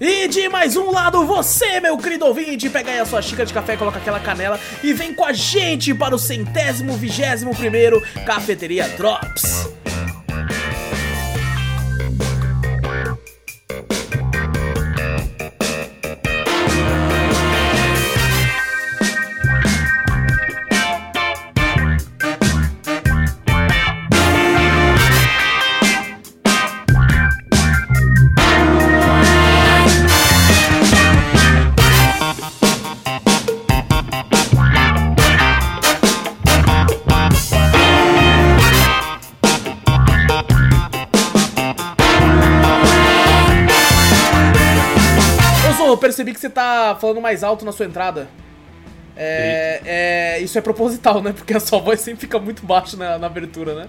E de mais um lado, você, meu querido ouvinte, pega aí a sua xícara de café, coloca aquela canela e vem com a gente para o centésimo, vigésimo primeiro Cafeteria Drops. Percebi que você tá falando mais alto na sua entrada. É, é, isso é proposital, né? Porque a sua voz sempre fica muito baixa na, na abertura, né?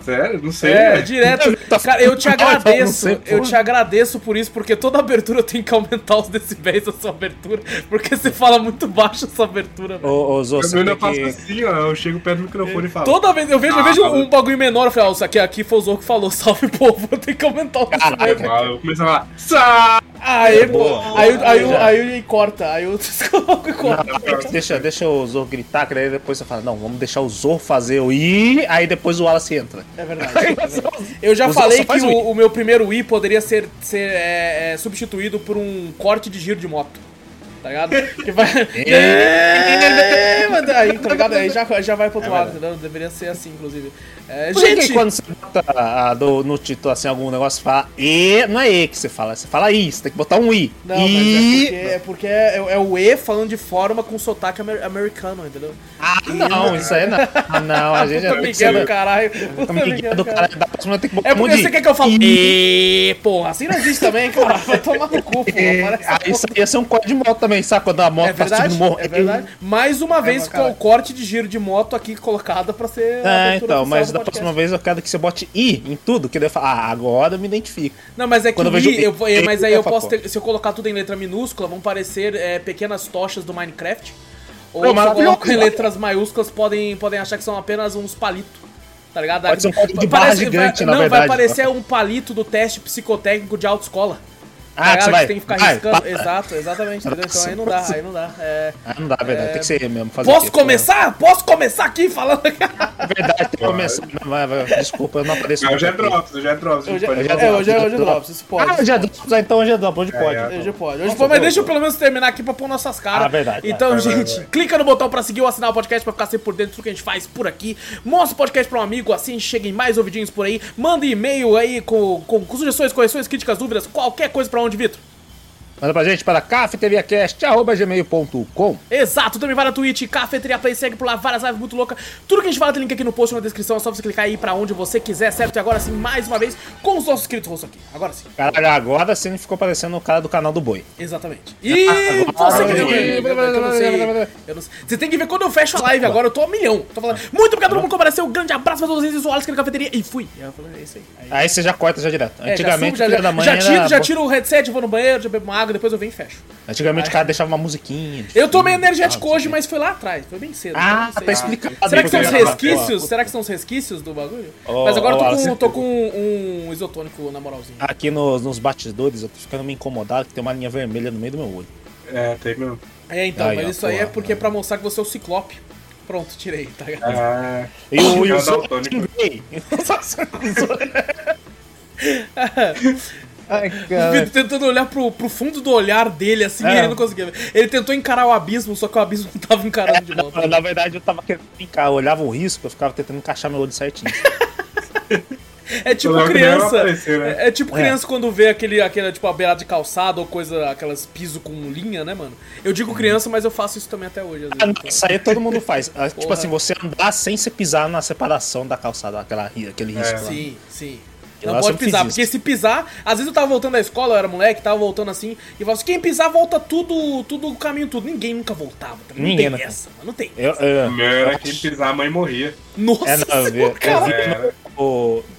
Sério? Não sei. É, velho. direto. Tá Cara, eu te agradeço. sei, Eu te agradeço por isso, porque toda abertura eu tenho que aumentar os decibéis da sua abertura. Porque você fala muito baixo essa abertura, velho. Ô, ô Zô, Eu ainda tem faço que... assim, ó. Eu chego perto do microfone e falo. Toda vez eu vejo, eu Ah, vejo mano. um bagulho menor, eu falei, ó, isso aqui, aqui foi o Zorro que falou, salve povo, eu tenho que aumentar o decibéis. Ah, eu começo a falar. Sa! Aí, pô, Boa. aí, aí, aí, Já. aí ele corta, aí eu descoloco e corta. Deixa, deixa o Zorro gritar, que daí depois você fala, não, vamos deixar o Zorro fazer o I, aí depois o Wallace entra. É verdade. é verdade. Eu já O falei que o o, o meu primeiro I poderia ser, ser é, é, substituído por um corte de giro de moto. Tá ligado? Que vai. É, aí, tá ligado? Aí já, já vai pro outro lado, entendeu? Deveria ser assim, inclusive. É, Por que gente, quando você bota ah, do- no título assim algum negócio, fala E, não é E que você fala, você fala I, você tem que botar um I. Não, mas I. é porque é, porque é, é o E falando de forma com sotaque amer- americano, entendeu? Ah, não, isso aí não. Ah, não, a gente já Puta que Miguel do caralho. Puta Miguel do cara, da próxima tem que botar É um porque de você quer que eu fale. E, porra, assim não existe também, cara. Vai tomar no cu, porra. É, Parece ah, isso ia ser um código de moto também, sabe? Quando a moto É tá verdade, subindo morro. é verdade. Mais uma vez mas, com o corte de giro de moto aqui colocada pra ser. a É, então, mas da próxima vez eu quero que você bote I em tudo, que daí eu falo, ah, agora eu me identifico. Não, mas é que Quando eu vejo I, eu, I, mas aí eu eu posso ter. Se eu colocar tudo em letra minúscula, vão parecer é, pequenas tochas do Minecraft. Ou Pô, se eu coloco em letras maiúsculas, podem, podem achar que são apenas uns palitos. Tá ligado? Pode ser um código de Parece- barra gigante, vai, Não, verdade. vai parecer um palito do teste psicotécnico de autoescola. Ah, que você vai. tem que ficar vai, riscando. Exato, exatamente. Entendeu? Então aí não dá, aí não dá. É... Ah, não dá, é verdade, tem que ser mesmo. Fazer Posso o quê? começar? Posso começar aqui falando? É verdade, tem que começar. Não, vai, vai, desculpa, eu não apareço. Mas hoje é muito aqui. drops, hoje é drops. Hoje, pode é, é, hoje, é, hoje é Drops. Isso pode. Ah, hoje é drops, ah, então hoje é drops, hoje pode. é. Hoje pode. Hoje pode, mas deixa eu pelo menos terminar aqui pra pôr nossas caras. Ah, verdade, Então, gente, clica no botão pra seguir ou assinar o podcast pra ficar sempre por dentro de tudo que a gente faz por aqui. Mostra o podcast pra um amigo, assim cheguem mais ouvidinhos por aí. Manda e-mail aí com, com, com sugestões, correções, críticas, dúvidas, qualquer coisa pra onde, Vitor? Manda pra gente para cafeteriacast.gmail.com Exato, também vai na Twitch, Cafeteria Play, segue por lá, várias lives muito loucas. Tudo que a gente fala tem link aqui no post, na descrição, é só você clicar aí pra onde você quiser, certo? E agora sim, mais uma vez, com os nossos queridos rostos aqui. Agora sim. Caralho, agora você ficou parecendo o cara do canal do boi. Exatamente. E você que eu, eu- eu- eu não sei. Eu não sei. Você tem que ver quando eu fecho a live agora, eu tô a milhão. Tô falando, muito obrigado todo mundo que compareceu. Um grande abraço pra todos vocês, o aqui na cafeteria. E fui. Eu falei, é isso aí. Aí- Aí você já corta já direto. é, Antigamente, já, da já, tiro, era- já tiro o headset, vou no banheiro, já bebo uma água, depois eu venho e fecho. Antigamente o cara deixava uma musiquinha. de Eu tomei fundo, energético tal, hoje, mas foi lá atrás, foi bem cedo. Ah, então tá explicado. Será que são os resquícios? Será que são os resquícios do bagulho? Ô, Mas agora eu tô com, tô com um, isotônico na moralzinha. Aqui nos, nos batidores eu tô ficando meio incomodado que tem uma linha vermelha no meio do meu olho. É, tem mesmo. É, então, Aí, mas ó, isso aí é porque é pra mostrar que você é o ciclope. Pronto, tirei, tá ligado? Ah, E o, e É o. Ai, cara. Vitor tentando olhar pro, pro fundo do olhar dele, assim, É. e ele não conseguia ver. Ele tentou encarar o abismo, só que o abismo não tava encarando de volta. Na verdade, eu tava querendo brincar. Eu olhava o risco, eu ficava tentando encaixar meu olho certinho. É tipo criança. aparecer, né? É, é tipo criança quando vê aquele, aquele, tipo, a beirada de calçado ou coisa, aquelas piso com linha, né, mano? Eu digo criança, mas eu faço isso também até hoje, às Ah, vezes. não, Isso aí todo mundo faz. Ah, Tipo assim, você andar sem se pisar na separação da calçada, aquela, aquele risco lá. Sim, sim. Não Eu pode pisar, porque se pisar, às vezes eu tava voltando da escola, eu era moleque, tava voltando assim, e falava assim, quem pisar volta tudo, tudo o caminho tudo. Ninguém nunca voltava, tá? Não Ninguém tem nunca. essa, mano, não tem. Eu, eu, O meu era quem pisar, a mãe morria. Nossa É, senhora, cara.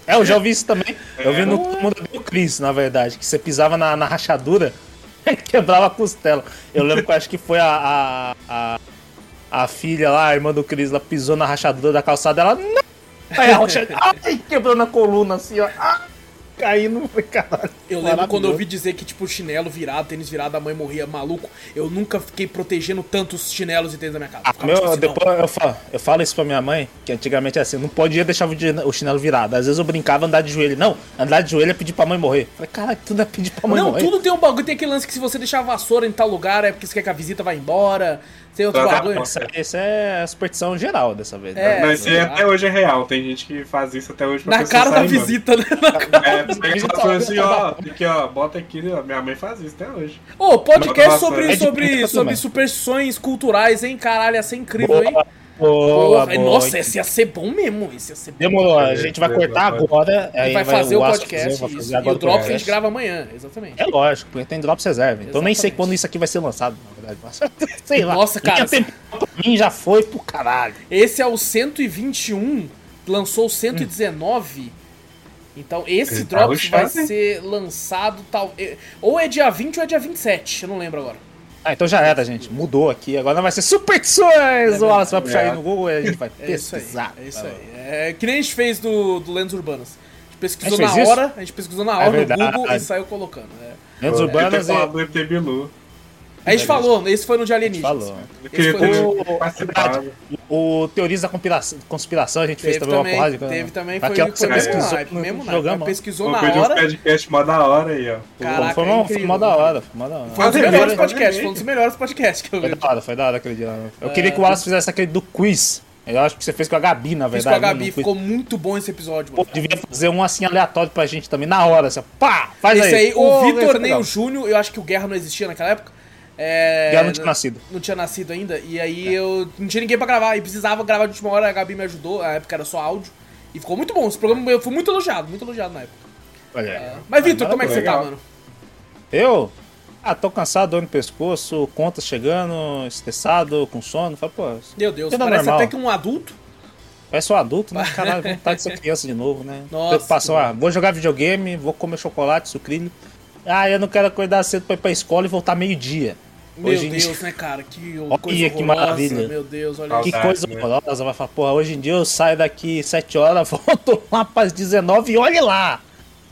é, eu já ouvi isso também. Eu vi no Todo Mundo Odeia o Chris, na verdade, que você pisava na, na rachadura, quebrava a costela. Eu lembro que eu acho que foi a, a, a, a filha lá, a irmã do Chris, ela pisou na rachadura da calçada, ela. Não! Aí a rocha, ai, quebrou na coluna assim, ó. Ah, caindo, falei, caralho. Eu lembro quando eu ouvi dizer que, tipo, chinelo virado, tênis virado, a mãe morria maluco. Eu nunca fiquei protegendo tanto os chinelos e tênis da minha casa. Ah, Ficava, meu, tipo assim, não. depois eu falo, eu falo isso pra minha mãe, que antigamente é assim, não podia deixar o chinelo virado. Às vezes eu brincava andar de joelho. Não, andar de joelho é pedir pra mãe morrer. Falei, cara, tudo é pedir pra mãe Não, morrer. tudo tem um bagulho, tem aquele lance que se você deixar a vassoura em tal lugar é porque você quer que a visita vá embora. Tem outro tá, bagulho. Isso, isso é a superstição geral dessa vez. É, né? Mas sei até hoje é real. Tem gente que faz isso até hoje pra Na cara da visita, né? Na cara. É, ela falando assim, ó, da aqui, ó, bota aqui, ó. Minha mãe faz isso até hoje. Ô, podcast Nossa, sobre, é sobre, sobre superstições culturais, hein? Caralho, ia ser incrível, hein? Boa, Porra, boa. nossa, esse ia ser bom mesmo. Esse ia ser bom. Demorou, a gente vai cortar agora. E aí vai fazer o Astro podcast fazer, fazer e o drop a gente grava amanhã, exatamente. É lógico, porque tem Drops Reserva. Então nem sei quando isso aqui vai ser lançado, na verdade. Mas, sei lá. Nossa, cara, tempo pra mim já foi pro caralho. Esse é o 121, lançou o 119. Então esse tá Drops vai ser lançado tal. é- Ou é dia 20 ou é dia 27, eu não lembro agora. Ah, então já era, gente. Mudou aqui. Agora vai ser Superstições! o Wallace vai puxar É. aí no Google e a gente vai É isso aí. pesquisar. É isso aí. É que nem a gente fez do, do Lendas Urbanas. A gente pesquisou A gente na fez isso? hora, a gente pesquisou na É hora no verdade. Google e saiu colocando. é. Lendas urbanas e. do ET Bilu. A gente falou, esse foi no de alienígenas. Falou. Esse foi o- participado. O Teorias da Conspiração, conspiração a gente fez Teve também, também, uma porrada. teve também, foi, Aquela que você foi pesquisou naipe, no mesmo programa. Mas pesquisou Eu na perdi um hora. podcast mó da hora aí, ó. Caraca, foi, é uma, foi uma da hora, foi uma da hora. Foi um dos Ah, melhores podcasts, foi um dos melhores podcasts que eu Foi vi. da hora, foi da hora aquele dia. Eu É, queria que o Wallace fizesse aquele do quiz. Eu acho que você fez com a Gabi, na Fiz com verdade. a né, Gabi, ficou muito bom esse episódio, Pô, mano. devia fazer um assim aleatório pra gente também, na hora. Assim, pá, faz Esse aí, aí. o Pô, Vitor nem legal. o Júnior, eu acho que o Guerra não existia naquela época. É, Guerra não tinha nascido. Não tinha nascido ainda. E aí eu não tinha ninguém pra gravar. E precisava gravar de última hora, a Gabi me ajudou. Na época era só áudio. E ficou muito bom. Esse programa eu fui muito elogiado, muito elogiado na época. Olha aí. Mas, Vitor, como é que você tá, legal. mano? Eu? Ah, tô cansado, dor no pescoço, contas chegando, estressado, com sono. Falei, pô, Meu Deus, parece normal. até que um adulto. eu sou adulto, né? Caralho, vontade de ser criança de novo, né? Nossa, Preocupação, ah, vou jogar videogame, vou comer chocolate, sucrilho. Ah, eu não quero acordar cedo pra ir pra escola e voltar meio-dia. Meu Hoje Deus, dia- né, cara? Que Olha coisa que horrorosa. maravilha. Meu Deus, olha. Que isso. coisa né? horrorosa, vai falar, porra, hoje em dia eu saio daqui 7 horas, volto lá pras 19 e olhe lá.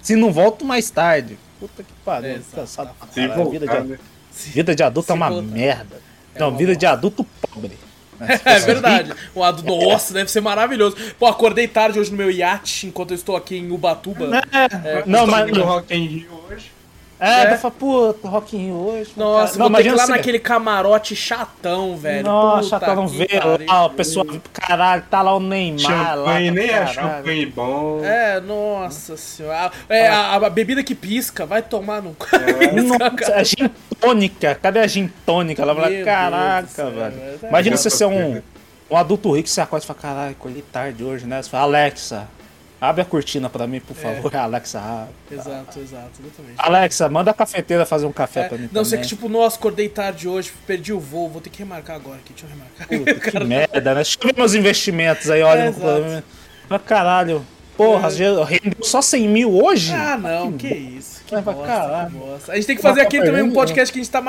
Se não volto mais tarde. Puta que pariu, Exato, cansado tá caralho. Vida de, né? vida de adulto é uma voltar. merda. É não, uma vida de adulto pobre. É verdade. O ado... Nossa, deve ser maravilhoso. Pô, acordei tarde hoje no meu iate, enquanto eu estou aqui em Ubatuba. Não, Tô mas. no Rock in Rio hoje. É, É. falo, puta, Rock in Rio hoje. Nossa, cara. vou ter que lá você- naquele camarote chatão, velho. Nossa, Puta não que vê lá, o pessoal, caralho, tá lá o Neymar lá. Champanhe, nem é champanhe bom. É, nossa senhora. É, a, a bebida que pisca, vai tomar no. Nossa, é gin tônica. Cadê a gin tônica? Ela fala, caraca, céu, velho. velho. Tá Imagina você ser um, um adulto rico, você acorda e fala, caralho, colhi tarde hoje, né? Você fala, Alexa, abre a cortina pra mim, por favor. Alexa, abre. Exato, exato, exatamente. Alexa, manda a cafeteira fazer um café É, pra mim não, sei também. que tipo, nossa, acordei tarde hoje, perdi o voo, vou ter que remarcar agora aqui, deixa eu remarcar. Puta, que merda, né? Deixa eu ver meus investimentos aí, olha É, no caralho, porra, já rendeu só 100 mil hoje? Ah, não, que isso. Que Vai pra bosta, caralho. que bosta. A gente tem que fazer aqui também um podcast que a gente tá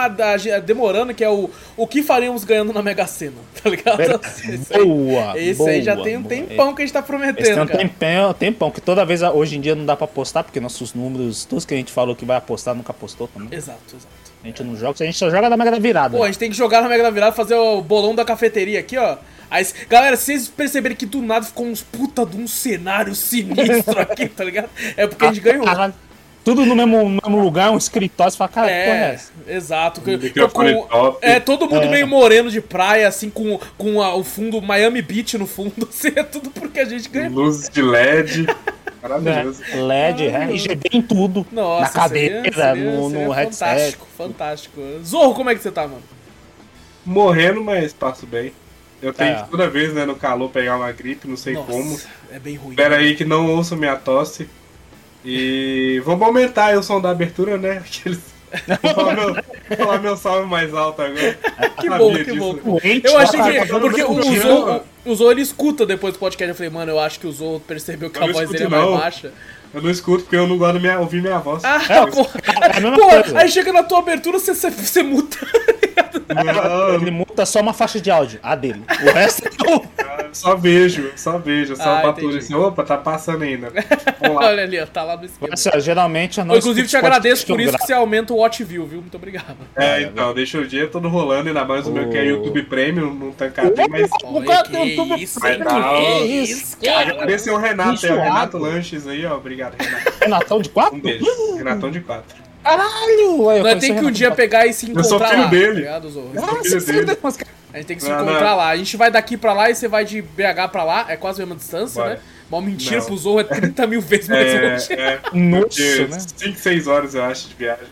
demorando, que é o O que faríamos ganhando na Mega Sena, tá ligado? Esse aí, Boa, esse boa, aí já tem um boa. tempão que a gente tá Esse tem prometendo, um tempão, tempão, que toda vez, hoje em dia não dá pra apostar, porque nossos números, todos que a gente falou que vai apostar, nunca apostou também. Exato, exato. A gente não joga, a gente só joga na Mega da Virada. Pô, a gente tem que jogar na Mega da Virada, fazer o bolão da cafeteria aqui, ó. Aí, galera, se vocês perceberem que do nada ficou uns puta de um cenário sinistro aqui, tá ligado? É porque a gente ganhou. Caralho, Tudo no mesmo, no mesmo lugar, um escritório, você fala, cara, que porra é É, essa? exato. Microfone com-. É, todo mundo É. meio moreno de praia, assim, com, com a- o fundo Miami Beach no fundo. Assim, é tudo porque a gente ganhou. Luzes de LED. Maravilhoso. É, LED, RGB em tudo. Nossa, na cadeira, seria- seria- no, seria no headset. Fantástico, fantástico. Zorro, como é que você tá, mano? Morrendo, mas passo bem. Eu tenho É. que toda vez, né, no calor pegar uma gripe, não sei Nossa, como. é bem ruim. Espera aí que não ouço minha tosse. E vamos aumentar aí o som da abertura, né? Aqueles... Vou falar meu, vou falar meu salve mais alto agora. Que bom, que disso. bom. Eu achei cara, que. Porque o. Zou, o Zou ele escuta depois do podcast. Eu falei, mano, eu acho que o Zou percebeu que Eu a voz dele é mais baixa. Eu não escuto porque eu não gosto de minha- ouvir minha voz. Ah, Eu- pô. coisa. aí chega na tua abertura, você, você, você muta. Não, Ele muta só uma faixa de áudio, a dele. O resto não. eu só vejo, só vejo, só Ah, batulho entendi. assim, opa, tá passando ainda. Olha ali, ó, tá lá no esquema. Assim, ó, geralmente não Eu, inclusive, te agradeço que por isso que gravo. você aumenta o watch view, viu? Muito obrigado. É, então, deixa o dia todo rolando, ainda mais o meu que é YouTube Premium, não tá cadê, mas. O cara tem que YouTube isso, Que ó. isso, cara. aparecer o Renato, é o Renato. Lanches aí, ó. Obrigado, Renato. Renatão de quatro? Um beijo. Renatão de quatro. Caralho! Aí Nós tem que um dia pegar e se encontrar lá, dele. tá quatro. filho Nossa, dele. filho, cara, A gente tem que se Não, encontrar não. lá. A gente vai daqui pra lá e você vai de BH pra lá. É quase a mesma distância, Vai. né? Uma mentira Não. pro Zou é 30 mil vezes mais longe. É, é. Nossa, né? 5, 6 horas, eu acho, de viagem.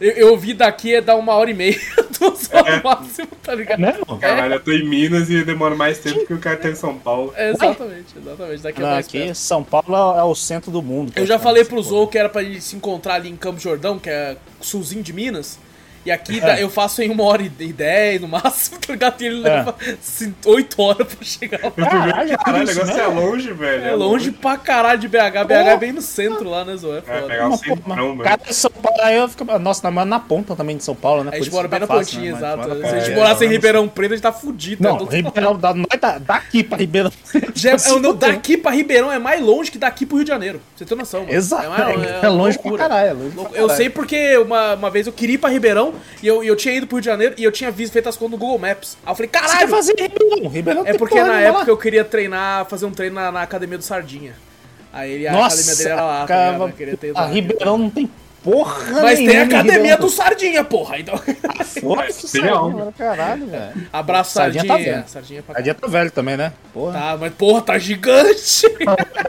Eu, eu vi daqui é dar uma hora e meia, duas horas no máximo, tá ligado? É mesmo? Caralho, eu tô em Minas e demora mais tempo que o cara tá em São Paulo. É, exatamente, exatamente. Daqui é Não, mais aqui, perto. São Paulo é o centro do mundo. Eu já falei pro Zou que era pra gente se encontrar ali em Campo Jordão, que é sulzinho de Minas. E aqui É. eu faço em uma hora e dez no máximo, tá ligado? E ele leva assim, oito horas pra chegar lá. Caralho, caralho, o negócio né? é longe, velho. É longe pra caralho de BH. BH é bem no centro lá, né, Zou? É É, pegar o centrão, cara de São Paulo, aí eu fico. Nossa, na, mas na ponta também de São Paulo, né? A gente mora bem fica na fácil, pontinha, né? Exato. Se a gente É, morasse em é, Ribeirão Preto, a gente tá fudido. Não, tá? Ribeirão, da, nós da- daqui pra Ribeirão. Já é- é, não, daqui pra Ribeirão é mais longe que daqui pro Rio de Janeiro. Você tem noção, mano. Exato, é, longe pra caralho. é longe Eu sei porque uma, uma vez eu queria ir pra Ribeirão e eu, e eu tinha ido pro Rio de Janeiro e eu tinha visto, feito as contas no Google Maps. Aí eu falei, Você quer caralho! fazer Ribeirão? Ribeirão É porque porra na época lá. eu queria treinar, fazer um treino na, na academia do Sardinha. Aí ele, a Nossa, academia dele era lá, tá cara, ligado? Eu queria ter a. Ribeirão não tem porra Mas tem a academia Ribeirão. do Sardinha, porra. Então, Foda-se, Tem Sardinha, Caralho, velho. abraço, Sardinha Sardinha. tá velho. Sardinha pra A dia tá velho também, né? Porra. Tá, mas porra, tá gigante.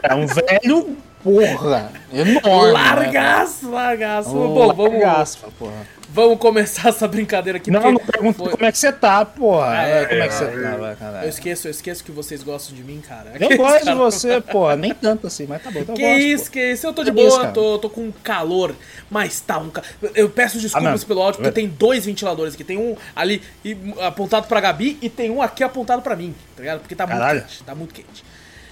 É um velho, porra. Enorme. largaço, largaço. Né? Bom, vamos, Largaço, porra. Vamos começar essa brincadeira aqui. Não, não pergunta foi- como é que você tá, porra. É, É, como é que é, você é. tá, Eu esqueço, eu esqueço que vocês gostam de mim, cara. Eu gosto de Cara, você, porra. Nem tanto assim, mas tá bom. então eu Que gosto, isso, pô. que isso, eu tô de Que isso, boa, cara? tô, tô com calor, mas tá um ca... Eu peço desculpas não. pelo áudio, porque É. tem dois ventiladores aqui. Tem um ali apontado pra Gabi e tem um aqui apontado pra mim, tá ligado? Porque tá Caralho. muito quente, tá muito quente.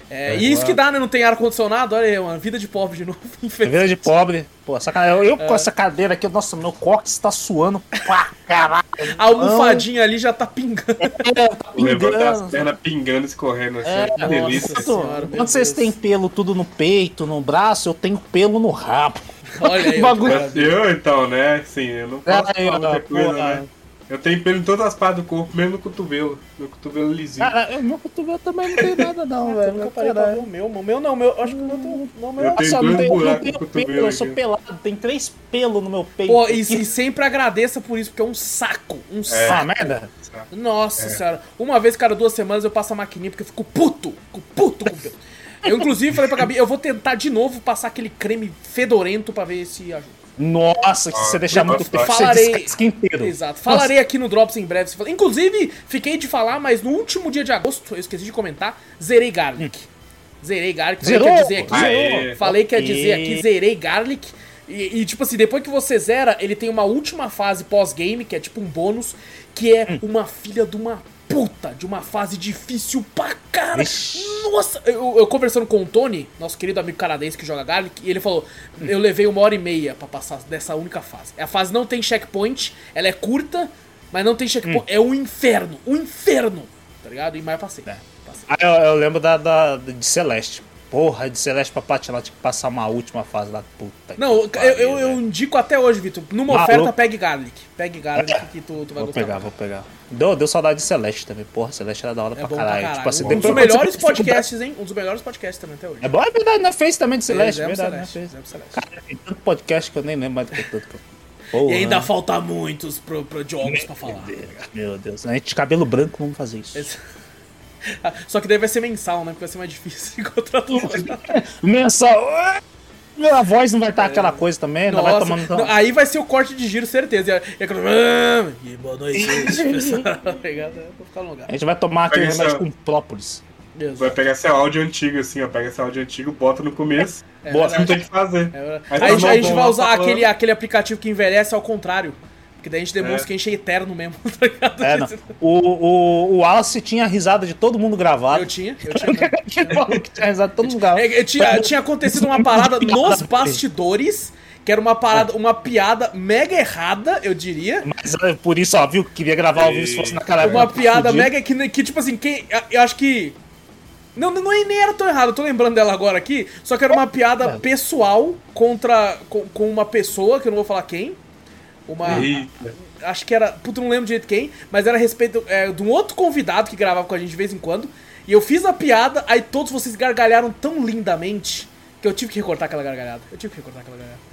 É, e isso que dá, né? Não tem ar-condicionado, olha aí, uma vida de pobre de novo, infelizmente. Vida de pobre. Pô, sacanagem. Eu, eu É. com essa cadeira aqui, nossa, meu cóccix tá suando pra caralho. A almofadinha ali já tá pingando. É, tá Levantar as pingando. pernas pingando, escorrendo assim. É, que nossa delícia. senhora. Quando vocês têm pelo tudo no peito, no braço, eu tenho pelo no rabo. Olha aí, Bagulho. Eu, então, né? Sim, eu não posso Aí, falar muita coisa, porra. né? Eu tenho pelo em todas as partes do corpo, mesmo no cotovelo. Meu cotovelo lisinho. Cara, meu cotovelo também não tem nada, não, velho. Nunca parei pra ver o meu, o meu não, o meu, acho que o meu tem, não, o meu Eu é- tenho Nossa, não dois tem, não tenho pelo, eu sou pelado, tem três pelos no meu peito. Pô, e, e sempre agradeça por isso, porque é um saco, um Ah, saco. merda. Nossa senhora. Uma vez cada duas semanas eu passo a maquininha porque eu fico puto. Fico puto com o pelo. Eu, inclusive, falei pra Gabi, eu vou tentar de novo passar aquele creme fedorento pra ver se ajuda. Nossa, que se você deixar muito tempo, Falarei- inteiro. Exato. Falarei aqui no Drops em breve. Inclusive, fiquei de falar, mas no último dia de agosto, eu esqueci de comentar, zerei Garlic. Zerei Garlic. Falei que ia. Zerou? dizer aqui. Aê. Falei que ia dizer aqui, zerei Garlic. E, e, tipo assim, depois que você zera, ele tem uma última fase pós-game, que é tipo um bônus, que é Hum. uma filha de uma puta, de uma fase difícil pra cara. Ixi. Nossa, eu, eu conversando com o Tony, nosso querido amigo canadense que joga Garlic, e ele falou: Eu levei uma hora e meia pra passar dessa única fase. A fase não tem checkpoint, ela é curta, mas não tem checkpoint. É um inferno, um inferno, tá ligado? E mais passei. É. passei. Ah, eu, eu lembro da, da- de Celeste. Porra, de Celeste pra platinar, tinha que passar uma última fase lá. Puta Não, eu, pariu, eu, eu indico até hoje, Vitor. Numa Maluco. oferta, pegue Garlic. Pegue Garlic que tu, tu vai Vou gostar. pegar, vou pegar. Deu, deu saudade de Celeste também. Porra, Celeste era da hora É pra caralho. pra caralho. Tipo assim, um depois dos melhores podcasts, hein? Um dos melhores podcasts também até hoje. É bom, é verdade, não fez também de Celeste, Zero verdade, não Celeste, fez. Zero Celeste. Cara, tem tanto podcast que eu nem lembro mais do que tanto. Porra, E ainda falta muitos pro, pro jogos pra falar. Meu Deus, a gente de cabelo branco vamos fazer isso. Esse- Só que daí vai ser mensal, né? Porque vai ser mais difícil encontrar tudo. Mensal. A voz não vai estar aquela coisa também, não vai tomando. não, aí vai ser o corte de giro, certeza. E, a- e. "Ah, E boa noite, pessoal. Tá? Eu Vou ficar no lugar. A gente vai tomar aquele remédio é- com própolis. Exato. Vai pegar seu áudio antigo, assim, ó. Pega seu áudio antigo, bota no começo. É Você não tem que fazer. É verdade. Aí Aí, tá a gente vai usar falando. aquele, aquele aplicativo que envelhece ao contrário. Porque daí a gente demonstra É. que a gente é eterno mesmo, tá ligado? É, não. O, o, o Wallace tinha a risada de todo mundo gravado. Eu tinha, eu tinha. que tinha risada de todo mundo gravado. É, é, tinha, tinha acontecido uma parada nos bastidores, que era uma parada, uma piada mega errada, eu diria. Mas é, por isso, ó, viu? Queria gravar ao vivo se fosse naquela época. Uma piada fudido. mega que, que, tipo assim, quem. Eu acho que. Não, não, é- nem era tão errado, eu tô lembrando dela agora aqui. Só que era uma piada pessoal contra. Com, com uma pessoa, que eu não vou falar quem. Uma. Eita. Acho que era. Puta, não lembro direito quem, mas era a respeito é, de um outro convidado que gravava com a gente de vez em quando. E eu fiz a piada, aí todos vocês gargalharam tão lindamente que eu tive que recortar aquela gargalhada. Eu tive que recortar aquela gargalhada.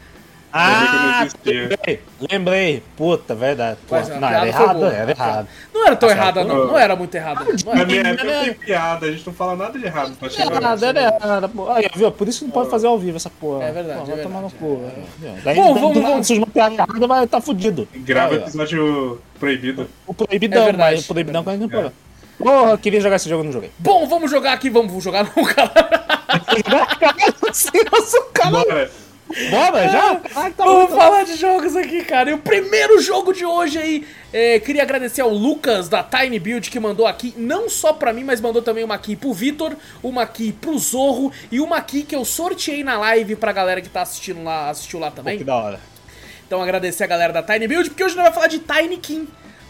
Ah, lembrei, lembrei. Puta, verdade. Pô, Mas a não, era errado, era errado. Não era tão Tá errada, certo. não. Não era muito errada. Não era. minha não tem piada, a gente não fala nada de errado. Era chegando. errado, era errado. pô. Aí, viu? Por isso que não pode fazer ao vivo essa porra. É verdade, Pô, vai é tomar no verdade, cu. é. Daí, Bom, daí, vamos- vamos- Se uma piada errada, vai tá fudido. Grava Aí, ó. episódio proibido. O proibidão, É verdade. mas o proibidão que a gente não pode. Porra, eu queria jogar esse jogo, eu não joguei. Bom, vamos jogar aqui, vamos vamos jogar não, cara. Nossa, cara. Bora. Bora, já? Caralho, tá Vamos bom. falar de jogos aqui, cara. E o primeiro jogo de hoje aí, é, queria agradecer ao Lucas da Tiny Build que mandou aqui, não só pra mim, mas mandou também uma aqui pro Vitor, uma aqui pro Zorro e uma aqui que eu sorteei na live pra galera que tá assistindo lá, assistiu lá também. Que da hora. Então agradecer a galera da Tiny Build, porque hoje nós vamos falar de Tiny King.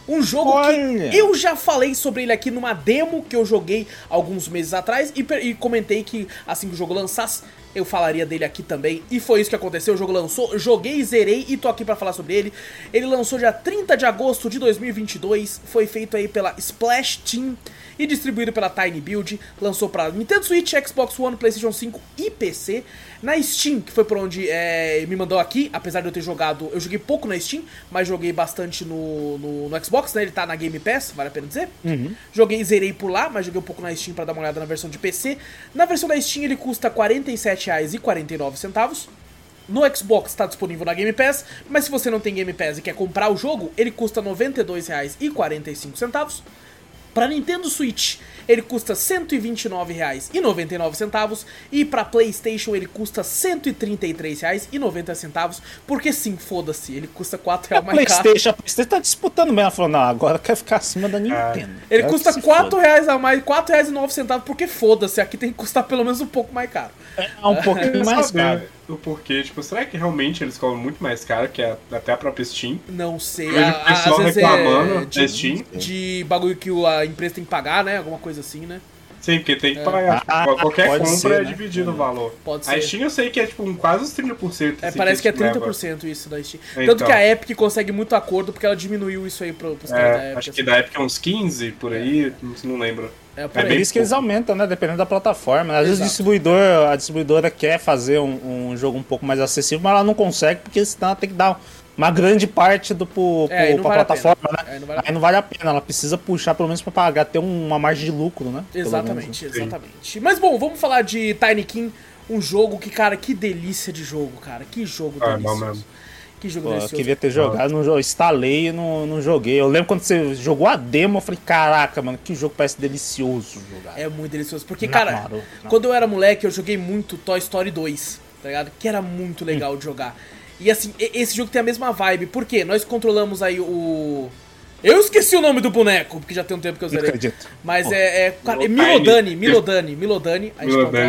Um jogo Olha! que eu já falei sobre ele aqui numa demo que eu joguei alguns meses atrás e, e comentei que assim que o jogo lançasse, eu falaria dele aqui também. E foi isso que aconteceu, o jogo lançou, joguei, zerei e tô aqui pra falar sobre ele. Ele lançou dia 30 de agosto de 2022, foi feito aí pela Splash Team e distribuído pela Tiny Build. Lançou pra Nintendo Switch, Xbox One, PlayStation 5 e PC. Na Steam, que foi por onde é, me mandou aqui, apesar de eu ter jogado, eu joguei pouco na Steam, mas joguei bastante no, no, no Xbox, né? Ele tá na Game Pass, vale a pena dizer. Joguei e zerei por lá, mas joguei um pouco na Steam pra dar uma olhada na versão de PC. Na versão da Steam ele custa R$ 47,49. No Xbox está disponível na Game Pass, mas se você não tem Game Pass e quer comprar o jogo, ele custa R$ 92,45. Para Nintendo Switch, ele custa R$ 129,99 e para PlayStation ele custa R$ 133,90, porque sim, foda-se, ele custa R$ 4 A reais mais caro. Playstation, a Playstation tá disputando mesmo. Ela falou, não, agora quer ficar acima da Nintendo. Ele custa se 4 foda. reais a mais, R$ 4,09, porque foda-se, aqui tem que custar pelo menos um pouco mais caro. É um pouquinho Queria mais saber caro. O porquê, tipo, será que realmente eles cobram muito mais caro que a- até a própria Steam? Não sei, Eu vejo o pessoal às vezes reclamando é da de, Steam. de bagulho que a empresa tem que pagar, né? Alguma coisa assim, né? Sim, porque tem que pagar. Ah, Tipo, qualquer pode compra ser, é né? dividido o valor. Pode A ser. Steam eu sei que é tipo um, quase uns 30%. É, assim, parece que é a Steam leva. 30% isso da Steam. Então. Tanto que a Epic consegue muito acordo porque ela diminuiu isso aí pro, pros caras da É, Epic. acho que assim. da época é uns 15 por aí, não- não lembro. É por é. Por isso que eles aumentam, né? Dependendo da plataforma. Às vezes o Exato. distribuidor, a distribuidora quer fazer um, um jogo um pouco mais acessível, mas ela não consegue, porque senão ela tem que dar uma grande parte do pro, É, pro- pra vale plataforma, né? Aí não vale a Aí não vale a pena, ela precisa puxar pelo menos pra pagar, ter uma margem de lucro, né? Pelo Exatamente, menos. exatamente. Mas bom, vamos falar de Tiny King, um jogo que, cara, que delícia de jogo, cara. Que jogo Ah, é delicioso. Que jogo Pô, eu queria ter jogado, não, instalei e não, não joguei. Eu lembro quando você jogou a demo, eu falei, caraca, mano, que jogo parece delicioso jogar. É muito delicioso. Porque, Não, cara, não. quando eu era moleque, eu joguei muito Toy Story 2, tá ligado? Que era muito legal de jogar. E assim, esse jogo tem a mesma vibe. Por quê? Nós controlamos aí o. Eu esqueci o nome do boneco, porque já tem um tempo que eu Não zerei. acredito. Mas Pô. é, é, cara, é. Milodani, Milodani, Milodani.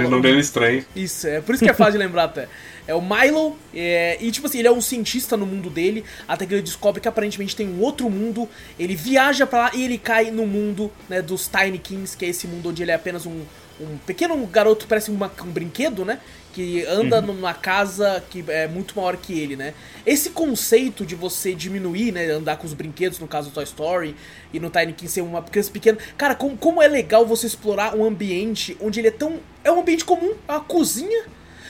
o nome dele estranho. Isso, é por isso que é fácil de lembrar até. É o Milo, é, e tipo assim, ele é um cientista no mundo dele, até que ele descobre que aparentemente tem um outro mundo, ele viaja pra lá e ele cai no mundo né, dos Tiny Kings, que é esse mundo onde ele é apenas um, um pequeno garoto, parece uma- um brinquedo, né? Que anda numa casa que é muito maior que ele, né? Esse conceito de você diminuir, né? Andar com os brinquedos, no caso do Toy Story, e no Tiny King ser uma criança pequena. Cara, como, como é legal você explorar um ambiente onde ele é tão. É um ambiente comum, é uma cozinha.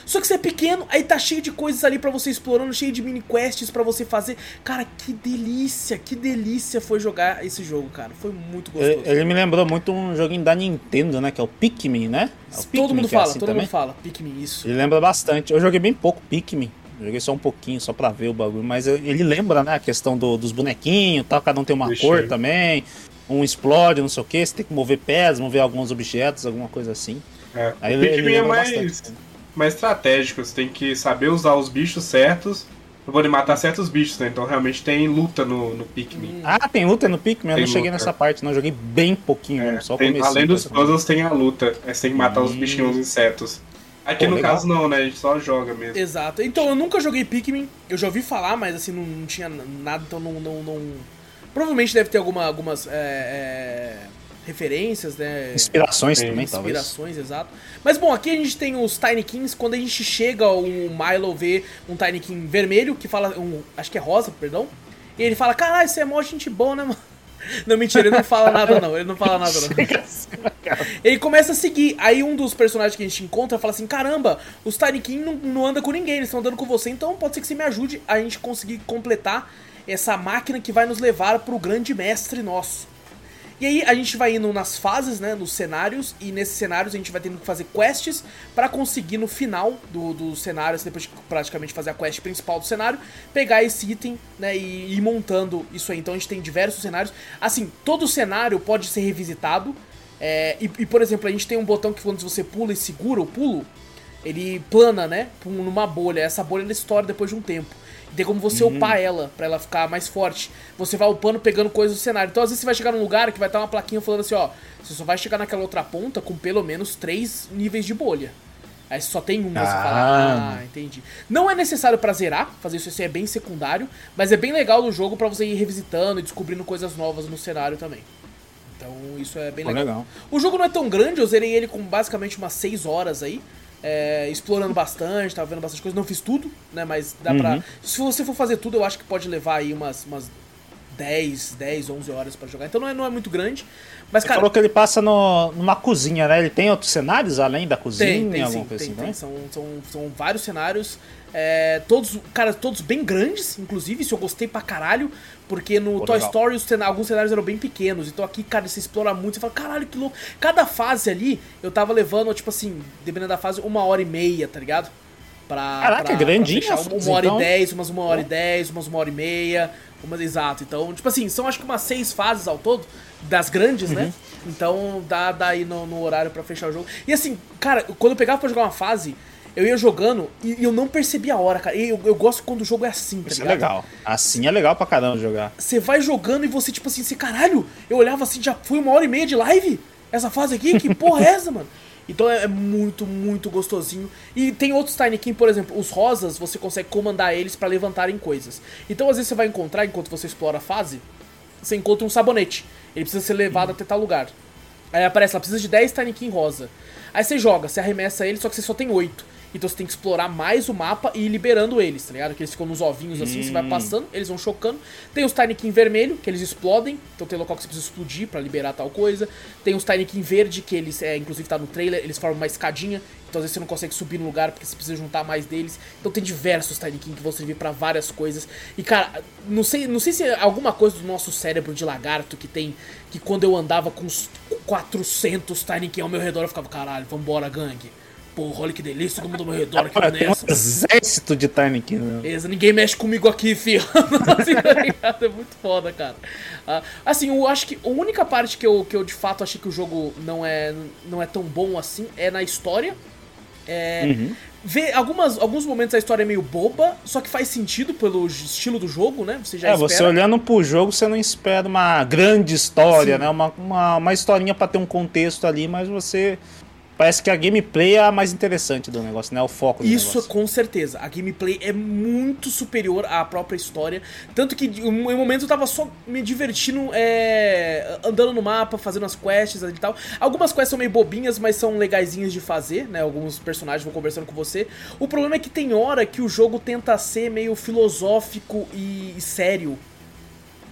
Só que você é pequeno, aí tá cheio de coisas ali pra você explorando, cheio de mini quests pra você fazer. Cara, que delícia, que delícia foi jogar esse jogo, cara. Foi muito gostoso. Ele, ele me lembrou muito um joguinho da Nintendo, né? Que é o Pikmin, né? É o todo Pikmin mundo é fala, assim todo também. mundo fala. Pikmin, isso. Ele lembra bastante. Eu joguei bem pouco Pikmin. Joguei só um pouquinho, só pra ver o bagulho. Mas ele lembra, né? A questão do- dos bonequinhos, tal. Cada um tem uma Deixa cor também. um explode, não sei o que, você tem que mover pedras, mover alguns objetos, alguma coisa assim. É. Aí o ele- Pikmin ele é mais, bastante. Mais estratégico, você tem que saber usar os bichos certos pra poder matar certos bichos, né? Então realmente tem luta no, no Pikmin. Ah, tem luta no Pikmin? Eu Tem não cheguei luta. nessa parte, não. Eu joguei bem pouquinho, É, só tem- além dos tá? puzzles tem a luta. Aí você tem que matar os Hum. bichinhos, os insetos. Aqui Pô, no legal. caso não, né? A gente só joga mesmo. Exato. Então, eu nunca joguei Pikmin. Eu já ouvi falar, mas assim, não, não tinha nada, então não. não, não- Provavelmente deve ter alguma, algumas é, é, referências, né? Inspirações Tem também, talvez. Inspirações, exato. Mas bom, aqui a gente tem os Tiny Kings. Quando a gente chega, o Milo vê um Tiny King vermelho, que fala. Um, acho que é rosa, perdão. E ele fala: Caralho, você é mó gente boa, né, mano? Não, mentira, ele não fala nada, não. Ele não fala nada, não. Ele começa a seguir. Aí um dos personagens que a gente encontra fala assim: Caramba, os Tiny King não, não andam com ninguém, eles estão andando com você, então pode ser que você me ajude a gente conseguir completar essa máquina que vai nos levar pro grande mestre nosso. E aí a gente vai indo nas fases, né, nos cenários, e nesses cenários a gente vai tendo que fazer quests pra conseguir no final do, do cenário, assim, depois de praticamente fazer a quest principal do cenário, pegar esse item, né, e ir montando isso aí. Então a gente tem diversos cenários. Assim, todo cenário pode ser revisitado. é, e, e, por exemplo, a gente tem um botão que quando você pula e segura o pulo, ele plana, né, um- numa bolha. Essa bolha ela estoura depois de um tempo. Tem como você upar ela, pra ela ficar mais forte. Você vai upando, pegando coisas do cenário. Então, às vezes, você vai chegar num lugar que vai estar uma plaquinha falando assim, ó... Você só vai chegar naquela outra ponta com pelo menos três níveis de bolha. Aí você só tem um, você Ah. fala, ah, entendi. Não é necessário pra zerar, fazer isso assim é bem secundário, mas é bem legal no jogo pra você ir revisitando e descobrindo coisas novas no cenário também. Então isso é bem legal. legal. O jogo não é tão grande, eu zerei ele com basicamente umas 6 horas aí. É, explorando bastante, tava vendo bastante coisa. Não fiz tudo, né? Mas dá pra. Se você for fazer tudo, eu acho que pode levar aí umas, umas 10, 10, 11 horas pra jogar. Então não é, não é muito grande. Mas, Você cara. falou que ele passa no, numa cozinha, né? Ele tem outros cenários além da cozinha? Tem, tem sim, tem, assim, tem. né? São, são, são vários cenários, é, todos, cara, todos bem grandes, inclusive, isso eu gostei pra caralho, porque no Pô, Toy legal. Story os cena- alguns cenários eram bem pequenos, então aqui, cara, você explora muito, você fala, caralho, que louco. Cada fase ali, eu tava levando, tipo assim, dependendo da fase, uma hora e meia, tá ligado? Pra, Caraca, pra- grandinha pra uma, hora então. e dez, umas uma hora e dez, umas uma hora e meia, umas exato. Então, tipo assim, são acho que umas seis fases ao todo, das grandes, né? Uhum. Então dá, dá aí no, no horário pra fechar o jogo. E assim, cara, quando eu pegava pra jogar uma fase, eu ia jogando e, e eu não percebia a hora, cara. E eu, eu gosto quando o jogo é assim, tá Isso é ligado? legal. Assim é legal pra caramba jogar. Você vai jogando e você, tipo assim, você, caralho, eu olhava assim, já foi uma hora e meia de live? Essa fase aqui? Que porra é essa, mano? Então é é muito, muito gostosinho. E tem outros Tiny King, por exemplo, os rosas, você consegue comandar eles pra levantarem coisas. Então às vezes você vai encontrar, enquanto você explora a fase, você encontra um sabonete. Ele precisa ser levado até tal lugar. Aí aparece lá, precisa de 10 Tiny King rosa. Aí você joga, você arremessa ele, só que você só tem 8. Então você tem que explorar mais o mapa e ir liberando eles, tá ligado? Que eles ficam nos ovinhos assim, você vai passando, eles vão chocando. Tem os Tiny King vermelho, que eles explodem, então tem local que você precisa explodir pra liberar tal coisa. Tem os Tiny King verde, que eles, é, inclusive tá no trailer, eles formam uma escadinha, então às vezes você não consegue subir no lugar porque você precisa juntar mais deles. Então tem diversos Tiny King que vão servir pra várias coisas. E cara, não sei, não sei se é alguma coisa do nosso cérebro de lagarto que tem que quando eu andava com uns 400 Tiny King ao meu redor eu ficava, caralho, vambora, gangue. Porra, olha que delícia, todo mundo ao meu redor aqui Cara, tem um nessa. exército de Tiny King. né? Beleza, ninguém mexe comigo aqui, filho. assim, tá ligado? É muito foda, cara. Ah, assim, eu acho que a única parte que eu, que eu de fato achei que o jogo não é, não é tão bom assim é na história. É, Uhum. Vê, algumas, alguns momentos a história é meio boba, só que faz sentido pelo estilo do jogo, né? Você já É, espera. você olhando pro jogo, você não espera uma grande história, Sim. né? Uma, uma, uma historinha pra ter um contexto ali, mas você. Parece que a gameplay é a mais interessante do negócio, né? O foco do Isso negócio. com certeza. A gameplay é muito superior à própria história. Tanto que em um momento eu tava só me divertindo, é, andando no mapa, fazendo as quests e tal. Algumas quests são meio bobinhas, mas são legaisinhas de fazer, né? Alguns personagens vão conversando com você. O problema é que tem hora que o jogo tenta ser meio filosófico e, e sério.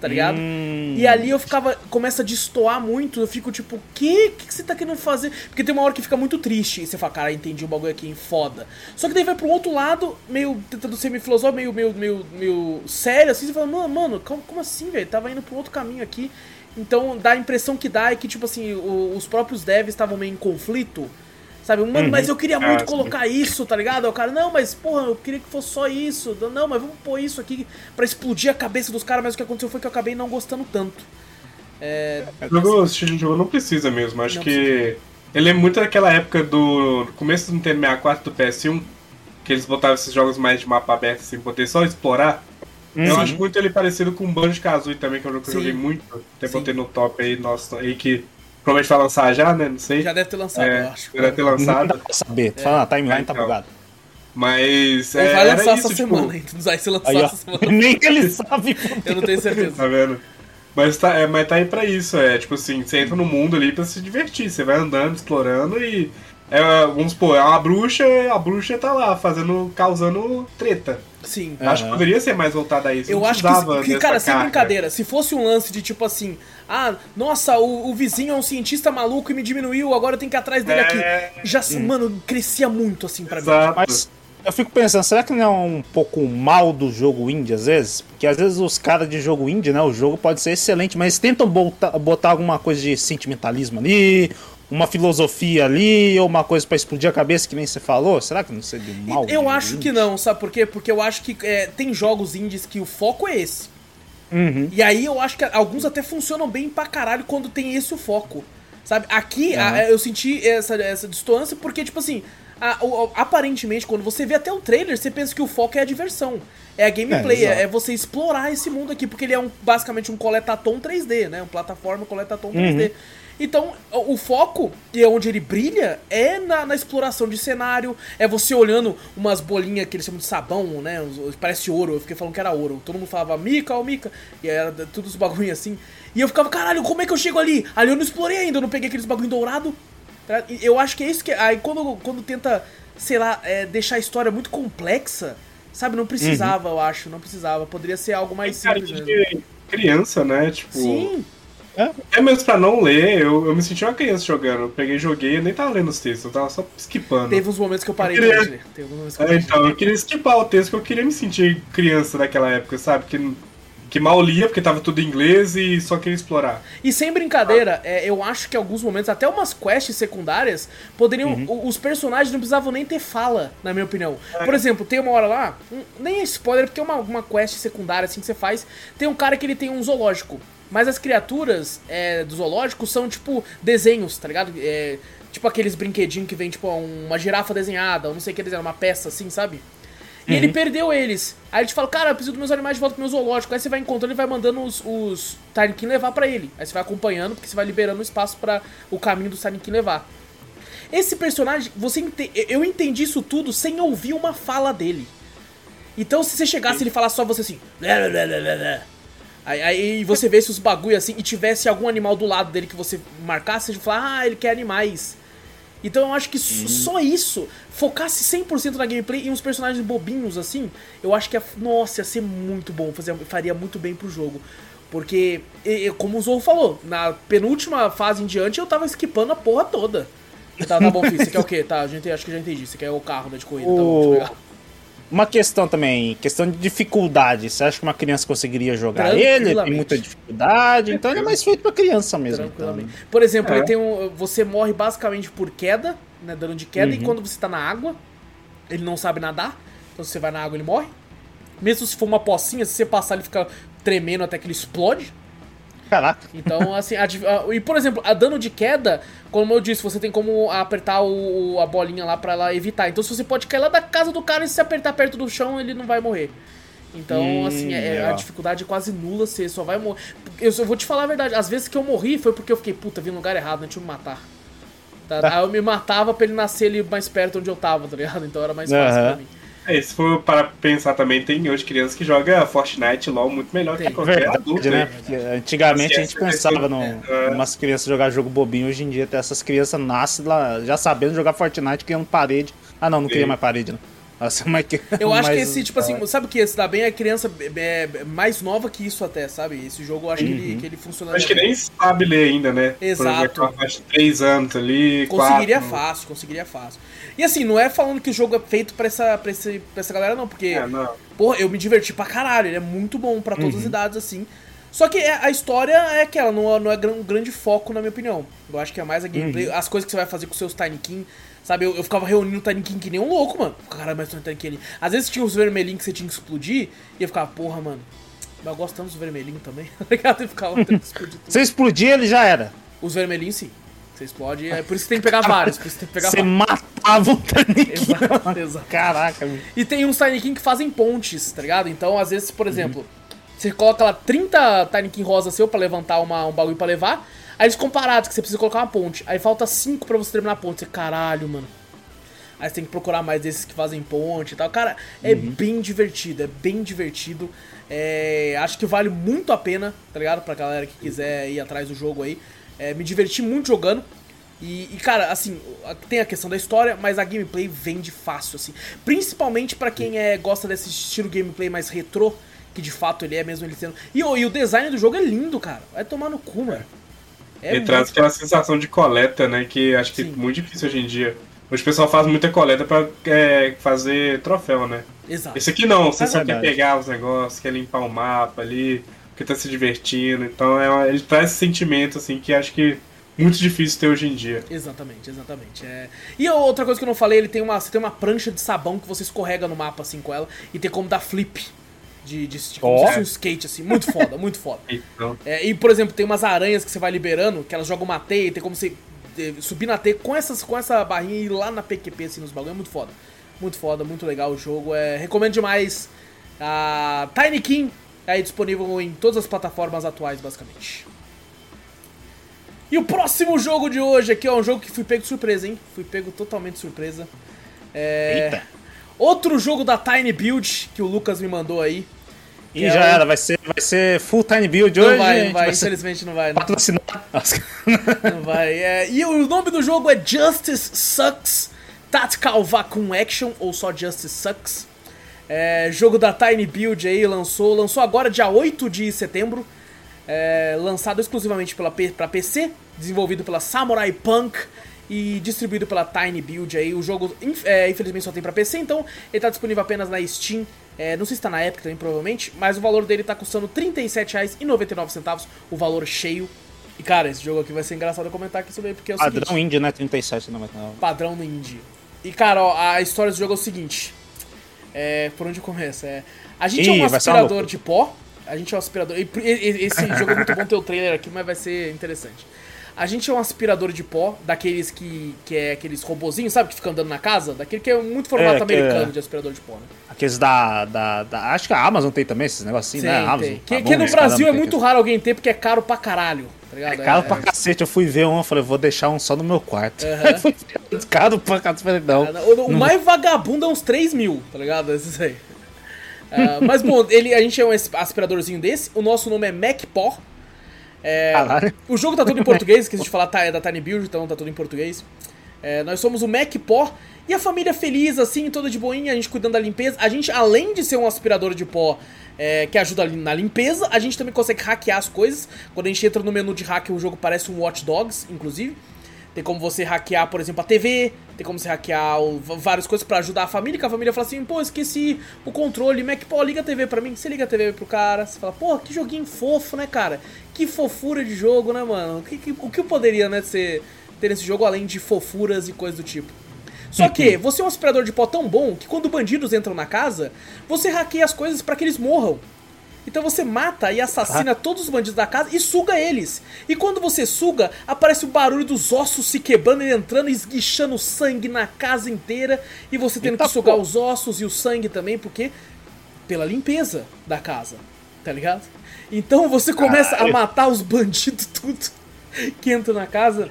Tá ligado? Hum. E ali eu ficava. Começa a destoar muito. Eu fico tipo, o que? O que você tá querendo fazer? Porque tem uma hora que fica muito triste. E você fala, cara, entendi um bagulho aqui, foda. Só que daí vai pro outro lado, meio tentando ser meio filosófico, meio, meio, meio, meio sério, assim. Você fala, mano, mano como, como assim, velho? Tava indo pro outro caminho aqui. Então dá a impressão que dá é que, tipo assim, o- os próprios devs estavam meio em conflito. Sabe, mano, mas eu queria muito Ah, sim. colocar isso, tá ligado? Aí o cara, não, mas porra, eu queria que fosse só isso. Não, mas vamos pôr isso aqui pra explodir a cabeça dos caras, mas o que aconteceu foi que eu acabei não gostando tanto. É, Jogo, esse estilo de jogo não precisa mesmo. Acho que. Ele é muito daquela época do. começo do Nintendo 64 do PS1, que eles botavam esses jogos mais de mapa aberto, assim, poder só explorar. Eu acho muito ele parecido com o Banjo Kazooie também, que é um jogo que eu Sim. joguei muito. Até Sim. botei no top aí, nossa, aí que provavelmente vai lançar já, né? Não sei. já deve ter lançado, eu é, acho. já deve ter Não dá lançado. pra saber. Fala, a timeline tá então. bugada. Mas. É, vai lançar isso, essa tipo, semana, hein? Vai ser lançado Aí, essa semana. nem ele sabe. Eu não tenho certeza. Tá vendo? Mas tá, é, mas tá aí pra isso, é tipo assim, você entra no mundo ali pra se divertir, você vai andando, explorando e. É, vamos supor, é uma bruxa, a bruxa tá lá fazendo. causando treta. Sim. Eu Acho que poderia ser mais voltado a isso. Eu acho que, que, cara, sem carga. brincadeira, se fosse um lance de tipo assim, ah, nossa, o, o vizinho é um cientista maluco e me diminuiu, agora eu tenho que ir atrás dele É. aqui. Já, mano, crescia muito assim pra mim. Mas eu fico pensando, será que não é um pouco mal do jogo indie às vezes? Porque às vezes os caras de jogo indie, né? O jogo pode ser excelente, mas tentam botar, botar alguma coisa de sentimentalismo ali, uma filosofia ali, ou uma coisa pra explodir a cabeça, que nem você falou. Será que não seria mal? Eu acho indie? que não, sabe por quê? Porque eu acho que é, tem jogos indies que o foco é esse. Uhum. E aí eu acho que alguns até funcionam bem pra caralho quando tem esse o foco. Sabe? Aqui Aham. a- eu senti essa, essa distância porque, tipo assim, a- o- aparentemente, quando você vê até o trailer, você pensa que o foco é a diversão. É a gameplay, É, é, é você explorar esse mundo aqui, porque ele é um, basicamente um coletatom 3D, né? Um plataforma coletatom 3D. Então, o, foco, e é onde ele brilha, é na, na exploração de cenário, é você olhando umas bolinhas que eles chamam de sabão, né? Parece ouro, eu fiquei falando que era ouro. Todo mundo falava Mica, ó Mica, e era tudo os bagulhos assim. E eu ficava, caralho, como é que eu chego ali? Ali eu não explorei ainda, eu não peguei aqueles bagulho dourado. Tá? Eu acho que é isso que. Aí quando, quando tenta, sei lá, é, deixar a história muito complexa, sabe? Não precisava, eu acho, não precisava. Poderia ser algo mais Cara, simples mesmo. de criança, né? Tipo. Sim, É mesmo pra não ler, eu, eu me senti uma criança jogando. Eu peguei, joguei, eu nem tava lendo os textos, eu tava só skipando. teve uns momentos que eu parei Eu queria- de ler. Teve uns momentos que eu É, parei então, eu queria skipar o texto, porque eu queria me sentir criança daquela época, sabe? Que, que mal lia, porque tava tudo em inglês e só queria explorar. E sem brincadeira, é, eu acho que em alguns momentos, até umas quests secundárias, poderiam. Uhum. Os personagens não precisavam nem ter fala, na minha opinião. É. Por exemplo, tem uma hora lá, um- nem é spoiler, porque é uma, uma quest secundária assim que você faz. Tem um cara que ele tem um zoológico. Mas as criaturas é, do zoológico são tipo desenhos, tá ligado? É, tipo aqueles brinquedinhos que vem, tipo, uma girafa desenhada, ou não sei o que desenhar, uma peça assim, sabe? E ele perdeu eles. Aí ele te fala, cara, eu preciso dos meus animais de volta pro meu zoológico. Aí você vai encontrando e vai mandando os, os Tiny King levar pra ele. Aí você vai acompanhando, porque você vai liberando espaço para o caminho do Tiny King levar. Esse personagem, você ente- eu entendi isso tudo sem ouvir uma fala dele. Então se você chegasse e ele falasse só você assim. "Blá, blá, blá, blá, blá, blá", Aí, aí você vê se os bagulho assim e tivesse algum animal do lado dele que você marcasse, você fala, ah, ele quer animais. Então eu acho que s- só isso, focasse 100% na gameplay e uns personagens bobinhos assim, eu acho que, ia, nossa, ia ser muito bom, fazia, faria muito bem pro jogo. Porque, e- e como o Zorro falou, na penúltima fase em diante eu tava skipando a porra toda. Tá, tá bom, filho, você quer o quê? Tá, gente, acho que já entendi, você quer o carro né, de corrida, tá bom, Uma questão também, questão de dificuldade. Você acha que uma criança conseguiria jogar ele? Tem muita dificuldade, então ele é mais feito pra criança mesmo. Então. Por exemplo, É. ele tem um, você morre basicamente por queda, né, dano de queda, Uhum. e quando você tá na água, ele não sabe nadar, então se você vai na água ele morre. Mesmo se for uma pocinha, se você passar ele fica tremendo até que ele explode. Caraca. Então, assim, a a- e por exemplo, a dano de queda, como eu disse, você tem como apertar o, a bolinha lá pra ela evitar. Então, se você pode cair lá da casa do cara e se apertar perto do chão, ele não vai morrer. Então, Hum, assim, é, a legal. dificuldade é quase nula, você só vai morrer. Eu, só vou te falar a verdade, às vezes que eu morri foi porque eu fiquei, puta, vim no lugar errado, né? Deixa eu me matar. Tá? Aí eu me matava pra ele nascer ali mais perto onde eu tava, tá ligado? Então era mais fácil Aham. pra mim. É, se for para pensar também, tem hoje crianças que jogam Fortnite LOL muito melhor que Tem. qualquer Verdade, adulto. né? né? Porque antigamente a gente Esquece pensava no, questão. É. umas crianças jogar jogo bobinho. Hoje em dia, até essas crianças nascem lá já sabendo jogar Fortnite, criando parede. Ah, não, não Sim. mais parede, não. Nossa, mas que- Eu acho que esse, tipo assim, sabe o que esse dá bem? É criança é, é, mais nova que isso até, sabe? Esse jogo eu acho que, ele, que ele funciona Acho que nem sabe ler ainda, né? Exato. Por exemplo, de 3 anos ali, Conseguiria 4. fácil, conseguiria fácil. E assim, não é falando que o jogo é feito pra essa, pra esse, pra essa galera, não, porque, É, não. porra, eu me diverti pra caralho, ele é muito bom pra todas as idades, assim. Só que é- a história é aquela, não, é- não é um grande foco, na minha opinião. Eu acho que é mais a gameplay, as coisas que você vai fazer com seus Tiny King. Sabe, eu, eu ficava reunindo o King que nem um louco, mano. Caralho, mas um Tiny King ali. Às vezes tinha os vermelhinhos que você tinha que explodir, e eu ficava, porra, mano. Mas eu gosto tanto dos vermelhinhos também. Obrigado, e ficava tentando explodir tudo. Você explodia, ele já era. Os vermelhinhos sim. Você explode, é por isso que tem que pegar vários, por isso que tem que pegar Você vários. matava um Taniquinho. Exato, exato. Caraca, meu. E tem uns Tiny King que fazem pontes, tá ligado? Então, às vezes, por exemplo, você coloca lá 30 Tiny King rosa seu pra levantar uma, um bagulho pra levar, aí eles comparados que você precisa colocar uma ponte. Aí falta 5 pra você terminar a ponte. Você, caralho, mano. Aí você tem que procurar mais desses que fazem ponte e tal. Cara, é bem divertido, é bem divertido. É, acho que vale muito a pena, tá ligado? Pra galera que quiser ir atrás do jogo aí. É, me diverti muito jogando. E, e, cara, assim, tem a questão da história, mas a gameplay vende fácil, assim. Principalmente pra quem é, gosta desse estilo gameplay mais retrô, que de fato ele é mesmo ele sendo. E, o- e o design do jogo é lindo, cara. Vai tomar no cu, mano. É Ele traz aquela sensação de coleta, né? Que acho que Sim. é muito difícil hoje em dia. Hoje o pessoal faz muita coleta pra é, fazer troféu, né? Exato. Esse aqui não, você É só verdade. quer pegar os negócios, quer limpar o mapa ali, porque tá se divertindo. Então é uma- ele traz esse sentimento, assim, que acho que muito difícil ter hoje em dia. Exatamente, exatamente. É... E outra coisa que eu não falei, ele tem uma, você tem uma prancha de sabão que você escorrega no mapa assim com ela e tem como dar flip. De, de, de como Ó. se fosse um skate, assim. Muito foda, muito foda. Então, É, e, por exemplo, tem umas aranhas que você vai liberando, que elas jogam uma teia, e tem como você eh, subir na teia com, essas, com essa barrinha e ir lá na PQP, assim, nos bagulho. É muito foda. Muito foda, muito legal o jogo. É, recomendo demais. A Tiny King é disponível em todas as plataformas atuais, basicamente. E o próximo jogo de hoje aqui é um jogo que fui pego de surpresa, hein? Fui pego totalmente de surpresa. É... Eita. Outro jogo da Tiny Build que o Lucas me mandou aí. E é já era, vai ser, vai ser full time build Não hoje. vai, não vai, ser infelizmente não vai. Não. Não vai. É, e o nome do jogo é Justice Sucks Tactical Vacuum Action, ou só Justice Sucks. É, jogo da Tiny Build aí, lançou, lançou agora dia 8 de setembro. É, lançado exclusivamente pela, pra PC, desenvolvido pela Samurai Punk e distribuído pela Tiny Build aí. O jogo, é, infelizmente, só tem pra PC, então ele tá disponível apenas na Steam. É, não sei se tá na Epic também, provavelmente, mas o valor dele tá custando R$ 37,99, o valor cheio. E cara, esse jogo aqui vai ser engraçado eu comentar aqui sobre ele, porque é o Padrão seguinte, indie, né? 37, não, mas não. padrão no indie. E cara, ó, a história do jogo é o seguinte. É, por onde começa? É, a gente é Ih, um ser uma aspirador de pó. A gente é um aspirador. e- Esse jogo é muito bom ter o trailer aqui, mas vai ser interessante. A gente é um aspirador de pó, daqueles que, que é aqueles robozinhos, sabe, que ficam andando na casa? Daquele que é muito formato É, americano é- de aspirador de pó, né? Aqueles da, da, da- Acho que a Amazon tem também esses Sim, né? Tem. Amazon. Que, tá que no Brasil é muito que- raro alguém ter, porque é caro pra caralho, tá ligado? É caro É- pra cacete. Eu fui ver um, eu falei, vou deixar um só no meu quarto. Foi caro pra cacete. Falei, não. O, o mais vagabundo é uns 3 mil, tá ligado? Esses aí. Ah, mas bom, ele, a gente é um as- aspiradorzinho desse. O nosso nome é MacPaw. É, o jogo tá todo em português, esqueci de falar, tá, é da Tiny Build, então tá tudo em português. É, nós somos o MacPaw e a família feliz, assim, toda de boinha, a gente cuidando da limpeza. A gente, além de ser um aspirador de pó é, que ajuda na limpeza, a gente também consegue hackear as coisas. Quando a gente entra no menu de hack, o jogo parece um Watch Dogs, inclusive. Tem como você hackear, por exemplo, a TV, tem como você hackear o- várias coisas pra ajudar a família, que a família fala assim, pô, esqueci o controle, Mac, pô, liga a TV pra mim. Você liga a TV pro cara, você fala, pô, que joguinho fofo, né, cara? Que fofura de jogo, né, mano? O que, que- o que poderia, né, ser, ter nesse jogo além de fofuras e coisas do tipo? Só que você é um aspirador de pó tão bom que quando bandidos entram na casa, você hackeia as coisas pra que eles morram. Então você mata e assassina todos os bandidos da casa e suga eles. E quando você suga, aparece o barulho dos ossos se quebrando e entrando e esguichando sangue na casa inteira. E você tendo Eita que sugar pô. os ossos e o sangue também, porque pela limpeza da casa, tá ligado? Então você começa a matar os bandidos tudo que entram na casa.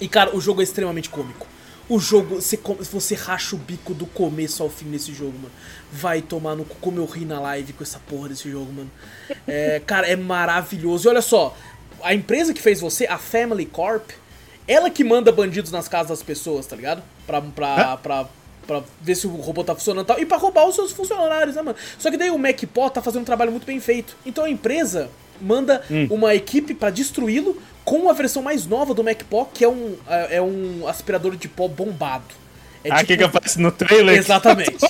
E cara, o jogo é extremamente cômico. O jogo, você, você racha o bico do começo ao fim nesse jogo, mano. Vai tomar no cu como eu ri na live com essa porra desse jogo, mano. É, cara, é maravilhoso. E olha só, a empresa que fez você, a Family Corp, ela que manda bandidos nas casas das pessoas, tá ligado? Pra, pra, pra, pra ver se o robô tá funcionando e tal. E pra roubar os seus funcionários, né, mano? Só que daí o MacPaw tá fazendo um trabalho muito bem feito. Então a empresa manda uma equipe pra destruí-lo com a versão mais nova do MacPaw, que é um, é é um aspirador de pó bombado. É Aqui que aparece no trailer. Exatamente.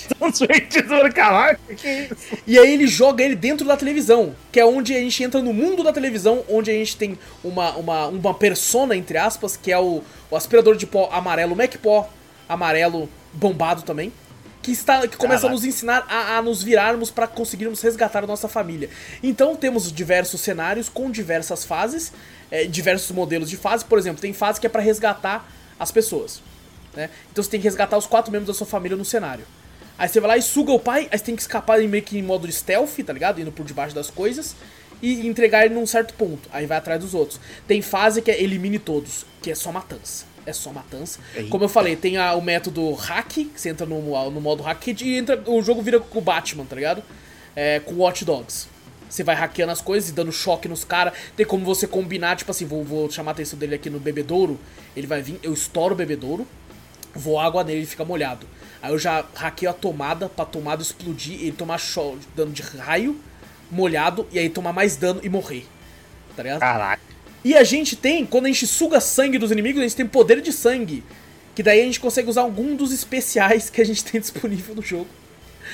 E aí ele joga ele dentro da televisão, que é onde a gente entra no mundo da televisão, onde a gente tem uma, uma, uma persona, entre aspas, que é o, o aspirador de pó amarelo, MacPaw amarelo bombado também, que, está, que começa Caraca. a nos ensinar a, a nos virarmos para conseguirmos resgatar a nossa família. Então temos diversos cenários com diversas fases, é, diversos modelos de fase. Por exemplo, tem fase que é para resgatar as pessoas. Né? Então você tem que resgatar os quatro membros da sua família no cenário. Aí você vai lá e suga o pai, aí você tem que escapar meio que em modo de stealth, tá ligado? Indo por debaixo das coisas e entregar ele num certo ponto. Aí vai atrás dos outros. Tem fase que é elimine todos, que é só matança. É só matança. Eita. Como eu falei, tem a, o método hack, que você entra no, no modo hack e entra, o jogo vira com o Batman, tá ligado? É, com Watch Dogs. Você vai hackeando as coisas e dando choque nos caras. Tem como você combinar, tipo assim, vou, vou chamar a atenção dele aqui no bebedouro. Ele vai vir, eu estouro o bebedouro, vou água nele e fica molhado. Aí eu já hackeio a tomada pra tomada explodir e ele tomar choque, dano de raio, molhado, e aí tomar mais dano e morrer. Tá ligado? Caraca. E a gente tem, quando a gente suga sangue dos inimigos, a gente tem poder de sangue. Que daí a gente consegue usar algum dos especiais que a gente tem disponível no jogo.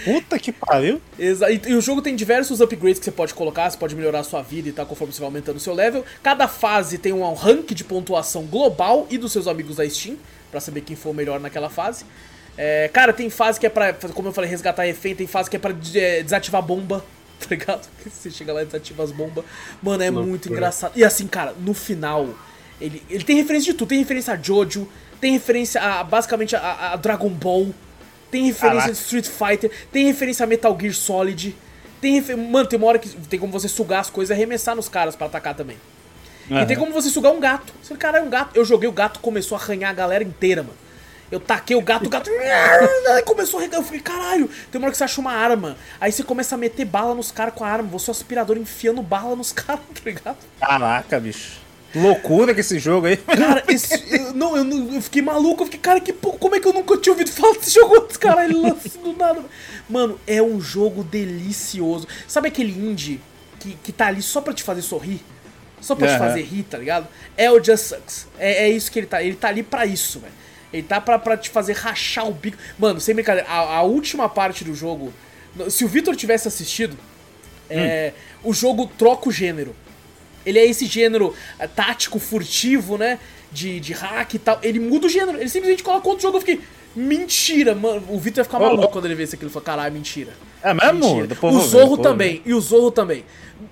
Puta que pariu. Exa e, e, o jogo tem diversos upgrades que você pode colocar, você pode melhorar a sua vida e tal, conforme você vai aumentando o seu level. Cada fase tem um rank de pontuação global e dos seus amigos da Steam, para saber quem for o melhor naquela fase. É, cara, tem fase que é pra, como eu falei, resgatar refém, tem fase que é pra é, desativar bomba, tá ligado? Você chega lá e desativa as bombas. Mano, é Loucura. muito engraçado. E assim, cara, no final, ele, ele tem referência de tudo. Tem referência a Jojo, tem referência a, basicamente a, a Dragon Ball, tem referência a Street Fighter, tem referência a Metal Gear Solid. Tem refer... Mano, tem uma hora que tem como você sugar as coisas e arremessar nos caras para atacar também. Uhum. E tem como você sugar um gato. Você, cara, é um gato. Eu joguei o gato, começou a arranhar a galera inteira, mano. Eu taquei o gato, o gato começou a regar. Eu falei, caralho, tem uma hora que você acha uma arma. Aí você começa a meter bala nos caras com a arma. Você é o aspirador enfiando bala nos caras, tá ligado? Caraca, bicho. Loucura que esse jogo aí. Cara, esse, eu, não, eu, eu, fiquei maluco. Eu fiquei, cara, que, como é que eu nunca tinha ouvido falar desse jogo antes, cara? Ele lança do nada. Mano, é um jogo delicioso. Sabe aquele indie que, que tá ali só pra te fazer sorrir? Só pra uhum. te fazer rir, tá ligado? É o Just Sucks. É, é isso que ele tá. Ele tá ali pra isso, velho. Ele tá pra, pra te fazer rachar o bico. Mano, sem brincadeira, a, a última parte do jogo. Se o Victor tivesse assistido, é, hum. o jogo troca o gênero. Ele é esse gênero é, tático, furtivo, né? De, de hack e tal. Ele muda o gênero. Ele simplesmente coloca outro jogo. Eu fiquei. Mentira, mano. O Victor ia ficar maluco quando ele vê isso aqui. Ele falou: caralho, mentira. É mesmo? Mentira. O Zorro também. E o Zorro também.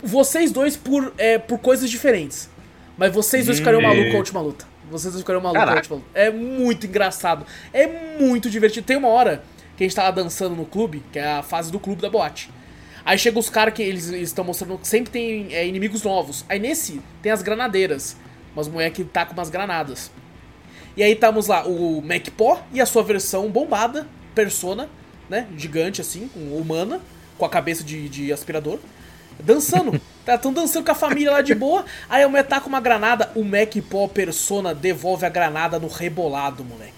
Vocês dois por, é, por coisas diferentes. Mas vocês dois ficariam malucos com a última luta. Vocês ficaram malucos. É muito engraçado. É muito divertido. Tem uma hora que a gente tava dançando no clube, que é a fase do clube da boate. Aí chega os caras que eles estão mostrando que sempre tem é, inimigos novos. Aí nesse tem as granadeiras. Umas mulheres que tá com umas granadas. E aí estamos lá, o MacPo e a sua versão bombada, Persona, né? Gigante assim, humana, com a cabeça de, de aspirador dançando. Estão tá, dançando com a família lá de boa. Aí mulher tá com uma granada. O Mac Persona devolve a granada no rebolado, moleque.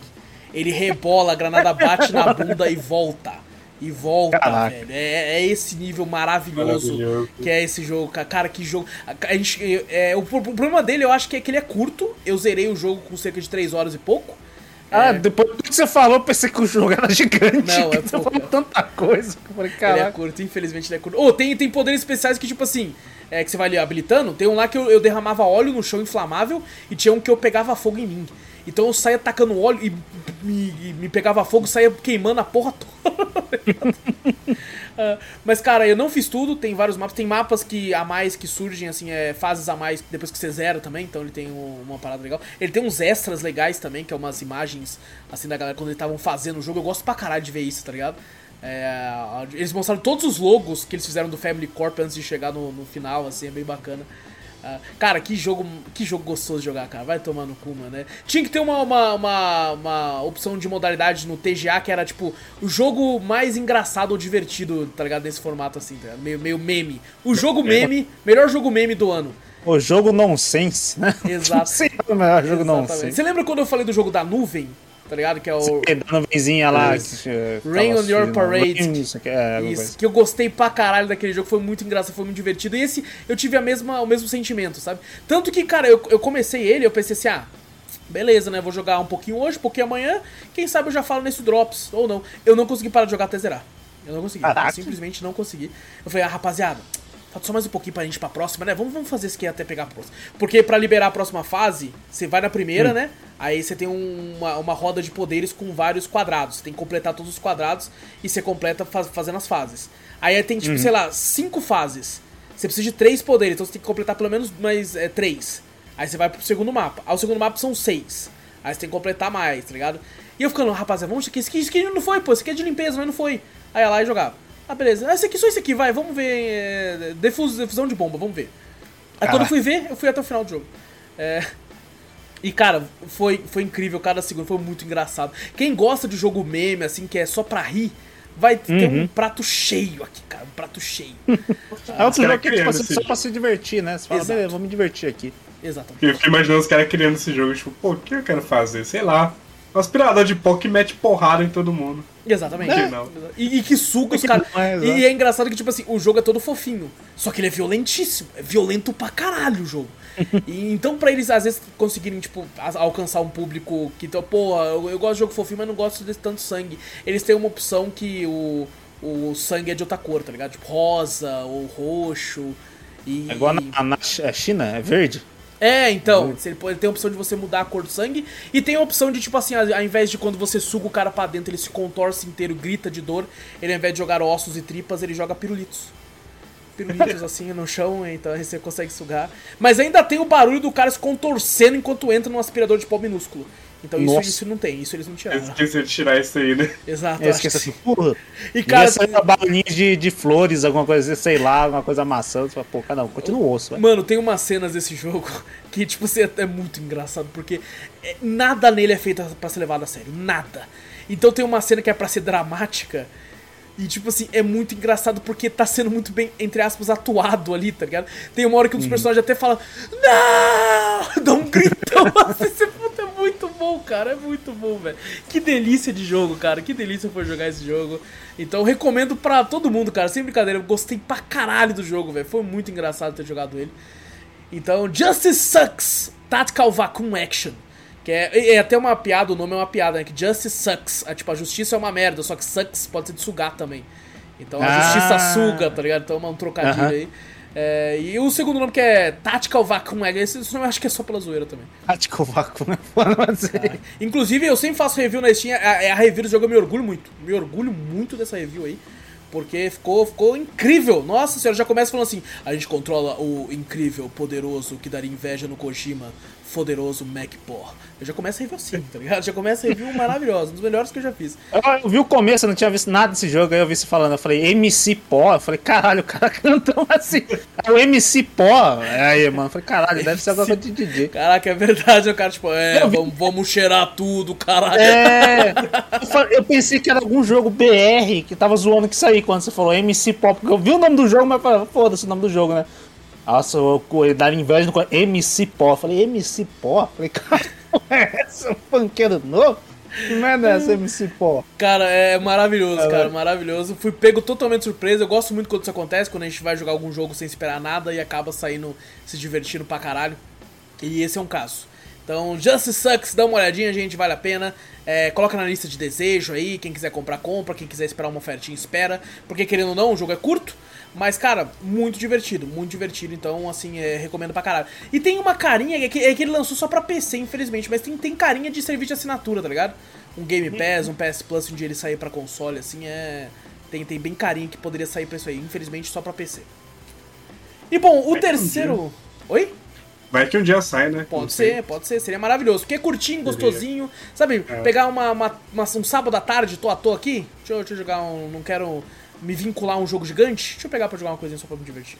Ele rebola, a granada bate na bunda e volta. E volta, Caraca. velho. É, é, esse nível maravilhoso, maravilhoso, que é esse jogo. Cara, que jogo. A, gente, é, o, o, problema dele eu acho que é que ele é curto. Eu zerei o jogo com cerca de 3 horas e pouco. Ah, é... depois do que você falou, pensei que o jogo era gigante. Não, é Você falou tanta coisa. Eu falei, Ele é curto, infelizmente ele é curto. Oh, tem, tem poderes especiais que, tipo assim, é, que você vai ali habilitando. Tem um lá que eu, eu derramava óleo no chão inflamável e tinha um que eu pegava fogo em mim. Então eu saía tacando óleo e me, me pegava fogo, saía queimando a porra toda. uh, mas, cara, eu não fiz tudo, tem vários mapas. Tem mapas que a mais que surgem, assim, é, fases a mais depois que você zera também, então ele tem um, uma parada legal. Ele tem uns extras legais também, que é umas imagens, assim, da galera quando eles estavam fazendo o jogo. Eu gosto pra caralho de ver isso, tá ligado? É, eles mostraram todos os logos que eles fizeram do Family Corp antes de chegar no, no final, assim, é bem bacana. Ah, cara, que jogo, que jogo gostoso de jogar, cara. Vai tomar no cu, mano. Né? Tinha que ter uma, uma, uma, uma, opção de modalidade no TGA que era tipo o jogo mais engraçado ou divertido, tá ligado? Nesse formato assim, tá meio, meio meme. O jogo meme, melhor jogo meme do ano. O jogo nonsense, né? Exato. Sim, o melhor jogo nonsense. Você lembra quando eu falei do jogo da nuvem? Tá ligado? Que é o. Da nuvenzinha lá. Que, Rain on Your Parade. Isso, que, é, isso, que eu gostei pra caralho daquele jogo, foi muito engraçado, foi muito divertido. E esse eu tive a mesma, o mesmo sentimento, sabe? Tanto que, cara, eu, eu comecei ele, eu pensei assim, ah. Beleza, né? Vou jogar um pouquinho hoje, pouquinho amanhã. Quem sabe eu já falo nesse Drops, ou não. Eu não consegui parar de jogar até zerar. Eu não consegui. Eu simplesmente não consegui. Eu falei, ah, rapaziada, falta só mais um pouquinho pra gente ir pra próxima, né? Vamos, vamos fazer isso aqui até pegar a próxima. Porque pra liberar a próxima fase, você vai na primeira, né? Aí você tem um- uma, uma roda de poderes com vários quadrados. Você tem que completar todos os quadrados e você completa faz- fazendo as fases. Aí tem, tipo, sei lá, cinco fases. Você precisa de três poderes, então você tem que completar pelo menos mais é, três. Aí você vai pro segundo mapa. Aí o segundo mapa são seis. Aí você tem que completar mais, tá ligado? E eu ficando, rapaziada, vamos isso aqui, isso aqui não foi, pô, isso aqui é de limpeza, mas não foi. Aí ia lá e jogava. Ah, beleza. Ah, esse aqui, só esse aqui, vai, vamos ver. É, defus- defusão de bomba, vamos ver. Aí quando eu fui ver, eu fui até o final do jogo. É. E, cara, foi, foi incrível cada segundo, foi muito engraçado. Quem gosta de jogo meme, assim, que é só pra rir, vai ter um prato cheio aqui, cara. Um prato cheio. É outro jogo que, tipo criando assim, esse só pra se divertir, né? Você fala, beleza, vou me divertir aqui. Exatamente. Eu fico imaginando os caras criando esse jogo, tipo, pô, o que eu quero fazer? Sei lá. Um aspirador de pó que mete porrada em todo mundo. Exatamente. É. Não. E, e que suga os caras. é, e é engraçado que, tipo assim, o jogo é todo fofinho. Só que ele é violentíssimo. É violento pra caralho o jogo. e então, pra eles, às vezes, conseguirem, tipo, alcançar um público que, então, pô, eu, eu gosto de jogo fofinho, mas não gosto desse tanto sangue. Eles têm uma opção que o, o sangue é de outra cor, tá ligado? Tipo, rosa ou roxo. E, É igual na, na Ch- China, é verde. É, então, você pode- tem a opção de você mudar a cor do sangue e tem a opção de, tipo assim, ao ao invés de quando você suga o cara pra dentro, ele se contorce inteiro, grita de dor, ele ao invés de jogar ossos e tripas, ele joga pirulitos. Pirulitos assim no chão, então aí você consegue sugar. Mas ainda tem o barulho do cara se contorcendo enquanto entra num aspirador de pó minúsculo. Então isso, Nossa. isso não tem, isso eles não Eu tiraram. esqueci de tirar isso aí, né? Exato. Eu esqueci que assim, porra. E Cara, cara, sai barulhinho de, de flores, alguma coisa assim, sei lá, alguma coisa amassando. Você fala, pô, cara, não, continua o osso, velho. Mano, tem umas cenas desse jogo que, tipo, assim, é muito engraçado, porque é- nada nele é feito pra ser levado a sério. Nada. Então tem uma cena que é pra ser dramática. E, tipo assim, é muito engraçado porque tá sendo muito bem, entre aspas, atuado ali, tá ligado? Tem uma hora que um dos personagens até fala, não! Dá um gritão assim, você muito bom, cara, é muito bom, velho. Que delícia de jogo, cara, que delícia foi jogar esse jogo. Então eu recomendo pra todo mundo, cara, sem brincadeira, eu gostei pra caralho do jogo, velho. Foi muito engraçado ter jogado ele. Então, Justice Sucks Tactical Vacuum Action. Que é, é até uma piada, o nome é uma piada, né? Que Justice Sucks. É, tipo, a justiça é uma merda, só que Sucks pode ser de sugar também. Então a Ah. justiça suga, tá ligado? Então é um trocadilho Aham. aí. É, e o segundo nome que é Tactical Vacuum Action. Esse nome eu acho que é só pela zoeira também. Vácuo, né? Foda, mas é- Inclusive, eu sempre faço review na Steam. A, a review do jogo eu me orgulho muito. Me orgulho muito dessa review aí. Porque ficou, ficou incrível. Nossa senhora, já começa falando assim: a gente controla o incrível, poderoso, que daria inveja no Kojima, poderoso MacPor. Eu já começo a review assim, tá ligado? Já começa a review maravilhosa, um dos melhores que eu já fiz. Eu, vi o começo, eu não tinha visto nada desse jogo, aí eu vi você falando, eu falei, MC Pó, eu falei, caralho, o cara cantando assim. Aí o MC Pó, aí, mano, eu falei, caralho, deve ser alguma coisa de DJ. Caraca, é verdade, o cara, tipo, é, vamos, vamos cheirar tudo, caralho. É, eu, falei- eu pensei que era algum jogo BR que tava zoando que aí quando você falou MC Pó, porque eu vi o nome do jogo, mas foda-se o nome do jogo, né? Nossa, eu, dar inveja no MC Pó. Eu falei, MC Pó? Falei, cara, é esse um funkeiro novo? Merda é essa, MC Pó? Cara, é maravilhoso, cara, maravilhoso. Fui pego totalmente surpresa. Eu gosto muito quando isso acontece, quando a gente vai jogar algum jogo sem esperar nada e acaba saindo, se divertindo pra caralho. E esse é um caso. Então, Justice Sucks, dá uma olhadinha, gente, vale a pena. É, coloca na lista de desejo aí, quem quiser comprar, compra. Quem quiser esperar uma ofertinha, espera. Porque, querendo ou não, o jogo é curto. Mas, cara, muito divertido, muito divertido. Então, assim, é, recomendo pra caralho. E tem uma carinha, é que, é que ele lançou só pra PC, infelizmente. Mas tem, tem carinha de serviço de assinatura, tá ligado? Um Game Pass, um PS Plus, um dia ele sair pra console, assim, é... Tem, tem bem carinha que poderia sair pra isso aí. Infelizmente, só pra PC. E, bom, o terceiro... Oi? Vai que um dia sai, né? Pode Não sei. ser, pode ser, seria maravilhoso. Porque é curtinho, gostosinho. Sabe, pegar uma, uma- uma- um sábado à tarde, tô à toa aqui. Deixa eu, deixa eu jogar um. Não quero me vincular a um jogo gigante. Deixa eu pegar pra jogar uma coisinha só pra me divertir.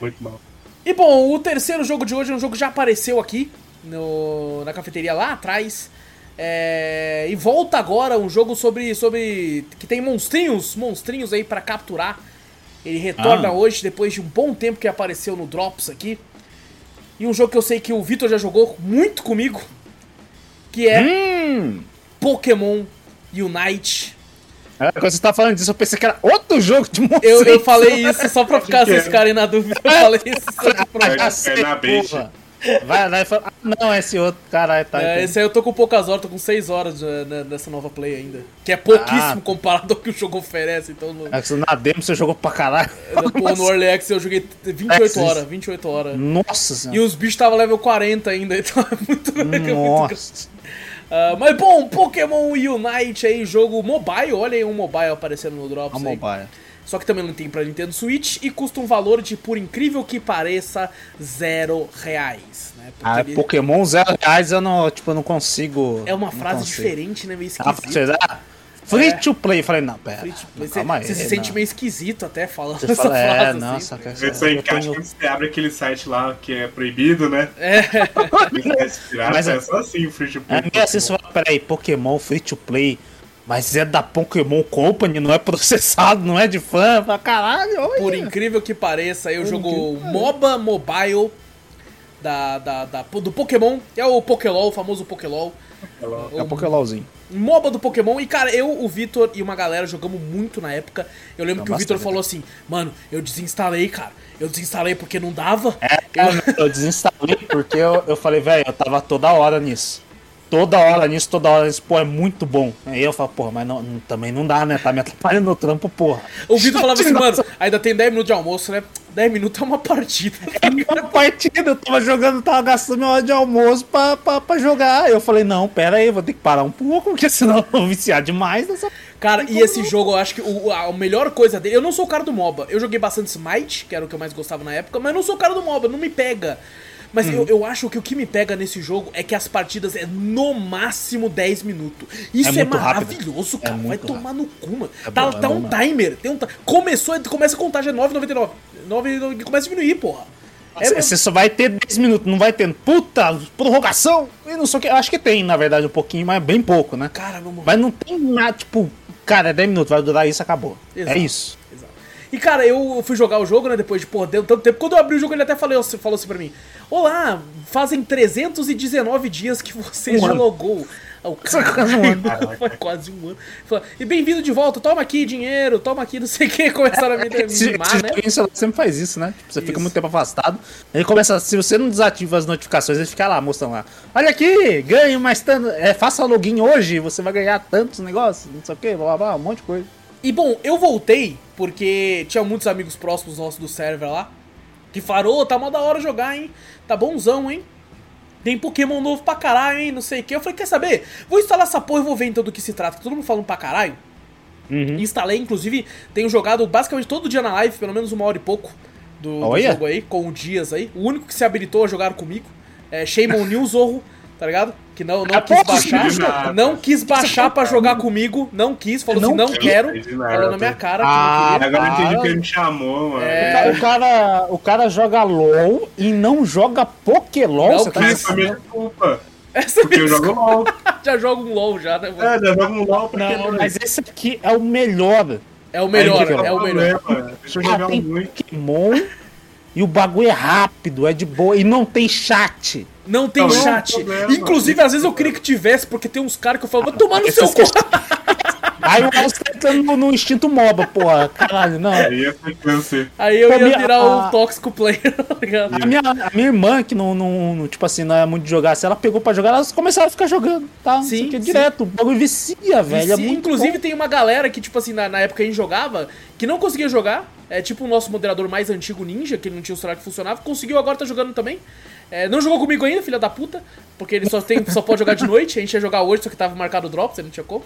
Muito mal. E bom, o terceiro jogo de hoje é um jogo que já apareceu aqui no, na cafeteria lá atrás. É, e volta agora um jogo sobre. sobre. que tem monstrinhos, monstrinhos aí pra capturar. Ele retorna Ah. hoje, depois de um bom tempo que apareceu no Drops aqui. E um jogo que eu sei que o Vitor já jogou muito comigo. Que é Hum! Pokémon Unite. É, Quando você tá falando disso, eu pensei que era outro jogo de monstro. Eu, eu falei isso só pra ficar que vocês é? ficarem na dúvida. Eu falei isso só de É, propósito. é na. Porra. Vai lá e fala, ah, não, esse outro, caralho, tá. É, esse aí eu tô com poucas horas, tô com 6 horas né, nessa nova play ainda. Que é pouquíssimo Ah. comparado ao que o jogo oferece, então no, É que Na demo você jogou pra caralho. pô, no Early Access eu joguei 28 Access. horas, 28 horas. Nossa E senhora. os bichos estavam level 40 ainda, então é muito, é muito Nossa. Ah, mas bom, Pokémon Unite aí, jogo mobile, olha aí um mobile aparecendo no Drops aí. mobile. Só que também não tem pra Nintendo Switch e custa um valor de, por incrível que pareça, zero reais. Né? Porque Ah, ele- Pokémon zero reais eu não, tipo, eu não consigo. é uma frase consigo. diferente, né? Meio Ah, esquisita. ah, free É. to play. Eu falei, não, pera. Free to play. Você, calma aí. você se não. sente meio esquisito até falando Você essa fala, é, frase. não, assim. só que eu encaixa ponho- quando você abre aquele site lá que é proibido, né? É, Mas é, é- só assim o free to É play. meio assim, você fala, peraí, Pokémon free to play, mas é da Pokémon Company, não é processado, não é de fã. Fala, caralho, olha. por incrível que pareça, eu jogo MOBA Mobile da, da, da- do Pokémon, é o Pokélol, o famoso Pokélol. É o Pokélolzinho. MOBA do Pokémon. E, cara, eu, o Vitor e uma galera jogamos muito na época. Eu lembro Não, que o Vitor falou assim: Mano, eu desinstalei, cara. Eu desinstalei porque não dava. É, cara, eu desinstalei porque eu, eu falei, velho, eu tava toda hora nisso. Toda hora nisso, toda hora nisso, pô, é muito bom. Aí eu falo, porra, mas não- também não dá, né? Tá me atrapalhando no trampo, porra. O Vitor falava assim. Mano, ainda tem 10 minutos de almoço, né? 10 minutos é uma partida. Uma partida, eu tava jogando, tava gastando minha hora de almoço pra, pra, pra jogar. Eu falei, não, pera aí, vou ter que parar um pouco, porque senão eu vou viciar demais nessa. Cara, e esse jogo, eu acho que o, a melhor coisa dele. Eu não sou o cara do MOBA. Eu joguei bastante Smite, que era o que eu mais gostava na época, mas eu não sou o cara do MOBA, não me pega. Mas Uhum. eu, eu acho que o que me pega nesse jogo é que as partidas é no máximo 10 minutos. Isso é, muito rápido. maravilhoso, cara. Vai muito tomar no cu, mano. É tá bom, é tá um timer. Tem um Começou, começa a contar já 9,99. 9, começa a diminuir, porra. É, Você só vai ter 10 minutos, não vai ter puta, prorrogação e não sei o que. Eu acho que tem, na verdade, um pouquinho, mas bem pouco, né? Cara, vamos Mas não tem nada, tipo, cara, é 10 minutos, vai durar isso, acabou. Exato. É isso. Exato. E cara, eu fui jogar o jogo, né, depois de, pô, deu tanto tempo. Quando eu abri o jogo, ele até falou, falou assim pra mim: Olá, fazem 319 dias que você Um já ano. logou. Ah, o cara. Foi quase um ano. Falou, e bem-vindo de volta, toma aqui dinheiro, toma aqui não sei o que. Começaram a me mimar, esse né? celular sempre faz isso, né? Tipo, você fica Isso. muito tempo afastado. Ele começa, se você não desativa as notificações, ele fica lá, mostrando lá. Olha aqui, ganhe mais tanto. É, faça login hoje, você vai ganhar tantos negócios, não sei o que, blá blá blá, um monte de coisa. E bom, eu voltei porque tinha muitos amigos próximos nossos do server lá que Ô, tá mó da hora jogar, hein? Tá bonzão, hein? Tem Pokémon novo pra caralho, hein? Não sei o que. Eu falei: Quer saber? Vou instalar essa porra e vou ver então do que se trata. que Todo mundo falando pra caralho. Instalei, inclusive, tenho jogado basicamente todo dia na live, pelo menos uma hora e pouco do, do jogo aí, com o Dias aí. O único que se habilitou a jogar comigo é Shame on You Zorro, tá ligado? Que não, não quis baixar. Não quis baixar pra jogar comigo. Não quis, falou Não assim: não quis. quero. Falou na minha cara que Ah, queria. Agora eu entendi porque ele me chamou, mano. É. O, cara, o cara joga LOL e não joga Pokélol, Não, você tá que Essa é a minha desculpa. Essa Porque eu jogo LOL. Já joga um LOL já, né, mano? É, eu jogo um LOL porque Não, mas esse aqui é o melhor. É o melhor, Aí, é o melhor. Problema. Deixa eu Ah, jogar tem muito. Pokémon e o bagulho é rápido, é de boa e não tem chat. Não tem Não, chat. problema. Inclusive, às vezes eu queria que tivesse, porque tem uns caras que eu falo, vai tomar no seu é cu. Aí o Wallace tá entrando no, no instinto MOBA, porra. Caralho, não. Aí é. Aí eu ia virar a- um tóxico player, tá ligado? A minha, a minha irmã, que não, não, não, tipo assim, não é muito de jogar, se ela pegou pra jogar, elas começaram a ficar jogando, tá? Sim, o que, sim. direto. O bagulho vicia, velho. É Sim, muito inclusive bom. tem uma galera que, tipo assim, na, na época a gente jogava, que não conseguia jogar. É tipo o nosso moderador mais antigo, Ninja, que ele não tinha o celular que funcionava, conseguiu agora tá jogando também. É, não jogou comigo ainda, filha da puta, porque ele só, tem, só pode jogar de noite. A gente ia jogar hoje, só que tava marcado o Drops, ele não tinha como.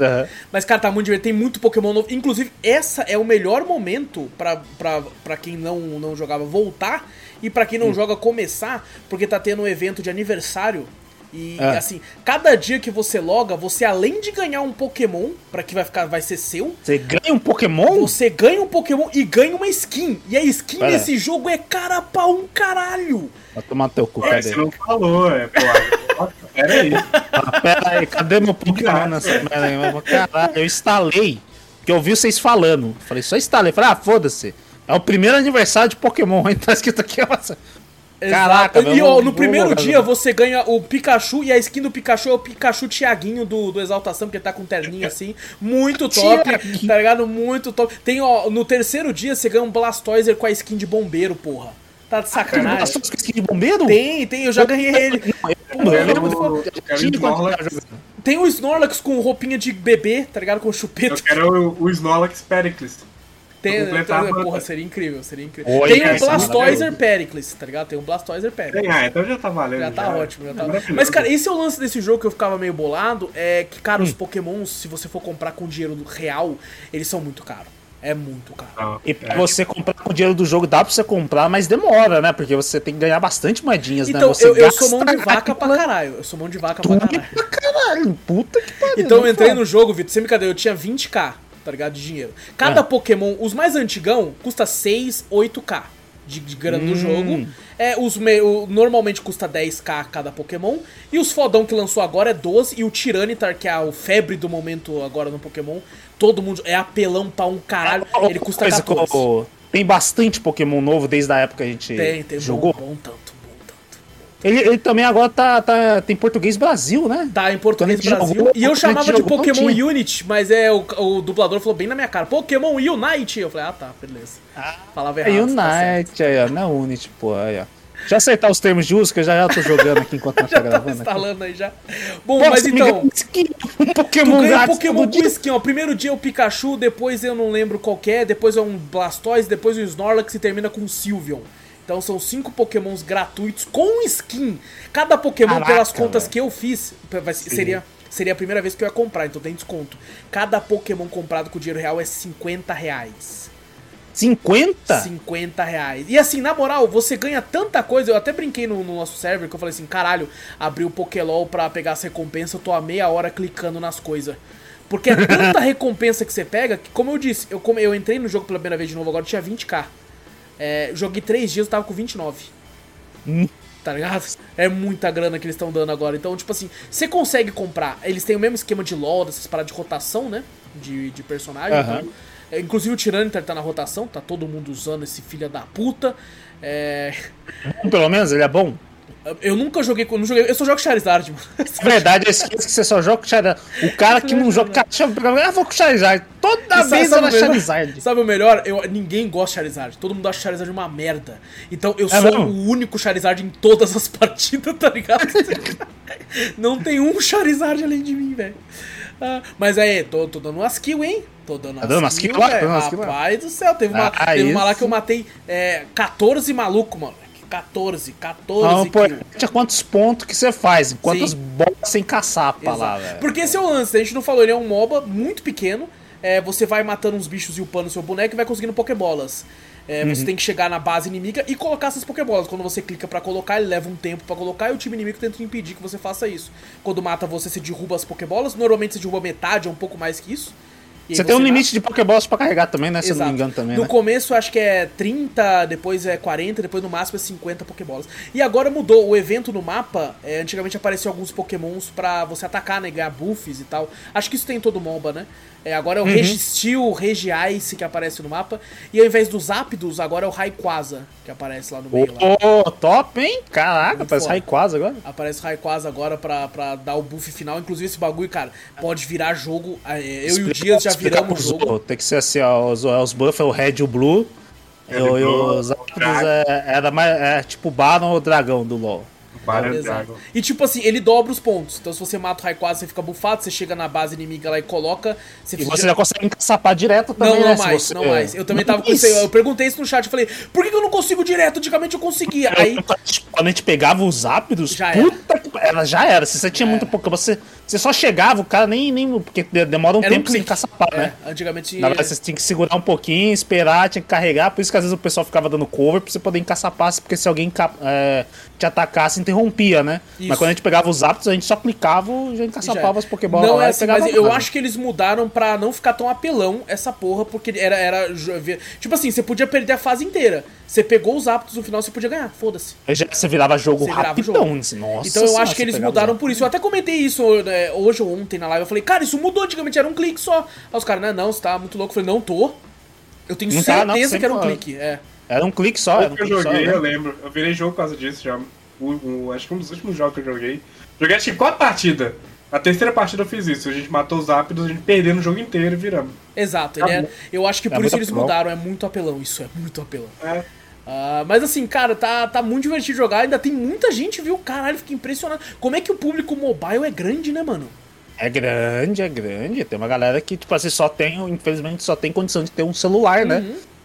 Aham. Mas, cara, tá muito divertido. Tem muito Pokémon novo. Inclusive, essa é o melhor momento pra, pra, pra quem não, não jogava voltar e pra quem não joga começar, porque tá tendo um evento de aniversário. E É. assim, cada dia que você loga, você além de ganhar um Pokémon, pra que vai ficar, vai ser seu, Você ganha um Pokémon? você ganha um Pokémon e ganha uma skin. E a skin Pera. desse jogo é cara pra um caralho. Vai tomar teu cu, cadê? você não falou, é, pô. Nossa, Pera aí. Ah, pera aí, cadê meu Pokémon nessa merda Caralho, eu instalei, que eu ouvi vocês falando. Falei, só instalei. Falei, ah, foda-se. É o primeiro aniversário de Pokémon, hein? Tá escrito aqui, nossa. Caraca, Exato. E ó, no primeiro dia você ganha o Pikachu e a skin do Pikachu é o Pikachu Tiaguinho do, do Exaltação, que ele tá com um terninho assim. Muito top, tá ligado? Muito top. Tem, ó, no terceiro dia você ganha um Blastoiser com a skin de bombeiro, porra. Tá de sacanagem. Nossa, com skin de bombeiro? Tem, tem, eu já ganhei ele. Pô, Eu. Eu. Tem o Snorlax com roupinha de bebê, tá ligado? Com Eu chupeta. quero o, o Snorlax Pericles. Tem, pra completar tem- banda. porra, seria incrível, seria incrível. Oi, tem um cara, é Blastoiser. Pericles, tá ligado? Tem um Blastoiser Pericles. Tem, ah, então já tá valendo. Já tá ótimo, já tá. Maravilhoso. Mas, cara, esse é o lance desse jogo que eu ficava meio bolado. É que, cara, os Hum. pokémons, se você for comprar com dinheiro real, eles são muito caros. É muito caro. Não, E pra é. você comprar com o dinheiro do jogo, dá pra você comprar, mas demora, né? Porque você tem que ganhar bastante moedinhas, né? Então, Você eu, eu sou mão de vaca pra caralho. Eu sou mão de vaca pra caralho. pra caralho. Puta que pariu. Então eu não entrei no jogo, Vitor, sem brincadeira, eu tinha 20k, tá ligado? De dinheiro. Cada É. Pokémon, os mais antigão, custa 6, 8k de, de grana Hum. jogo. É, os me- o- normalmente custa 10k cada Pokémon. E os fodão que lançou agora é 12. E o Tiranitar, que é o febre do momento agora no Pokémon, todo mundo. É apelão pra um caralho. Ele custa coisa que 14. eu- Tem bastante Pokémon novo desde a época que a gente Tem, tem jogou. Bom, bom tanto. Ele, ele também agora tá, tá- tem português Brasil, né? Tá em português Brasil. jogou, e eu chamava de jogou, Pokémon. Unity, mas é o, o dublador falou bem na minha cara: Pokémon Unite! Eu falei, ah tá, beleza. Falava É errado. tá. Unite, aí, ó. Não é Unity, pô. Aí, ó. Deixa eu acertar os termos de uso, que eu já, já tô jogando aqui enquanto nós tá tá gravando. aqui. instalando aí já. Bom, mas então. um skin, um Tu Pokémon ganha um Pokémon com skin, ó. Primeiro dia é o Pikachu, depois eu não lembro qual é, depois é um Blastoise, depois o Snorlax e termina com o Sylveon. Então são cinco Pokémons gratuitos com skin. Cada Pokémon, Caraca, pelas contas velho. que eu fiz, seria, seria a primeira vez que eu ia comprar, então tem desconto. Cada Pokémon comprado com dinheiro real é 50 reais. 50? 50 reais. E assim, na moral, você ganha tanta coisa. Eu até brinquei no, no nosso server que eu falei assim: caralho, abri o Pokélol pra pegar essa recompensa. Eu tô há meia hora clicando nas coisas. Porque é tanta recompensa que você pega que, como eu disse, eu, eu entrei no jogo pela primeira vez de novo, agora tinha 20k. É, joguei 3 dias, eu tava com 29. Hum. Tá ligado? É muita grana que eles estão dando agora. Então, tipo assim, você consegue comprar. Eles têm o mesmo esquema de LOL, dessas paradas de rotação, né? De, de personagem. Aham. Então, é, inclusive o Tyranitar tá na rotação, tá todo mundo usando esse filho da puta. É, Pelo menos, ele é bom. Eu nunca joguei. Não joguei, eu só jogo Charizard, mano. Na verdade, eu esqueço que você só joga com Charizard. O cara que não joga. Deixa eu. Ah, vou com Charizard. Toda sabe- vez sabe era? Charizard. Sabe o melhor? Eu, ninguém gosta de Charizard. Todo mundo acha Charizard uma merda. Então eu É sou o único Charizard em todas as partidas, tá ligado? Não tem um Charizard além de mim, velho. Ah, mas aí, tô, tô dando umas kills, hein? Tô dando Tá dando umas kills lá? Kills lá? Rapaz do céu, teve uma, Ah, teve uma lá que eu matei é, 14 maluco, mano. 14, 14 Não, pô, quantos pontos que você faz? Quantas bolas sem caçapa lá, velho. Porque esse é o lance, a gente não falou, ele é um MOBA muito pequeno. é, você vai matando uns bichos e upando seu boneco e vai conseguindo Pokébolas. É, Uhum. Você tem que chegar na base inimiga e colocar essas Pokébolas. Quando você clica pra colocar, ele leva um tempo pra colocar e o time inimigo tenta impedir que você faça isso. Quando mata você, você derruba as Pokébolas. Normalmente você derruba metade ou um pouco mais que isso. Você tem um mata. limite de Pokéballs pra carregar também, né? Se eu não me engano também, No né? começo acho que é 30, depois é 40, depois no máximo é 50 Pokébolas. E agora mudou, o evento no mapa, é, antigamente apareciam alguns Pokémons pra você atacar, né, ganhar buffs e tal. Acho que isso tem em todo MOBA, né? É, agora é Uhum. o Registeel, Regice que aparece no mapa. E ao invés dos Zapdos, agora é o Rayquaza que aparece lá no meio. Lá. Ô, top, hein? Caraca, Muito parece foda. Rayquaza agora. Aparece o Rayquaza agora pra, pra dar o buff final. Inclusive esse bagulho, cara, pode virar jogo. é, Eu e o Dias já Explica viramos jogo. Tem que ser assim, ó. Os, os buff é o red e o blue. E, o- e os Zapdos é, era mais, é tipo Baron ou Dragão do LoL. Exato. E tipo assim, ele dobra os pontos. Então se você mata o Rayquaza, você fica bufado, você chega na base inimiga lá e coloca. Você E fica- você já consegue encaçapar direto também, Não, não né? mais, você- não mais. Eu também tava com isso. Eu perguntei isso no chat, eu falei, por que eu não consigo direto? Antigamente eu conseguia. Aí. Quando a gente pegava os ápidos, Já era. puta que ela já era. Se você tinha muito pouco, você, você só chegava, o cara nem. nem porque de- demora um Era um tempo sem clique. caçapar, É, né? antigamente. Na verdade, você tinha que segurar um pouquinho, esperar, tinha que carregar. Por isso que às vezes o pessoal ficava dando cover pra você poder encaçapar, porque se alguém é, te atacasse, interrompia, né? Isso. Mas quando a gente pegava os ápidos, a gente só clicava e já encaçapava as Pokébolas Não lá é assim, mas eu acho que eles mudaram pra não ficar tão apelão essa porra, porque era. era tipo assim, você podia perder a fase inteira. Você pegou os aptos no final, você podia ganhar, já- Você virava jogo Você virava rapidão. jogo. assim, Nossa Então eu senhora, acho que eles mudaram por isso. Eu até comentei isso né, hoje ou ontem na live. Eu falei, cara, isso mudou antigamente, era um clique só. Aí os caras, não, não, você tá muito louco. Eu falei, não tô. Eu tenho Não tá, certeza não, que era um clique. É. Era um clique só, era um que eu clique só. joguei, né? eu lembro. Eu virei jogo por causa disso já. O, o- acho que um dos últimos jogos que eu joguei. Joguei acho que quatro partidas. A terceira partida eu fiz isso. A gente matou os ápidos, a gente perdendo o jogo inteiro e viramos. Exato. Ele é- eu acho que É por muito isso eles apelão. mudaram. É muito apelão. Isso é muito apelão. É. Ah, mas assim, cara, tá, tá muito divertido jogar. Ainda tem muita gente, viu? Caralho, fiquei impressionado. Como é que o público mobile é grande, né, mano? É grande, é grande. Tem uma galera que, tipo assim, só tem, infelizmente, só tem condição de ter um celular, né?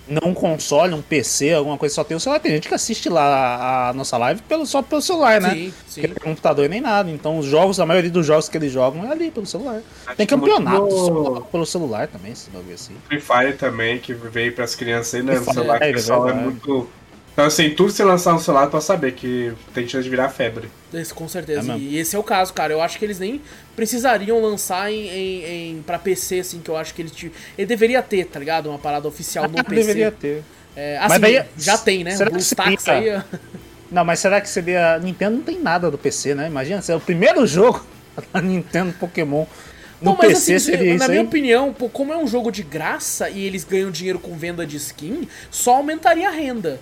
Não um console, um PC, alguma coisa, só tem o celular. Tem gente que assiste lá a nossa live pelo, só pelo celular, né? Sim, sim. Porque não tem computador nem nada. Então os jogos, a maioria dos jogos que eles jogam é ali pelo celular. Acho Tem é campeonato no- pelo celular também, esse bagulho assim. Free Fire também, que veio pras crianças aí, né? Free No celular, que é é verdade. muito. Então, assim, tudo se lançar no celular pra saber que tem chance de virar febre. Esse, com certeza. É e esse é o caso, cara. Eu acho que eles nem precisariam lançar em, em, em pra PC, assim, que eu acho que ele, te- ele deveria ter, tá ligado? Uma parada oficial no PC. Deveria ter. É, Mas assim, daí- já tem, né? será que aí. Não, mas será que seria. Nintendo não tem nada do PC, né? Imagina, se é o primeiro jogo da Nintendo Pokémon. No Não, mas PC assim, seria na isso minha aí. opinião, pô, como é um jogo de graça e eles ganham dinheiro com venda de skin, só aumentaria a renda.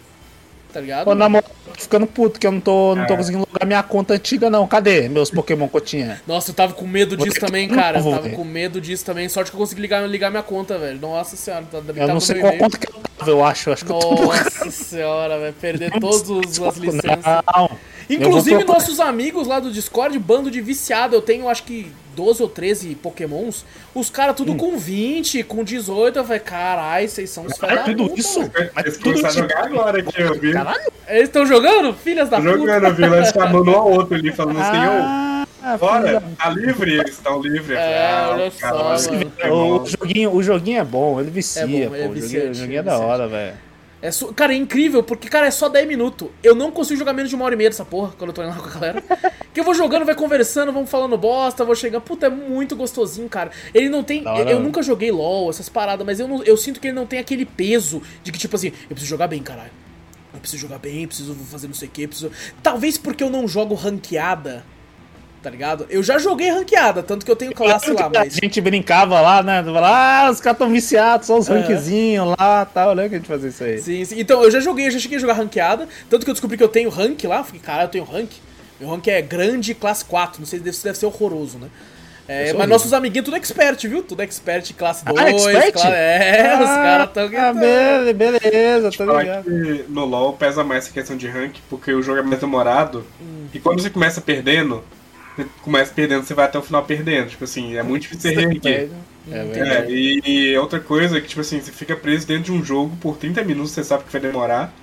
Tá ligado? Pô, na moral, tô ficando puto que eu não tô, não tô É. conseguindo logar minha conta antiga, não. Cadê meus Pokémon que eu tinha? Nossa, eu tava com medo disso também, cara. Eu Vou tava com medo disso também. Sorte que eu consegui ligar, ligar minha conta, velho. Nossa senhora, tá, Eu tava não no sei qual e-mail. conta que eu tava, eu acho. Acho que eu tô Nossa senhora, vai perder todas os- as licenças. Não. Inclusive, procurar. nossos amigos lá do Discord, bando de viciado. Eu tenho, acho que, 12 ou 13 Pokémons. Os caras tudo Hum. com 20, com 18. Eu falei, caralho, vocês são os fera da tudo puta, isso? mano." Mas Eles tudo começaram a isso. jogar agora aqui, eu vi. Caralho. Eles estão jogando? Filhas da puta. Jogando, viu? Eles chamando um ao outro ali, falando assim, ô, Ah, bora, tá livre? Eles estão livres. É, ah, olha só, bom. O joguinho, o joguinho é bom, ele vicia, É bom, ele é pô. o joguinho, viciante, o joguinho é é da hora, velho. É su- Cara, é incrível, porque, cara, é só 10 minutos. Eu não consigo jogar menos de uma hora e meia dessa porra, quando eu tô indo lá com a galera. que eu vou jogando, vai conversando, vamos falando bosta, vou chegando. Puta, é muito gostosinho, cara. Ele não tem. Eu né? nunca joguei LOL, essas paradas, mas eu, não- eu sinto que ele não tem aquele peso de que, tipo assim, eu preciso jogar bem, caralho. Eu preciso jogar bem, preciso fazer não sei o que, preciso. Talvez porque eu não jogo ranqueada. Tá ligado? Eu já joguei ranqueada, tanto que eu tenho classe lá, A mas. gente brincava lá, né? Falava, ah, os caras tão viciados, só os É. rankzinhos lá tal. Lembra que a gente fazia isso aí? Sim, sim. Então, eu já joguei, eu já cheguei a jogar ranqueada. Tanto que eu descobri que eu tenho rank lá. Fiquei, cara, eu tenho rank. Meu rank é grande classe 4. Não sei se deve ser horroroso, né? É, Eu mas nossos amiguinhos tudo expert, viu? Tudo expert classe 2. Ah, expert? cla- É, os caras tão Ah, be- beleza, tô Falar ligado. que no LoL pesa mais essa questão de rank, porque o jogo é mais demorado. Hum. E quando você começa perdendo, você começa perdendo, você vai até o final perdendo. Tipo assim, é muito difícil você reerguer. É É, verdade. e, e outra coisa é que, tipo assim, você fica preso dentro de um jogo por 30 minutos, você sabe que vai demorar.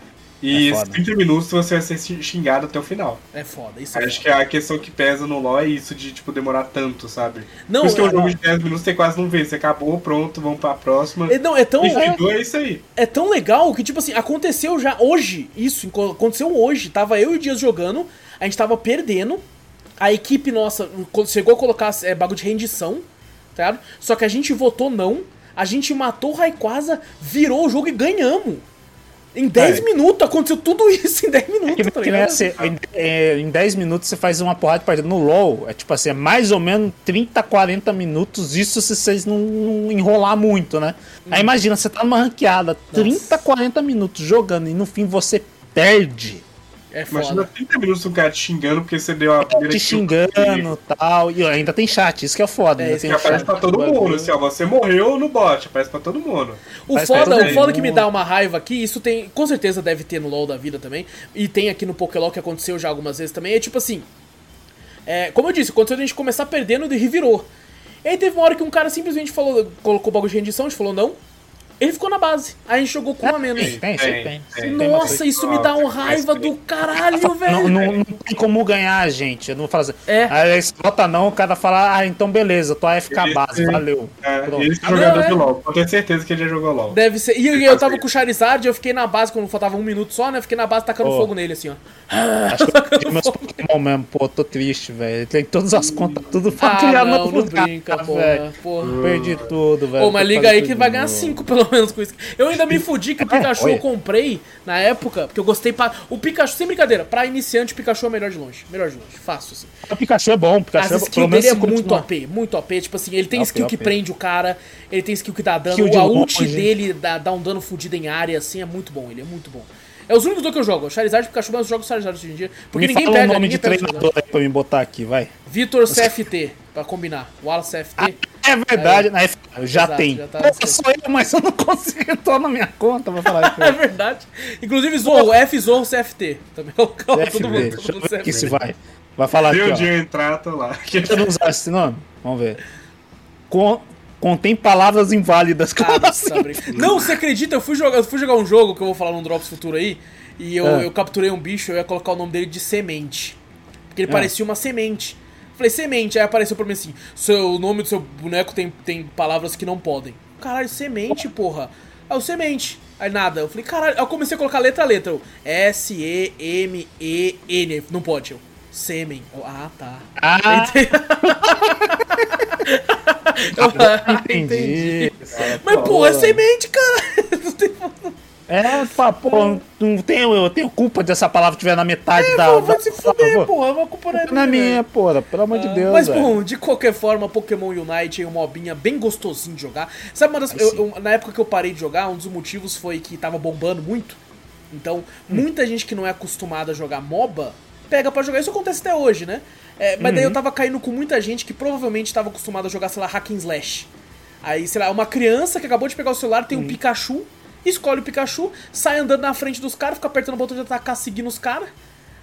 E É esses foda. 30 minutos você vai ser xi- xingado até o final. É foda, isso é Acho foda. que a questão que pesa no LoL é isso de, tipo, demorar tanto, sabe? Não, Por isso que é um é- jogo de 10 minutos você quase não vê. Você acabou, pronto, vamos pra próxima. É, Não, é tão, E é, G2 é isso aí. é tão legal que, tipo assim, aconteceu já hoje, isso, aconteceu hoje. Tava eu e o Dias jogando, a gente tava perdendo, a equipe nossa chegou a colocar é, bagulho de rendição, tá ligado? Só que a gente votou não, a gente matou o Raikkosa, virou o jogo e ganhamos. Em 10 É. minutos, aconteceu tudo isso em 10 minutos, Que, tá ligado? em, é, em 10 minutos você faz uma porrada de partida. No LoL, é tipo assim, é mais ou menos 30, 40 minutos. Isso se vocês não, não enrolar muito, né? Aí imagina, você tá numa ranqueada, 30, 40 minutos jogando e no fim você perde. É Imagina foda. 30 minutos um cara te xingando porque você deu a primeira Te xingando e tal. E ainda tem chat, isso que é foda. É, isso Que aparece chat pra todo do mundo, assim, ó, você morreu no bot, aparece pra todo mundo. O Faz foda, o foda que me dá uma raiva aqui, isso tem. Com certeza deve ter no LoL da vida também. E tem aqui no Pokélol que aconteceu já algumas vezes também. É tipo assim. É, como eu disse, aconteceu a gente começar perdendo e revirou. E aí teve uma hora que um cara simplesmente falou, colocou o bagulho de rendição, a gente falou não. Ele ficou na base. Aí a gente jogou com um a menos. Tem, tem, Tem, tem. tem. Tem Nossa, bastante. isso me dá um raiva do caralho, velho. Não, não, não tem como ganhar, gente. Eu não vou falar assim. É. Aí você bota não, o cara fala, ah, então beleza, tô AFK Esse- base, valeu. É, esse jogador não, é. de LoL, pode ter certeza que ele já jogou LoL. Deve ser. E eu, eu tava com o Charizard, eu fiquei na base quando faltava um minuto só, né? Fiquei na base tacando Pô. fogo nele, assim, ó. Acho que eu perdi meus Pokémon mesmo, pô, tô triste, velho. Tem todas as contas, tudo pra Ah, criar não, novo não lugar, brinca, porra, porra. Perdi tudo, velho. Ô, mas Tem liga aí que vai ganhar novo. 5 pelo menos com isso. Eu ainda me fudi que o Pikachu eu comprei na época, porque eu gostei pra. O Pikachu, sem brincadeira, pra iniciante, o Pikachu é o melhor de longe. Melhor de longe, fácil, assim. O Pikachu é bom, o As Pikachu é skills Pelo menos dele é muito. OP, muito OP. Tipo assim, ele tem OP, skill que OP. prende o cara, ele tem skill que dá dano. Skill a ult longe. dele dá, dá um dano fudido em área, assim, é muito bom. Ele é muito bom. É os únicos dois que eu jogo. Charizard e Pikachu, mas eu jogo Charizard hoje em dia. Porque Me ninguém fala pega, o nome de treinador aí pra me botar aqui, vai. Vitor CFT, pra combinar. Wallace CFT. É, É verdade, né? já Exato, tem. já tá Pô, sou eu, mas eu não consigo entrar na minha conta pra falar isso. É verdade. Inclusive, Zorro, F Zorro CFT. Também coloca FB, todo mundo. deixa Todo eu mundo ver aqui CFT. se vai. Vai falar aqui, Deu onde eu entrar, tô lá. Deixa eu não usar esse nome. Vamos ver. Con- contém palavras inválidas. Ah, Como assim? tá brincando. Não, você acredita? Eu fui, jogar, eu fui jogar um jogo que eu vou falar num Drops futuro aí. E eu, Ah. eu capturei um bicho, eu ia colocar o nome dele de semente. Porque ele Ah. parecia uma semente. Falei, semente. Aí apareceu pra mim assim: seu, o nome do seu boneco tem, tem palavras que não podem. Caralho, semente, porra. Aí o semente. Aí nada. Eu falei, caralho. Aí eu comecei a colocar letra a letra. Eu, S-E-M-E-N. Não pode. Eu, sêmen. Eu, ah, tá. Ah, Eu, ah, entendi. Mas, porra, é semente, cara. Não tem É, pá, pô, não tenho, eu tenho culpa dessa palavra tiver na metade da. Pô, vai da- se fuder, da- porra. Uma culpa não é na minha, porra, pelo amor de Deus. Mas, bom, de qualquer forma, Pokémon Unite é um mobinha bem gostosinho de jogar. Sabe uma das. eu- eu- na época que eu parei de jogar, um dos motivos foi que tava bombando muito. Então, muita gente que não é acostumada a jogar MOBA pega pra jogar. Isso acontece até hoje, né? É, mas daí eu tava caindo com muita gente que provavelmente tava acostumada a jogar, sei lá, hack and slash. Aí, sei lá, uma criança que acabou de pegar o celular, tem um Pikachu, escolhe o Pikachu, sai andando na frente dos caras, fica apertando o botão de atacar, seguindo os caras.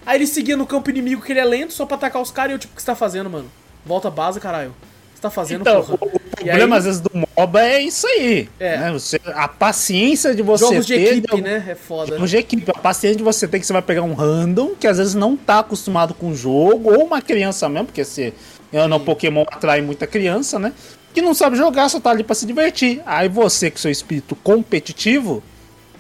Aí ele seguia no campo inimigo que ele é lento, só pra atacar os caras, e eu tipo, o que você tá fazendo, mano? Volta a base, caralho. O que você tá fazendo, Então, porra? o problema aí- às vezes do MOBA é isso aí. É. né? Você, a paciência de você Jogos de ter. equipe, algum- né? É foda. Jogos de equipe. A paciência de você ter que você vai pegar um random que às vezes não tá acostumado com o jogo, ou uma criança mesmo, porque se no Pokémon atrai muita criança, né? Que não sabe jogar, só tá ali pra se divertir. Aí você, com seu espírito competitivo,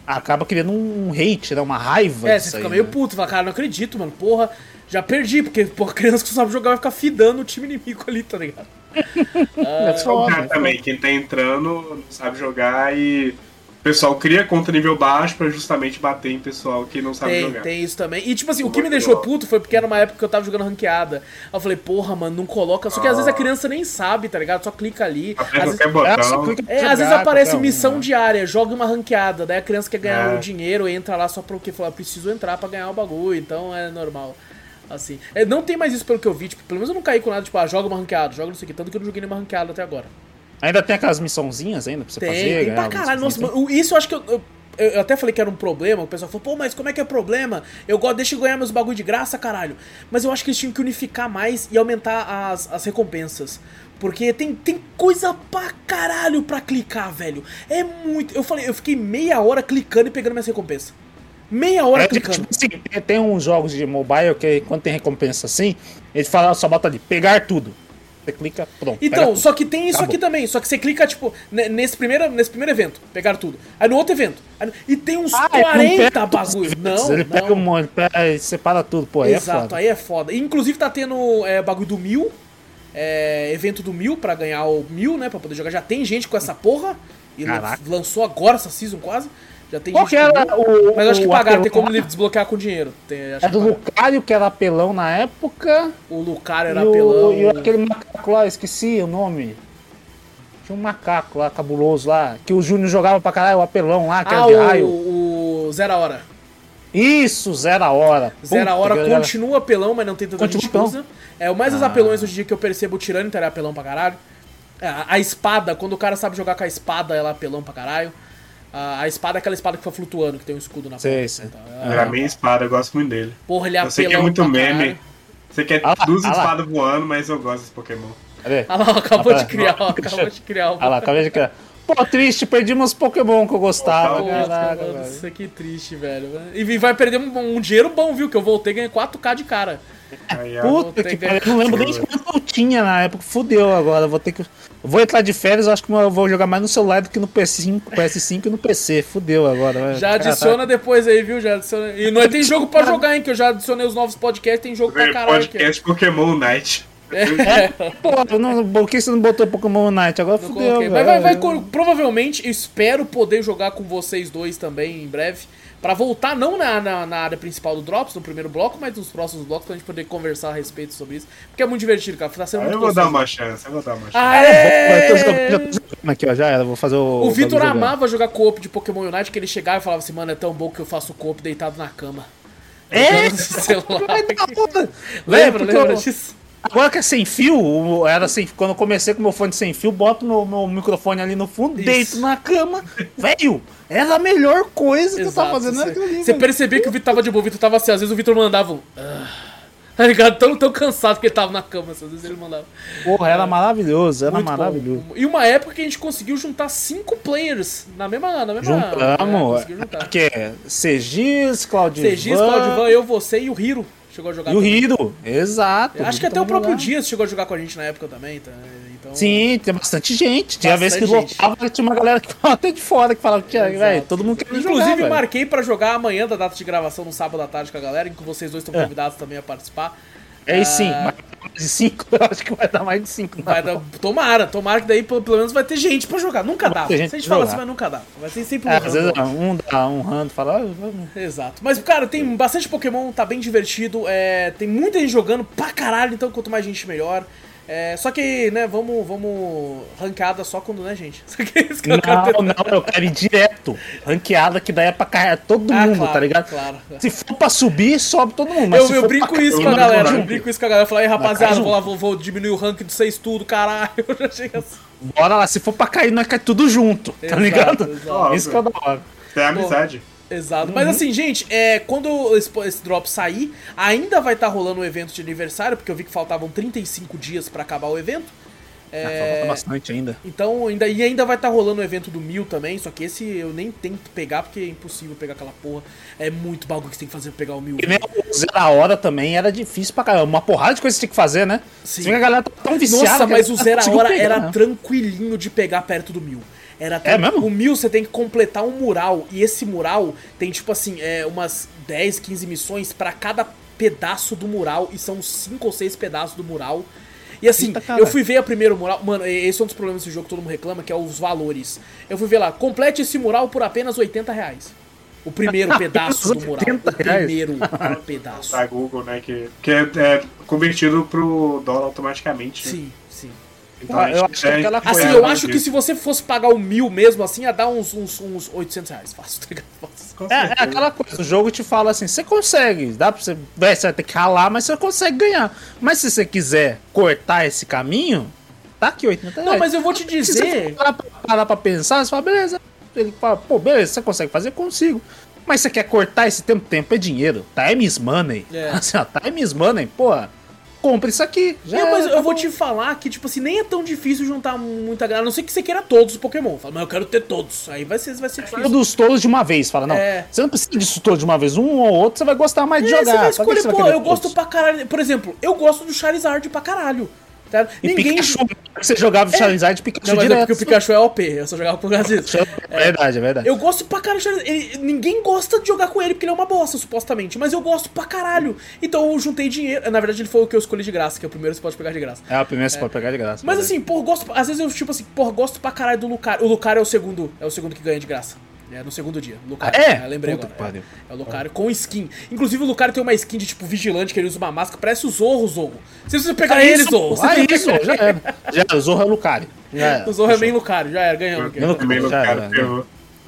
acaba criando um hate, né? Uma raiva. É, você fica aí, meio né? puto, fala, cara, não acredito, mano, porra, já perdi, porque, porra, criança que não sabe jogar vai ficar fidando o time inimigo ali, tá ligado? É O foda, cara também, quem tá entrando, não sabe jogar e o pessoal cria conta nível baixo pra justamente bater em pessoal que não sabe Tem, jogar. tem isso também. E tipo assim, o que me deixou jogar. puto foi porque era uma época que eu tava jogando ranqueada. Aí eu falei, porra, mano, não coloca. Só que às vezes a criança nem sabe, tá ligado? Só clica ali. Às vezes, É, só clica pra é, às vezes jogar, aparece qualquer um, missão né? diária, joga uma ranqueada. Daí a criança quer ganhar É. o dinheiro, entra lá só porque fala, preciso entrar pra ganhar o bagulho. Então é normal. Assim. É, não tem mais isso pelo que eu vi, tipo, pelo menos eu não caí com nada, tipo, ah, joga uma ranqueada, joga não sei o que, tanto que eu não joguei nenhuma ranqueada até agora. Ainda tem aquelas missãozinhas ainda pra você Tem, fazer? tem pra caralho. Nossa, mano, isso eu acho que eu, eu, eu até falei que era um problema. O pessoal falou, pô, mas como é que é problema? Eu gosto, deixa eu ganhar meus bagulho de graça, caralho. Mas eu acho que eles tinham que unificar mais e aumentar as, as recompensas. Porque tem, tem coisa pra caralho pra clicar, velho. É muito. Eu falei, eu fiquei meia hora clicando e pegando minhas recompensas. Meia hora É, clicando. tipo assim, tem- tem uns jogos de mobile que quando tem recompensa assim, ele fala, só bota ali, pegar tudo. Você clica, pronto. Então, só que tem isso Acabou. aqui também. Só que você clica, tipo, ne- nesse primeiro, nesse primeiro evento, pegar tudo. Aí no outro evento. no- e tem uns Ah, ele não 40 pega todos os bagulho. eventos, Não, ele não. pega um monte, pega e separa tudo, pô, aí é Exato, foda. aí é foda. E, Inclusive tá tendo é, bagulho do mil, é, evento do mil pra ganhar o mil, né? Pra poder jogar. Já tem gente com essa porra. E Caraca. lançou agora essa season quase. Já tem Qual que era o- Mas eu acho que o pagaram, tem como lá? desbloquear com dinheiro. Tem, acho É do. Lucario, que era apelão na época. o Lucario era E, o, apelão. e aquele macaco lá, esqueci o nome. Tinha um macaco lá, cabuloso lá, que o Júnior jogava pra caralho, o apelão lá, que Ah, era de raio. o, o Zero Hora. Isso, zero a hora. Zero a Hora continua apelão, mas não tem tanta gente usa. É, o mais os Ah. apelões hoje em dia que eu percebo, o Tirânico era apelão pra caralho. É, A, a espada, quando o cara sabe jogar com a espada, ela é apelão pra caralho. A, a espada é aquela espada que fica flutuando, que tem um escudo na Sei, ponta. sei. Então, É a minha espada, eu gosto muito dele. Porra, ele é Eu sei que é muito meme. Você quer Ah duas ah espadas voando, mas eu gosto desse Pokémon. Cadê? Ah lá, acabou Ah, de tá. criar, ó, acabou de criar. Ah lá, acabei de criar. Pô, triste, perdi meus Pokémon que eu gostava. Pô, Caraca, mano, velho. isso aqui é triste, velho. E vai perder um, um dinheiro bom, viu? Que eu voltei e ganhei 4k de cara. Puta que pariu, eu não lembro nem quanto eu tinha na época. Fudeu agora, vou ter que. eu Vou entrar de férias, acho que eu vou jogar mais no celular do que no PS5, PS5 e no PC. Fudeu agora. velho. Já Cara, adiciona depois aí, viu? Já adiciona. E nós tem jogo pra jogar, hein? Que eu já adicionei os novos podcasts, tem jogo pra caralho aqui. podcast Pokémon Night. Tá, Pô, eu não, por que você não botou Pokémon Unite? Agora Não fudeu. velho. Mas vai, vai, provavelmente, espero poder jogar com vocês dois também em breve. Pra voltar, não na, na, na área principal do Drops, no primeiro bloco, mas nos próximos blocos, pra gente poder conversar a respeito sobre isso. Porque é muito divertido, cara. Tá sendo Aí muito eu vou dar gostoso. uma chance, eu vou dar uma chance. Ah, tô jogando- é! aqui, ó. Já era, vou fazer o. O Vitor amava jogar co-op de Pokémon Unite, que ele chegava e falava assim, mano, é tão bom que eu faço co-op deitado na cama. É? Celular. Puta. Lembra, lembra disso? Agora que é sem fio, era sem, quando eu comecei com meu fone sem fio, boto meu, meu microfone ali no fundo, Isso. deito na cama. Velho, era a melhor coisa que eu tava fazendo. Ali, Você velho. percebia que o Vitor tava de boa, o Vitor tava assim, às vezes o Vitor mandava um. "Ah", tá ligado? Tão, tão cansado que ele tava na cama, assim, às vezes ele mandava. Porra, era maravilhoso, era Muito bom. maravilhoso. E uma época que a gente conseguiu juntar cinco players na mesma. Na mesma é, Juntamos. juntar. que é Segis, Claudio CGs, Claudivan, eu, você e o Hiro chegou a jogar E o. Hiro, exato. Acho que até o próprio lá. Dias chegou a jogar com a gente na época também, tá? Então... Sim, tem bastante gente. Tinha vez que Bastante lotava, tinha uma galera que falava até de fora, que falava que velho, todo mundo queria Inclusive, jogar, marquei pra jogar amanhã da data de gravação no sábado à tarde com a galera, em que vocês dois estão É. convidados também a participar. É aí Ah, sim, mais de 5, eu acho que vai dar mais de 5. Vai dar, tomara, tomara que daí pelo pelo menos vai ter gente pra jogar. Nunca Vai dá. Se a gente fala assim, mas nunca dá. Vai ser sempre um É, às vezes um dá um rando, fala, ah. Exato. Mas, cara, tem bastante Pokémon, tá bem divertido. É, tem muita gente jogando pra caralho, então quanto mais gente, melhor. É, só que, né, vamos, vamos ranqueada só quando, né, gente? Só que isso que eu quero ter- Não, não, eu quero ir direto. Ranqueada que daí é pra carregar todo Ah, mundo, claro, tá ligado? claro. Se for pra subir, sobe todo mundo. Mas Eu, eu brinco isso cair, com a não, galera, não, eu brinco isso com a galera. Eu falo, aí, rapaziada, vou lá, vou, vou diminuir o rank de vocês tudo, caralho. Eu já chego assim. Bora lá, se for pra cair, nós cai tudo junto, tá Exato, ligado? exato. Isso que é da hora. Tem amizade. Exato. Mas assim, gente, é, quando esse, esse drop sair, ainda vai estar rolando o evento de aniversário, porque eu vi que faltavam 35 dias pra acabar o evento. É, Falta bastante ainda. Então, ainda, e ainda vai estar rolando o evento do Mil também, só que esse eu nem tento pegar, porque é impossível pegar aquela porra. É muito bagulho que você tem que fazer pra pegar o Mil. E nem o Zero hora também era difícil pra caramba. Uma porrada de coisa que você tinha que fazer, né? Sim. Você a galera tá tão viciada. Nossa, mas o Zero Hora pegar, era né? tranquilinho de pegar perto do Mil. Era tran- É mesmo? O Mil você tem que completar um mural, e esse mural tem tipo assim, é, umas 10, 15 missões pra cada pedaço do mural, e são 5 ou 6 pedaços do mural. E assim, Eita, eu fui ver a primeiro mural. Mano, esse é um dos problemas desse jogo que todo mundo reclama, que é os valores. Eu fui ver lá, complete esse mural por apenas 80 reais. O primeiro pedaço do mural. 80 O reais? primeiro pedaço. Da Google, né? Que, que é, é convertido pro dólar automaticamente. né? Sim, sim. Então, Eu a gente acho que aquela Assim, eu acho que se você fosse pagar o mil mesmo, assim, ia dar uns, uns, uns 800 reais. Fácil, tá ligado? É, é aquela coisa, o jogo te fala assim, você consegue, dá pra você, é, você vai ter que ralar, mas você consegue ganhar. Mas se você quiser cortar esse caminho, tá aqui 80 Não, reais. mas eu vou te Se você dizer. parar pra, parar pra pensar, você fala, beleza. Ele fala, pô, beleza, você consegue fazer? Consigo. Mas você quer cortar esse tempo? Tempo é dinheiro. Time is money. É. Assim, ó, time is money, pô, compra isso aqui. Já Não, mas é, eu tá vou bom. te falar que, tipo assim, nem é tão difícil juntar muita grana, a não ser que você queira todos os Pokémon. Fala, mas eu quero ter todos. Aí vai ser, vai ser difícil. dos todos de uma vez, fala, não, É. você não precisa disso todo de uma vez, um ou outro, você vai gostar mais de É, jogar. você vai escolher, pô, eu gosto todos? pra caralho. Por exemplo, eu gosto do Charizard pra caralho. Tá? E Ninguém. Pikachu, você jogava o Charizard de Pikachu Não, mas é direto. porque o Pikachu é OP, eu só jogava por causa disso. É verdade, é verdade. Eu gosto pra caralho. Ele- ninguém gosta de jogar com ele porque ele é uma bosta, supostamente. Mas eu gosto pra caralho. Então eu juntei dinheiro. Na verdade, ele foi o que eu escolhi de graça, que é o primeiro que você pode pegar de graça. É, o primeiro você pode pegar de graça. Mas verdade. assim, pô, gosto. Às vezes eu, tipo assim, pô, gosto pra caralho do Lucario. O Lucario é o segundo. É o segundo que ganha de graça. É no segundo dia. Lucario. Ah, é? lembrei Puta agora. É, é o Lucario com skin. Inclusive o Lucario tem uma skin de tipo vigilante, que ele usa uma máscara, parece o Zorro, Zorro. Se você pegar Ah, ele, isso, Zorro, você ah, isso, pegar já era. Já era, o Zorro é o Lucario. Já era. O Zorro é bem Lucario, já era, ganhamos. Também no Já, cara, já,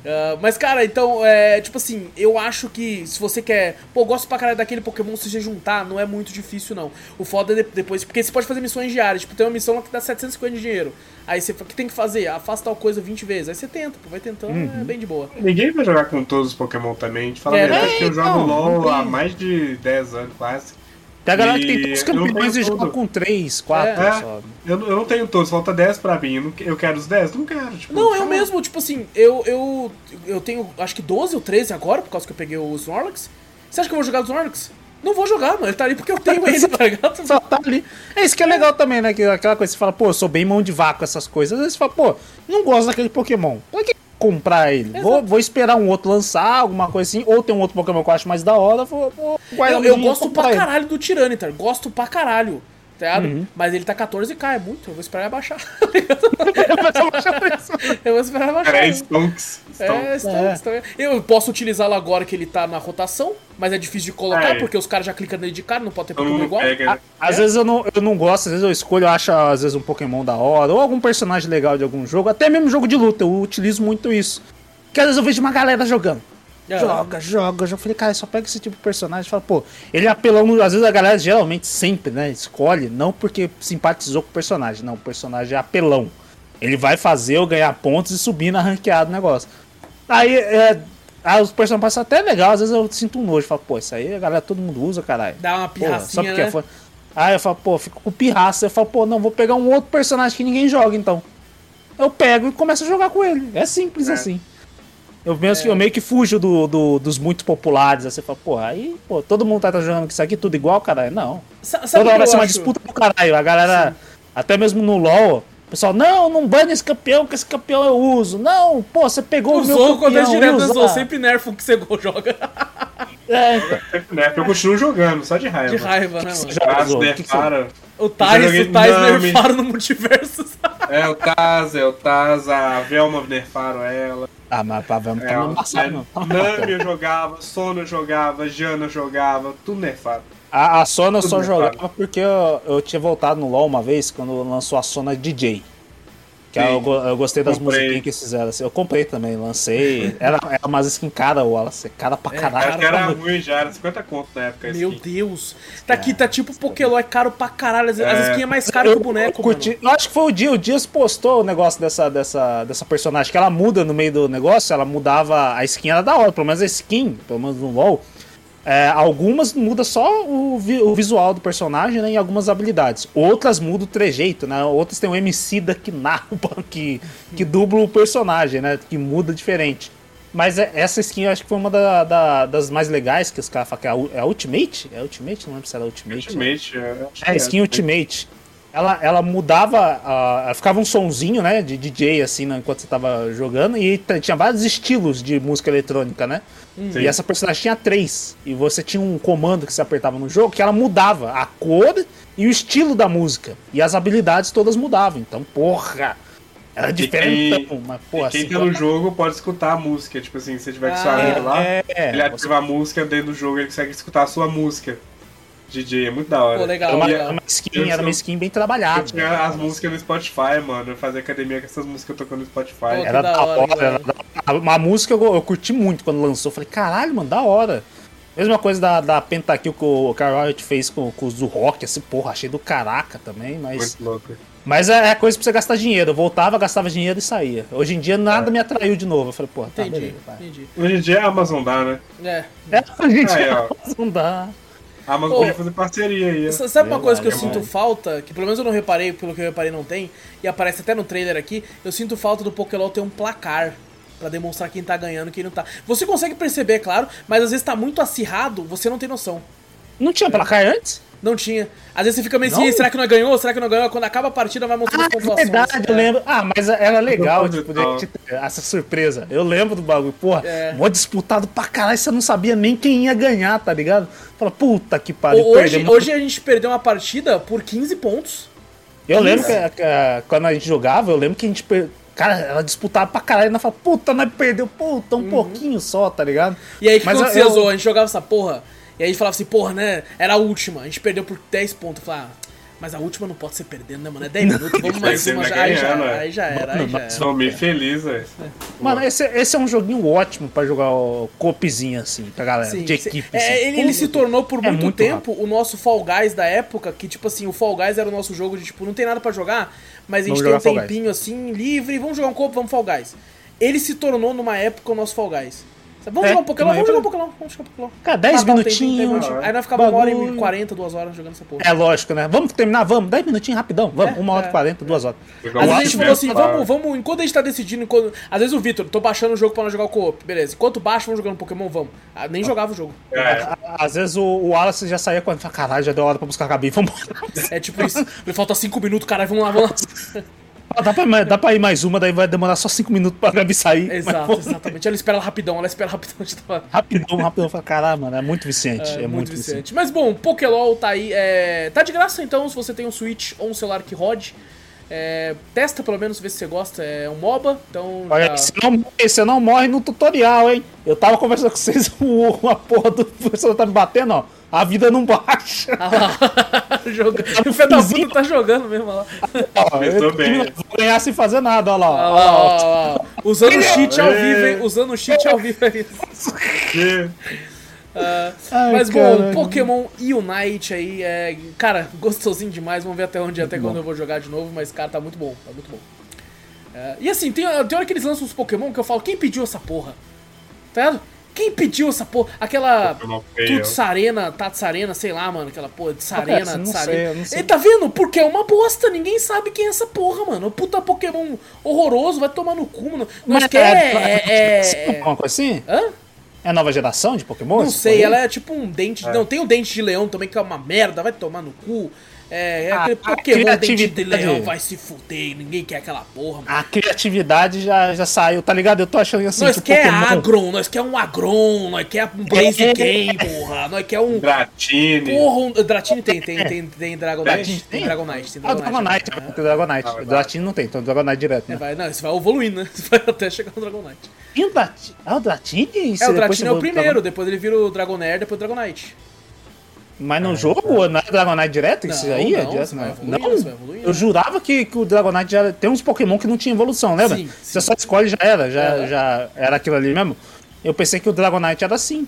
Ah, mas, cara, então, é, tipo assim, eu acho que se você quer. Pô, gosto pra caralho daquele Pokémon, se você juntar, não é muito difícil, não. O foda é de- depois. Porque você pode fazer missões diárias. Tipo, tem uma missão lá que dá 750 de dinheiro. Aí você o que tem que fazer? Faz tal coisa 20 vezes. Aí você tenta, pô, vai tentando, Uhum. é bem de boa. Ninguém vai jogar com todos os Pokémon também. A gente fala É, né? que eu jogo Então, LOL há tem. mais de 10 anos quase. Tem a galera que tem E todos os campeões e joga com 3, 4 É. só. Eu, não- eu não tenho todos, falta 10 pra mim. Eu, não, eu quero os 10? Não quero. Tipo, Não, eu fala. mesmo, tipo assim, eu, eu, eu tenho acho que 12 ou 13 agora, por causa que eu peguei o Snorlax. Você acha que eu vou jogar o Snorlax? Não vou jogar, mano. Ele tá ali porque eu tenho ele, tá ligado? Só tá ali. É isso que é legal também, né? Que aquela coisa que você fala, pô, eu sou bem mão de vácuo essas coisas. Às vezes você fala, pô, não gosto daquele Pokémon. Pra que comprar ele? Vou, vou esperar um outro lançar, alguma coisa assim. Ou tem um outro Pokémon que eu acho mais da hora, vou, vou Eu, eu gosto pra ele. caralho do Tyranitar, gosto pra caralho. Tá ligado? Uhum. Mas ele tá 14k, é muito. Eu vou esperar ele abaixar. Eu vou esperar ele abaixar. Cara, é Stonks. É, Stonks. Ligado? Eu posso utilizá-lo agora que ele tá na rotação, mas é difícil de colocar É. porque os caras já clicam nele de cara, não pode ter Pokémon mundo igual. pega. né? Às vezes eu não, eu não gosto, às vezes eu escolho, eu acho às vezes um Pokémon da hora, ou algum personagem legal de algum jogo, até mesmo jogo de luta, eu utilizo muito isso. Que às vezes eu vejo uma galera jogando. Uhum. Joga, joga, Eu falei, cara, só pega esse tipo de personagem. Fala, pô, ele é apelão. Às vezes a galera geralmente sempre, né, escolhe, não porque simpatizou com o personagem, não. O personagem é apelão. Ele vai fazer eu ganhar pontos e subir na ranqueada do negócio. Aí, é, os personagens passam até legal, às vezes eu sinto um nojo. Falo, pô, isso aí a galera todo mundo usa, caralho. Dá uma pirracinha, só porque né? é. Aí eu falo, pô, fico com pirraça. Eu falo, pô, não, vou pegar um outro personagem que ninguém joga, então. Eu pego e começo a jogar com ele. É simples é. assim. Eu, mesmo, é. eu meio que fujo do, do, dos muito populares. Assim, você fala, pô, aí, pô, todo mundo tá, tá jogando com isso aqui tudo igual, caralho. Não. Sabe Toda hora vai ser uma disputa pro caralho. A galera, Sim. até mesmo no LoL, o pessoal, não, não bane esse campeão, que esse campeão eu uso. Não, pô, você pegou Usou, o meu campeão. Usou, direto, usou, sempre nerfo que você joga. É, então. Nerf, eu continuo jogando, só de raiva. De raiva, né, mano? Taz, nerfaram. O Taz, o Taz nerfaram no multiverso. É, o Taz, é o Taz, a Velma nerfaram ela. Ah, mas pra Velma tá no passado, não. Nami eu jogava, Sona eu jogava, Jana eu jogava, tudo nerfado. A, a Sona eu só jogava porque eu, eu tinha voltado no LoL uma vez, quando lançou a Sona DJ. Que eu, eu, gostei das musiquinhas que eles fizeram. Assim. Eu comprei também, lancei. Era, era umas skin cara, Wallace. Cara pra caralho. É, era ruim já, era 50 conto na época. Meu skin. Deus. Tá aqui, tá tipo Pokémon, é caro pra caralho. As, é. as skins é mais caro que o boneco, eu, curti, eu acho que foi o Dias. O Dias postou o negócio dessa, dessa, dessa personagem. Que ela muda no meio do negócio, ela mudava. A skin era da hora. Pelo menos a skin, pelo menos no LoL é, algumas muda só o, vi o, visual do personagem né, e algumas habilidades. Outras mudam o trejeito, né? Outras tem o MC da que narra, que, que dubla o personagem, né? Que muda diferente. Mas é, essa skin eu acho que foi uma da, da, das mais legais que os caras falam que é a, é a Ultimate? É a Ultimate? Não lembro se era Ultimate. Ultimate, é. É, a skin Ultimate. Ela, ela mudava, uh, ficava um sonzinho, né, de DJ, assim, né, enquanto você tava jogando, e tinha vários estilos de música eletrônica, né? Sim. E essa personagem tinha três. E você tinha um comando que você apertava no jogo que ela mudava a cor e o estilo da música. E as habilidades todas mudavam. Então, porra! Era diferente, quem, mas porra. Quem tá no jogo pode escutar a música. Tipo assim, se você tiver com ah, é, lá, é, ele ativa você... a música dentro do jogo, ele consegue escutar a sua música. DJ, é muito da hora. Pô, legal, era, uma, legal. uma skin, era uma skin bem trabalhada. Eu tinha as músicas no Spotify, mano. Eu fazia academia com essas músicas tocando no Spotify. Pô, era da hora, hora era da... Uma música eu, eu, curti muito quando lançou. falei, caralho, mano, da hora. Mesma coisa da, da Pentakill que o Carl fez com, com os do rock, assim, porra, achei do caraca também, mas. Muito louco. Mas é, é coisa pra você gastar dinheiro. Eu voltava, gastava dinheiro e saía. Hoje em dia nada é. me atraiu de novo. Eu falei, porra, tá, entendi, beleza, entendi. Hoje em dia é Amazon dá, né? É. É, hoje em dia é Amazon dá. A Amazon podia fazer parceria aí. Sabe uma coisa que eu sinto falta, que pelo menos eu não reparei, pelo que eu reparei não tem, e aparece até no trailer aqui, eu sinto falta do Pokélol ter um placar para demonstrar quem tá ganhando e quem não tá. Você consegue perceber, claro, mas às vezes tá muito acirrado, você não tem noção. Não tinha placar antes? Não tinha. Às vezes você fica meio assim, será que não ganhou? Será que não ganhou? Quando acaba a partida vai mostrando ah, as pontuações. verdade, eu lembro. Ah, mas era legal, tipo, de, essa surpresa. Eu lembro do bagulho. Porra, é. mó disputado pra caralho, você não sabia nem quem ia ganhar, tá ligado? Fala, puta que pariu. Hoje, hoje a gente perdeu uma partida por 15 pontos. Eu 15. lembro que, que, quando a gente jogava, eu lembro que a gente per... Cara, ela disputava pra caralho e ela fala, puta, nós perdeu, puta, um uhum. pouquinho só, tá ligado? E aí o que Mas aconteceu, eu... A gente jogava essa porra e aí a gente falava assim, porra, né? Era a última. A gente perdeu por 10 pontos. Falei, ah, mas a última não pode ser perdendo, né, mano? É 10 minutos, vamos mais uma. Já, aí, já, aí já era, aí já era. Sou meio feliz, velho. Mano, esse, esse é um joguinho ótimo pra jogar o copizinho, assim, pra galera, sim, de equipe. É, assim. ele, ele se tornou por é muito, muito tempo rápido. o nosso Fall Guys da época, que, tipo assim, o Fall Guys era o nosso jogo de, tipo, não tem nada pra jogar, mas a gente vamos tem um tempinho, assim, livre, vamos jogar um copo, vamos Fall Guys. Ele se tornou, numa época, o nosso Fall Guys. Vamos é, jogar um Pokémon? Vamos jogar um Pokémon. Vamos jogar um Pokémon. Cara, 10 minutinhos. Um aí nós ficava uma hora e 40, duas horas jogando essa porra. É lógico, né? Vamos terminar? Vamos. 10 minutinhos rapidão. Vamos. É, uma hora e é. 40, duas horas. Às vezes a gente falou assim, vamos, vamos. Enquanto a gente tá decidindo. Enquanto... Às vezes o Vitor, tô baixando o jogo pra nós jogar o co-op. Beleza. Enquanto baixa, vamos jogando Pokémon, vamos. Ah, nem jogava o jogo. É. Às vezes o, o Wallace já saía quando caralho, já deu hora pra buscar a Gabi, vamos É tipo isso. Ele falta 5 minutos, caralho, vamos lá, vamos lá. Dá, pra, dá pra ir mais uma, daí vai demorar só 5 minutos pra Gabi sair. Exato, exatamente. Ela espera rapidão, ela espera rapidão. Tava... Rapidão, rapidão. Fala, caralho, mano, é muito viciante. É, é muito, muito viciante. viciante. Mas bom, Pokélol tá aí. É... Tá de graça então, se você tem um Switch ou um celular que rode. É, testa pelo menos, vê se você gosta. É um MOBA, então. Olha, já- você não, você não morre no tutorial, hein? Eu tava conversando com vocês, o- a porra do professor tá me batendo, ó. A vida não baixa. Ah lá, joga... O filho da puta tá jogando mesmo olha lá. Ó, Pensou eu bem. vou ganhar sem fazer nada, ó lá. Ó. lá, ó, ó, ó. Usando o cheat ao É. vivo, hein? Usando o cheat ao vivo aí. Que- Ai, Mas bom, caralho. Pokémon Unite aí é. Cara, gostosinho demais. Vamos ver até onde, até quando eu vou jogar de novo. Mas, cara, tá muito bom. Tá muito bom. É, e assim, tem, tem hora que eles lançam os Pokémon que eu falo, quem pediu essa porra? Tá ligado? Quem pediu essa porra? Aquela. Tutsarena, Tatsarena, sei lá, mano. Aquela porra de Sarena, que é sei, Tsarena. eu não sei. Ei, tá vendo? Porque é uma bosta. Ninguém sabe quem é essa porra, mano. Puta Pokémon horroroso, vai tomar no cu, mano. Nós Mas quer. é, É, é, é- Uma coisa assim? Hã? É a nova geração de Pokémon? Não sei, ela é tipo um dente. Não, tem o dente de leão também, que é uma merda, vai tomar no cu. É, é Ah, aquele a Pokémon dente de criatividade- leão, vai se fuder, ninguém quer aquela porra, mano. A criatividade já, já saiu, tá ligado? Eu tô achando assim nós que quer Pokémon... Agron, nós quer um Agron, nós quer um É. porra, nós quer um. Dratini. Porra, um. Dratini tem, tem, tem, tem Dragonite. Tem tem? Dragonite, tem Ah, o Dragonite. Dragonite, né? tem Dragonite. Ah, O verdade. Dratini não tem, então o Dragonite direto, É, né? vai, não, isso vai evoluindo, né? Isso vai até chegar no Dragonite. E o Dratini? Ah, o Dratini? É, o Dratini é o primeiro, depois ele vira o Dragonair, depois o Dragonite. Mas no jogo, não é Dragonite direto? Isso Não, aí é não, direto? você vai Não, evoluindo, não. você vai evoluindo. eu jurava que, que o Dragonite já tem uns Pokémon que não tinha evolução, lembra? Sim, Você sim. só escolhe já era, já, É. já era aquilo ali mesmo. Eu pensei que o Dragonite era assim.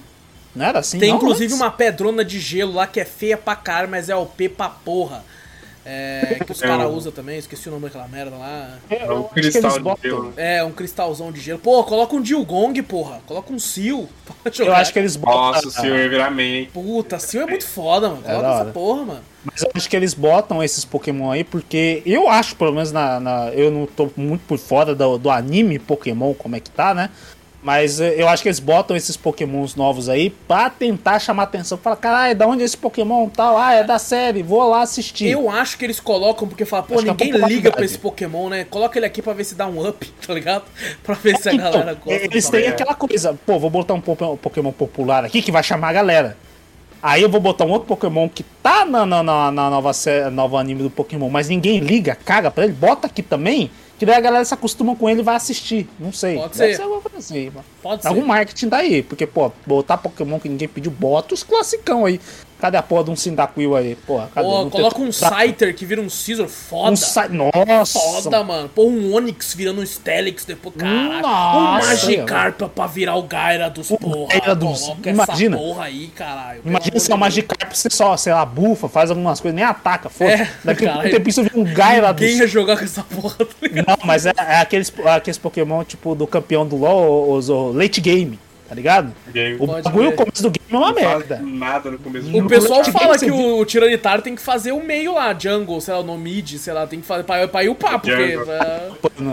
Não era assim? Tem não, inclusive uma pedrona de gelo lá que é feia pra caralho, mas é OP pra porra. É, que os É caras o- usam também, esqueci o nome daquela merda lá. Eu É que eles cristal de botam- gelo. É, um cristalzão de gelo. Pô, coloca um Dilgong, porra. Coloca um Seal. Eu jogar. acho que eles botam. Nossa, o senhor ia virar man. Puta, Seal é muito foda, mano. É Coloca da essa porra, mano. Mas eu acho que eles botam esses Pokémon aí porque eu acho, pelo menos na, na- eu não tô muito por fora do, do anime Pokémon, como é que tá, né? Mas eh, eu acho que eles botam esses Pokémons novos aí pra tentar chamar atenção. Fala, caralho, da onde é esse Pokémon tal? Ah, é da série, vou lá assistir. Eu acho que eles colocam porque fala, pô, Acho é ninguém popularidade. liga pra esse Pokémon, né? Coloca ele aqui pra ver se dá um up, tá ligado? Pra ver se a Então, galera gosta. eles têm aquela coisa, pô, vou botar um Pokémon popular aqui que vai chamar a galera. Aí eu vou botar um outro Pokémon que tá na, na, na, na nova, sé- nova anime do Pokémon, mas ninguém liga, caga pra ele, bota aqui também, que daí a galera se acostuma com ele e vai assistir. Não sei. Pode Deve ser. coisa assim, mano. Pode ser. Algum marketing daí, porque, pô, botar Pokémon que ninguém pediu, bota os classicão aí. Cadê a porra de um Cyndaquil aí? Porra, cadê? Pô, tem- coloca um Scyther que vira um Scizor foda. Um Nossa! Foda, mano. Pô, um Onix virando um Steelix depois, caralho. Nossa, um Magikarp pra virar o Gyarados, porra. Gyarados, Coloca imagina. essa porra aí, caralho. Imagina se é o de Magikarp, você só, sei lá, bufa, faz algumas coisas, nem ataca, foda É, Daqui a um tempo você vira um Deus. Gyarados. Ninguém ia jogar com essa porra, tá? Não, mas é, é aqueles, aqueles Pokémon, tipo, do campeão do LoL, os, o late game, tá ligado? O bagulho, o crer. começo do game é uma merda. nada no começo O do pessoal late game fala você que o, o Tiranitar tem que fazer o meio lá, jungle, sei lá, no mid, sei lá, tem que fazer pra, pra ir upar, porque... É,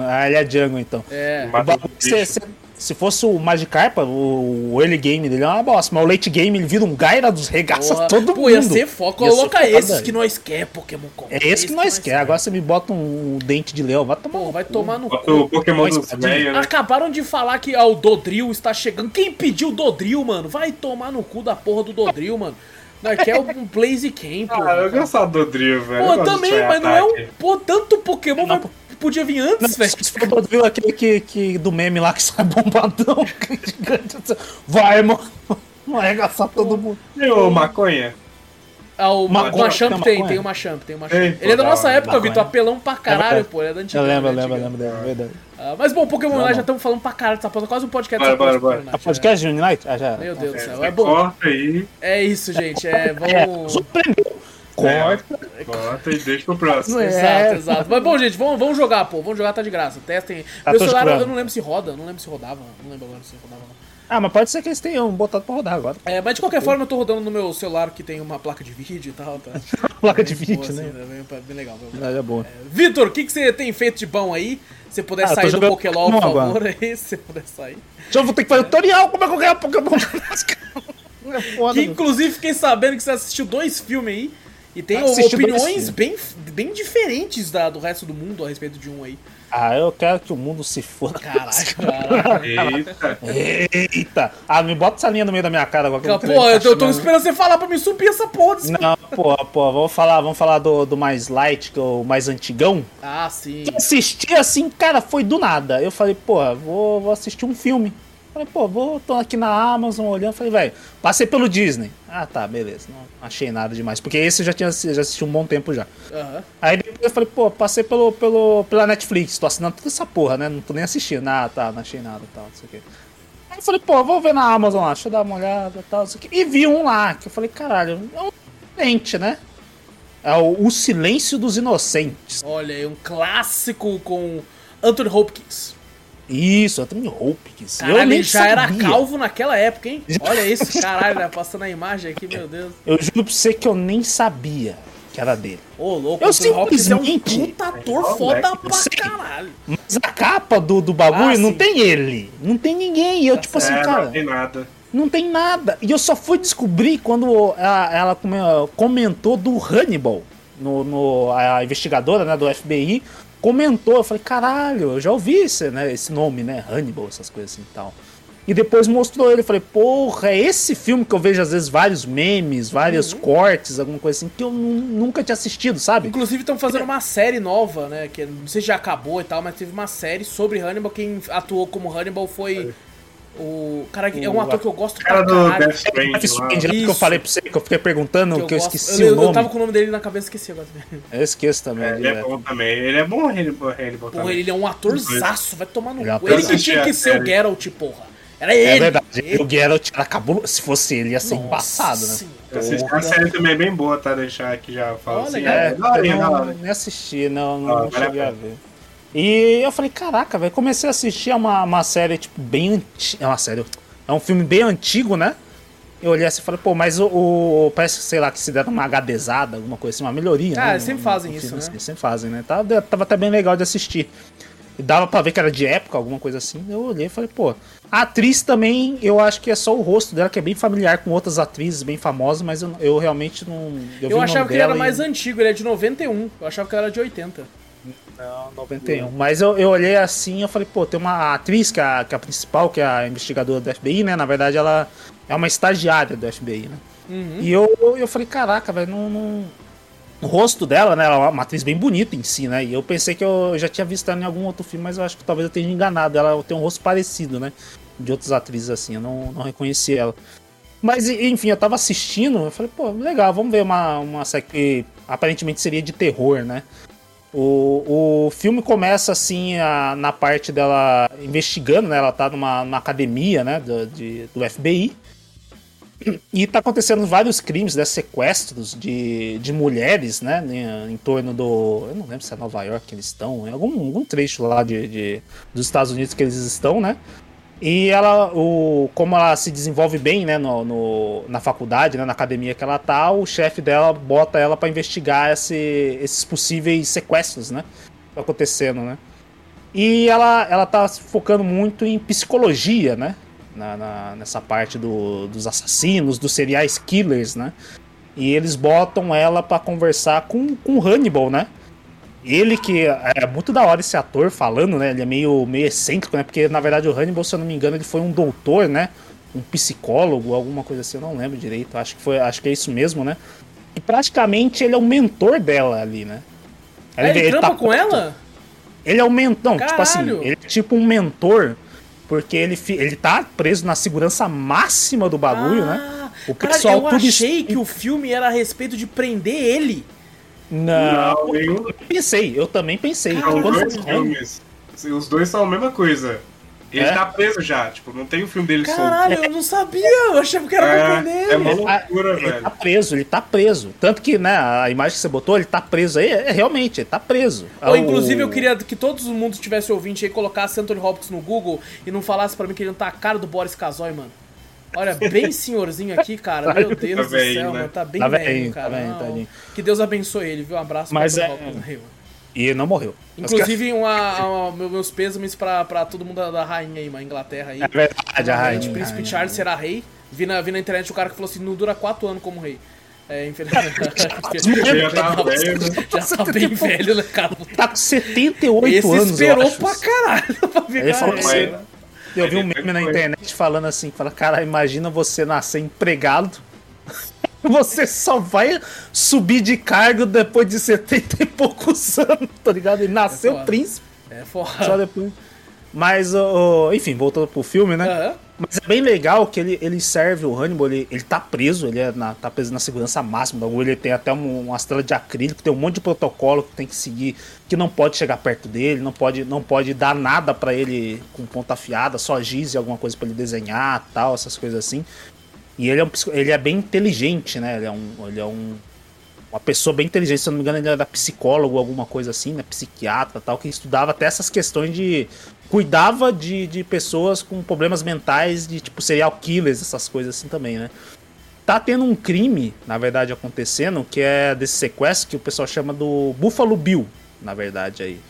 Ah, ele é jungle, então. É, O bagulho, o se, bicho. Se, se fosse o Magikarp, o, o early game dele é uma bosta, mas o late game ele vira um Gyarados, regaça porra. todo Pô, mundo. ia ser foda. Ia ser Coloca foda. esses que nós quer, Pokémon Company. É esse que nós quer. Agora você me bota um, dente de leão, vai tomar. Pô, no vai cu. tomar no Bota cu. o Pokémon dos velhos, né? Acabaram de falar que ah, o Dodril está chegando. Quem pediu o Dodril, mano? Vai tomar no cu da porra do Dodril, mano. Nós quer um Blaziken, pô. Ah, eu gostava do Drill, velho. Pô, também, mas não é um. ataque. Pô, tanto Pokémon vai- podia vir Não, antes, velho. se for o Dodrio, aquele que, que, do meme lá que sai bombadão. gigante, Vai, mano. Não arregaçar todo mundo. E o maconha? Ah, o Ma- Maconha, Machamp tem tem, maconha? tem o Machamp, tem o Machamp. Tem, Ele é da nossa da- época. Vitor, apelão pra caralho, pô. Ele é da antiga. Eu lembro, eu da lembro, eu lembro dele, é verdade. Ah, mas bom, Pokémon Unite já estamos falando pra caralho dessa porra. Quase um podcast Bora, bora, Pokémon A Unite, podcast de Unite? Ah, já. é. Meu Deus do céu. Você É bom. corta aí, É isso, gente. É, É, vamos. surpreendeu. Corta. corta e deixa pro próximo. É. Exato, exato. Mas bom, gente, vamos, vamos jogar, pô. Vamos jogar, tá de graça. Testem. Tá, Meu celular, eu, não lembro se roda, não lembro se rodava. Não lembro agora se rodava, não. Ah, mas pode ser que eles tenham botado pra rodar agora. É, mas de qualquer forma, eu tô rodando no meu celular que tem uma placa de vídeo e tal, tá? Placa de Boa, vídeo, assim, né? é bem, bem legal. Bem É, é boa. Vitor, o que, que você tem feito de bom aí? Se puder Ah, sair do Pokélol, por Pokémon favor, aí, se puder sair. Já vou ter que fazer tutorial como é que eu ganho Pokémon. É foda, Que inclusive fiquei sabendo que você assistiu dois filmes aí. E tem dois opiniões bem, bem diferentes da, do resto do mundo a respeito de um aí. Ah, eu quero que o mundo se foda. Caralho, caralho. Eita. Eita! Ah, me bota essa linha no meio da minha cara agora. que eu Pô, eu tô, eu tô esperando você falar pra me subir essa porra desse... Não, pô, pô, vamos falar, vamos falar do, do mais light, que é o mais antigão. Ah, sim. Eu assisti assim, cara, foi do nada. Eu falei, pô, vou, vou assistir um filme. Falei, pô, vou, tô aqui na Amazon olhando. Falei, velho, passei pelo Disney. Ah, tá, beleza. Não achei nada demais. Porque esse eu já tinha já assisti um bom tempo já. Aham. Aí depois eu falei, pô, passei pelo, pelo, pela Netflix, tô assinando toda essa porra, né? Não tô nem assistindo. Ah, tá, não achei nada tal, não sei o quê. Aí eu falei, pô, vou ver na Amazon lá, deixa eu dar uma olhada tal, não sei o quê. E vi um lá, que eu falei, caralho, é um diferente, né? É o, o Silêncio dos Inocentes. Olha aí, um clássico com Anthony Hopkins. Isso, Anthony Hopkins. Caralho, ele já era sabia. calvo naquela época, hein? Olha isso, caralho, né? Passando a imagem aqui, meu Deus. Eu juro pra você que eu nem sabia que era dele. Ô, louco, Eu Anthony Hopkins é um simplesmente- puta ator É, foda moleque, pra sei. caralho. Mas a capa do, do bagulho Ah, não sim. tem ele. Não tem ninguém. E eu, Tá tipo assim, É, cara. não tem nada. Não tem nada. E eu só fui descobrir quando ela, ela come- comentou do Hannibal. No, no- a investigadora né, do FBI comentou. Eu falei, caralho, eu já ouvi esse, né, esse nome, né? Hannibal, essas coisas assim e tal. E depois mostrou ele. Eu falei, porra, é esse filme que eu vejo às vezes vários memes, vários cortes, alguma coisa assim, que eu nu- nunca tinha assistido, sabe? Inclusive estão fazendo uma série nova, né? Que não sei se já acabou e tal, mas teve uma série sobre Hannibal. Quem atuou como Hannibal foi o. Cara, é um O ator que eu gosto O cara pra do caralho. Death Stranding Esse lá. que eu falei pra você, que eu fiquei perguntando, que eu, gosto. esqueci eu, o eu- nome. Eu tava com o nome dele na cabeça e esqueci agora. Eu esqueço também. É, ele é bom também. Ele é bom, ele, ele bom Porra, também. ele é um atorzaço, vai tomar no é cu. Ele que tinha que ser o. Geralt, porra. Era ele. É verdade. Ele- O Geralt acabou. Se fosse ele, ia ser Nossa embaçado, né? Senhora. Eu assisti a série também é bem boa, tá? Deixar aqui já falo Ó, assim. É, É, eu não, hora. nem assisti, não, não, não cheguei a ver. E eu falei, caraca, velho, comecei a assistir uma, uma série, tipo, bem antiga. É uma série. É um filme bem antigo, né? Eu olhei assim e falei, pô, mas o, o- Parece, sei lá, que se deram uma HDzada, alguma coisa assim, uma melhoria. Ah, né, eles sempre fazem isso, né? assim, sempre fazem, né? Tava, tava até bem legal de assistir. E dava pra ver que era de época, alguma coisa assim. Eu olhei e falei, pô. A atriz também, eu acho que é só o rosto dela, que é bem familiar com outras atrizes bem famosas, mas eu, eu realmente não. Eu o achava que ele era e- mais antigo, ele é de 91. Eu achava que ele era de 80. Não, 91. Mas eu, eu olhei assim e eu falei, pô, tem uma atriz que é, a, que é a principal, que é a investigadora do FBI, né? Na verdade, ela é uma estagiária do FBI, né? Uhum. E eu, eu falei, caraca, velho, não, não- O rosto dela, né? Ela é uma atriz bem bonita em si, né? E eu pensei que eu já tinha visto ela em algum outro filme, mas eu acho que talvez eu tenha enganado. Ela tem um rosto parecido, né? De outras atrizes assim, eu não, não reconheci ela. Mas, enfim, eu tava assistindo, eu falei, pô, legal, vamos ver uma, uma série que aparentemente seria de terror, né? O, o filme começa assim a- na parte dela investigando, né? Ela tá numa, numa academia, né? Do, de- do FBI. E tá acontecendo vários crimes, né? Sequestros de, de mulheres, né? Em, em torno do. Eu não lembro se é Nova York que eles estão, em algum, algum trecho lá de, de- dos Estados Unidos que eles estão, né? E ela, o, como ela se desenvolve bem, né, no, no- na faculdade, né, na academia que ela tá, o chefe dela bota ela pra investigar esse- esses possíveis sequestros, né, acontecendo, né. E ela, ela tá focando muito em psicologia, né, na, na- nessa parte do- dos assassinos, dos serial killers, né. E eles botam ela pra conversar com, com Hannibal, né. Ele que é muito da hora esse ator falando, né? Ele é meio, meio excêntrico, né? Porque na verdade o Hannibal, se eu não me engano, ele foi um doutor, né? Um psicólogo, alguma coisa assim, eu não lembro direito. Acho que foi, acho que é isso mesmo, né? E praticamente ele é o mentor dela ali, né? É, ele, trampa tá- com ela? Ele é o mentor, tipo assim, ele é tipo um mentor, porque ele, fi- ele tá preso na segurança máxima do bagulho, né? Ah, O Cara, pessoal eu tudo achei que o filme era a respeito de prender ele. Não, Não, eu pensei, eu também pensei. São Quando dois filmes. Os dois são a mesma coisa. Ele É? tá preso já, tipo, não tem o filme dele Caralho, eu não sabia. Eu achava que era solto. prender É, é uma ele. loucura, Ele velho. tá preso, ele tá preso. Tanto que, né, a imagem que você botou, ele tá preso aí, é, realmente, ele tá preso. Ou, O- inclusive, eu queria que todo mundo tivesse ouvinte aí, colocasse Anthony Hopkins no Google e não falasse pra mim que ele não tá a cara do Boris Casoy, mano. Olha, bem senhorzinho aqui, cara. Meu Deus Tá do velhinho, céu, né? mano. Tá bem Tá velho, velhinho, cara. tá Não, tadinho. Que Deus abençoe ele, viu? Um abraço Mas pro é-. E ele não morreu. Inclusive, uma, uma- meu- meus pêsames pra, pra todo mundo da, rainha aí, mano, Inglaterra aí. É verdade, a rainha. Príncipe a Charles será rei. Vi na, vi na internet o cara que falou assim, não dura quatro anos como rei. É, infelizmente. Já tá velho, né? Já tá bem velho, né, cara? Tá com 78 Esse anos, eu esperou acho. pra caralho pra Ele pegar falou esse. Eu vi um meme na internet falando assim, fala, cara, imagina você nascer empregado. Você só vai subir de cargo depois de 70 e poucos anos, tá ligado? Ele nasceu foda. príncipe É só foda. depois. Mas, ô, enfim, voltando pro filme, né? Aham. Mas é bem legal que ele, ele serve o Hannibal, ele, ele tá preso, ele é na, tá preso na segurança máxima. Ele tem até um, uma estrela de acrílico, tem um monte de protocolo que tem que seguir, que não pode chegar perto dele, não pode, não pode dar nada pra ele com ponta afiada, só giz e alguma coisa pra ele desenhar tal, essas coisas assim. E ele é, um, ele é bem inteligente, né? Ele é, um, ele é um, uma pessoa bem inteligente, se eu não me engano, ele era psicólogo, alguma coisa assim, né? Psiquiatra tal, que estudava até essas questões de. Cuidava de, de pessoas com problemas mentais, de tipo serial killers, essas coisas assim também, né? Tá tendo um crime, na verdade, acontecendo, que é desse sequestro que o pessoal chama do Buffalo Bill, na verdade, aí.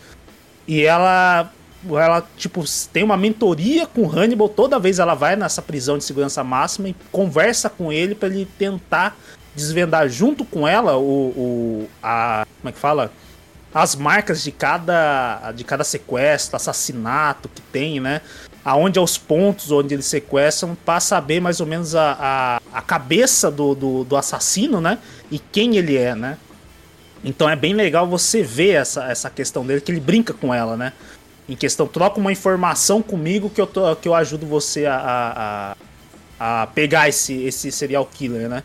E ela. Ela, tipo, tem uma mentoria com o Hannibal. Toda vez ela vai nessa prisão de segurança máxima e conversa com ele pra ele tentar desvendar junto com ela o. o a, como é que fala? As marcas de cada, de cada sequestro, assassinato que tem, né? Aonde é os pontos onde eles sequestram, pra saber mais ou menos a, a, a cabeça do, do, do assassino, né? E quem ele é, né? Então é bem legal você ver essa, essa questão dele, que ele brinca com ela, né? Em questão, troca uma informação comigo que eu, tô, que eu ajudo você a, a, a, a pegar esse, esse serial killer, né?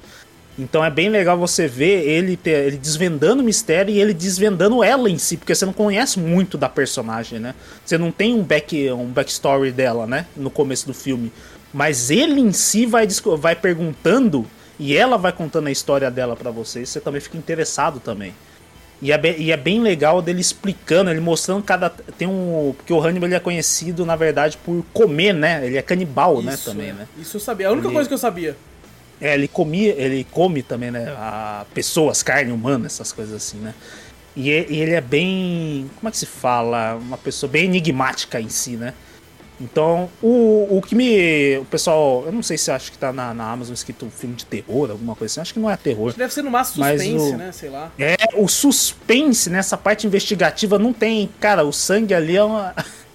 Então é bem legal você ver ele, ter, ele desvendando o mistério e ele desvendando ela em si, porque você não conhece muito da personagem, né? Você não tem um, back, um backstory dela, né? No começo do filme. Mas ele em si vai, vai perguntando e ela vai contando a história dela pra você. E você também fica interessado também. E é, bem, e é bem legal dele explicando, ele mostrando cada. Tem um. Porque o Hannibal ele é conhecido, na verdade, por comer, né? Ele é canibal, né? Isso, Também, é. né? Isso eu sabia. A única Ele- coisa que eu sabia. É, ele comia, ele come também, né? A pessoas, carne humana, essas coisas assim, né? E e- ele é bem. Como é que se fala? Uma pessoa bem enigmática em si, né? Então, o, o que me. O pessoal. Eu não sei se acho que tá na, na Amazon escrito filme de terror, alguma coisa assim. Acho que não é terror. Deve ser no máximo suspense, o- né? Sei lá. É, o suspense nessa parte investigativa não tem. Cara, o sangue ali é uma.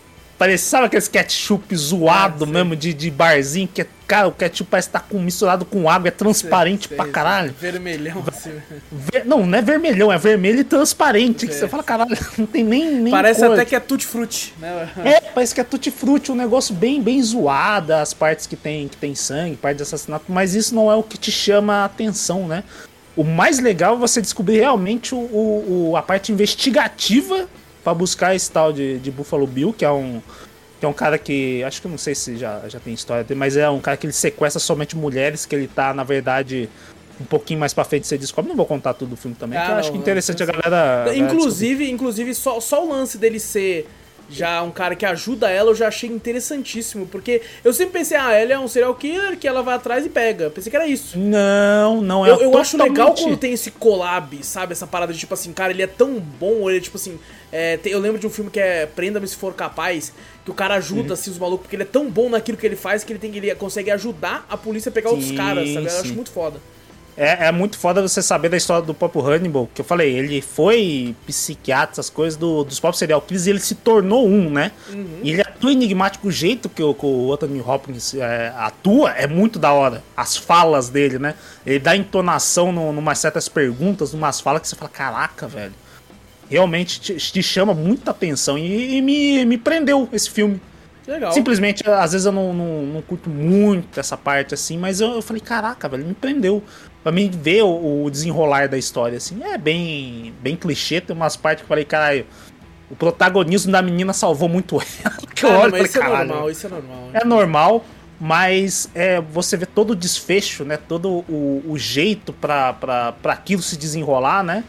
Parece, sabe aqueles ketchup zoado Ah, mesmo de, de barzinho? Que, é- cara, o ketchup parece estar com, misturado com água, é transparente Sei, pra sei. caralho. Vermelhão, assim. Ver- não, não é vermelhão, é vermelho e transparente. Que você fala, caralho, não tem nem. nem Parece cor. até que é tutti-frutti, né? É, parece que é tutti-frutti, um negócio bem, bem zoado, as partes que tem, que tem sangue, parte de assassinato, mas isso não é o que te chama a atenção, né? O mais legal é você descobrir realmente o- o- a parte investigativa pra buscar esse tal de, de Buffalo Bill, que é um. Que é um cara que. Acho que eu não sei se já, já tem história dele, mas é um cara que ele sequestra somente mulheres, que ele tá, na verdade, um pouquinho mais pra frente você descobre. Não vou contar tudo do filme também, Ah, que eu acho que interessante a galera. a galera Inclusive, inclusive só, só o lance dele ser já um cara que ajuda ela, eu já achei interessantíssimo. Porque eu sempre pensei, ah, ela é um serial killer que ela vai atrás e pega. Pensei que era isso. Não, não é Eu, eu acho legal totalmente- quando tem esse collab, sabe? Essa parada de tipo assim, cara, ele é tão bom, ou ele é tipo assim. É, tem- eu lembro de um filme que é Prenda-me se for capaz, que o cara ajuda Uhum. assim, os malucos, porque ele é tão bom naquilo que ele faz que ele, tem, ele consegue ajudar a polícia a pegar outros Sim, caras, sabe? Eu sim. acho muito foda. É, é muito foda você saber da história do próprio Hannibal, que eu falei, ele foi psiquiatra, essas coisas do- dos próprios serial killers, e ele se tornou um, né? E ele atua enigmático, o jeito que o, que o Anthony Hopkins é, atua é muito da hora. As falas dele, né? Ele dá entonação numas certas perguntas, numas falas que você fala, caraca, velho. Realmente te, te chama muita atenção e, e me, me prendeu esse filme. Legal. Simplesmente, às vezes eu não, não, não curto muito essa parte assim, mas eu, eu falei, caraca, velho, me prendeu. Pra mim ver o, o desenrolar da história, assim, é bem, bem clichê, tem umas partes que eu falei, caralho, o protagonismo da menina salvou muito ela. Que eu Ah, olho mas isso falei, é caralho. normal, isso é normal. né? É normal, mas é, você vê todo o desfecho, né? Todo o, o jeito pra aquilo se desenrolar, né?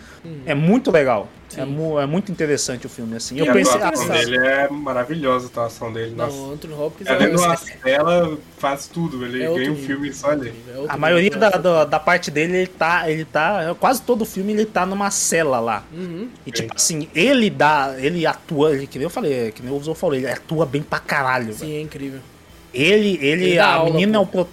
É muito legal. É, mu- é muito interessante o filme, assim. Eu E E a pensei, atuação interessado. dele é maravilhosa, a atuação dele. Não, Nossa. o Anthony Hopkins É é, tela, faz tudo. Ele é ganha um nível, filme só ali. é A maioria da, eu da, da parte dele, ele tá, ele tá. Quase todo o filme ele tá numa cela lá. Uhum. E tipo assim, ele dá. Ele atua, ele, que nem eu falei, que nem o Zou falou, ele atua bem pra caralho. Sim, é incrível. Ele, ele, Ele a aula, menina é pô. o.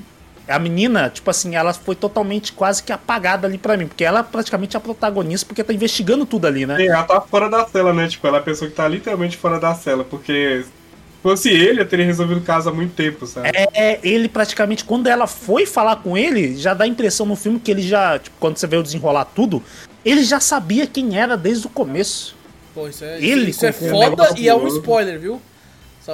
a menina, tipo assim, ela foi totalmente quase que apagada ali pra mim, porque ela é praticamente a protagonista, porque tá investigando tudo ali, né? Sim, ela tá fora da cela, né? Tipo, ela é a pessoa que tá literalmente fora da cela, porque se fosse ele, eu teria resolvido o caso há muito tempo, sabe? É, ele praticamente, quando ela foi falar com ele, já dá a impressão no filme que ele já, tipo, quando você vê o desenrolar tudo, ele já sabia quem era desde o começo. Pô, isso é, Ele isso é foda e é um spoiler, viu?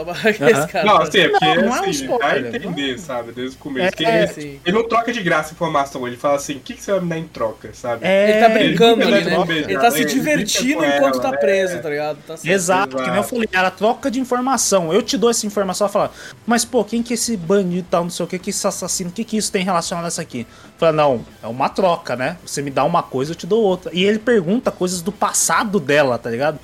Só. Não, assim, é porque Não, não é um assim, spoiler, dá a entender, sabe? Desde o começo. É, que é, ele, ele não troca de graça informação, ele fala assim, o que, que você vai me dar em troca, sabe? É, Ele tá brincando ele ali, né? um Ele tá se divertindo enquanto ela, tá é. preso, tá ligado? Tá certo. Exato, que nem eu falei, era troca de informação. Eu te dou essa informação, ela fala, mas pô, quem que é esse bandido e tal, não sei o que, que esse assassino, o que que isso tem relacionado a isso aqui? Fala, não, é uma troca, né? Você me dá uma coisa, eu te dou outra. E ele pergunta coisas do passado dela, tá ligado?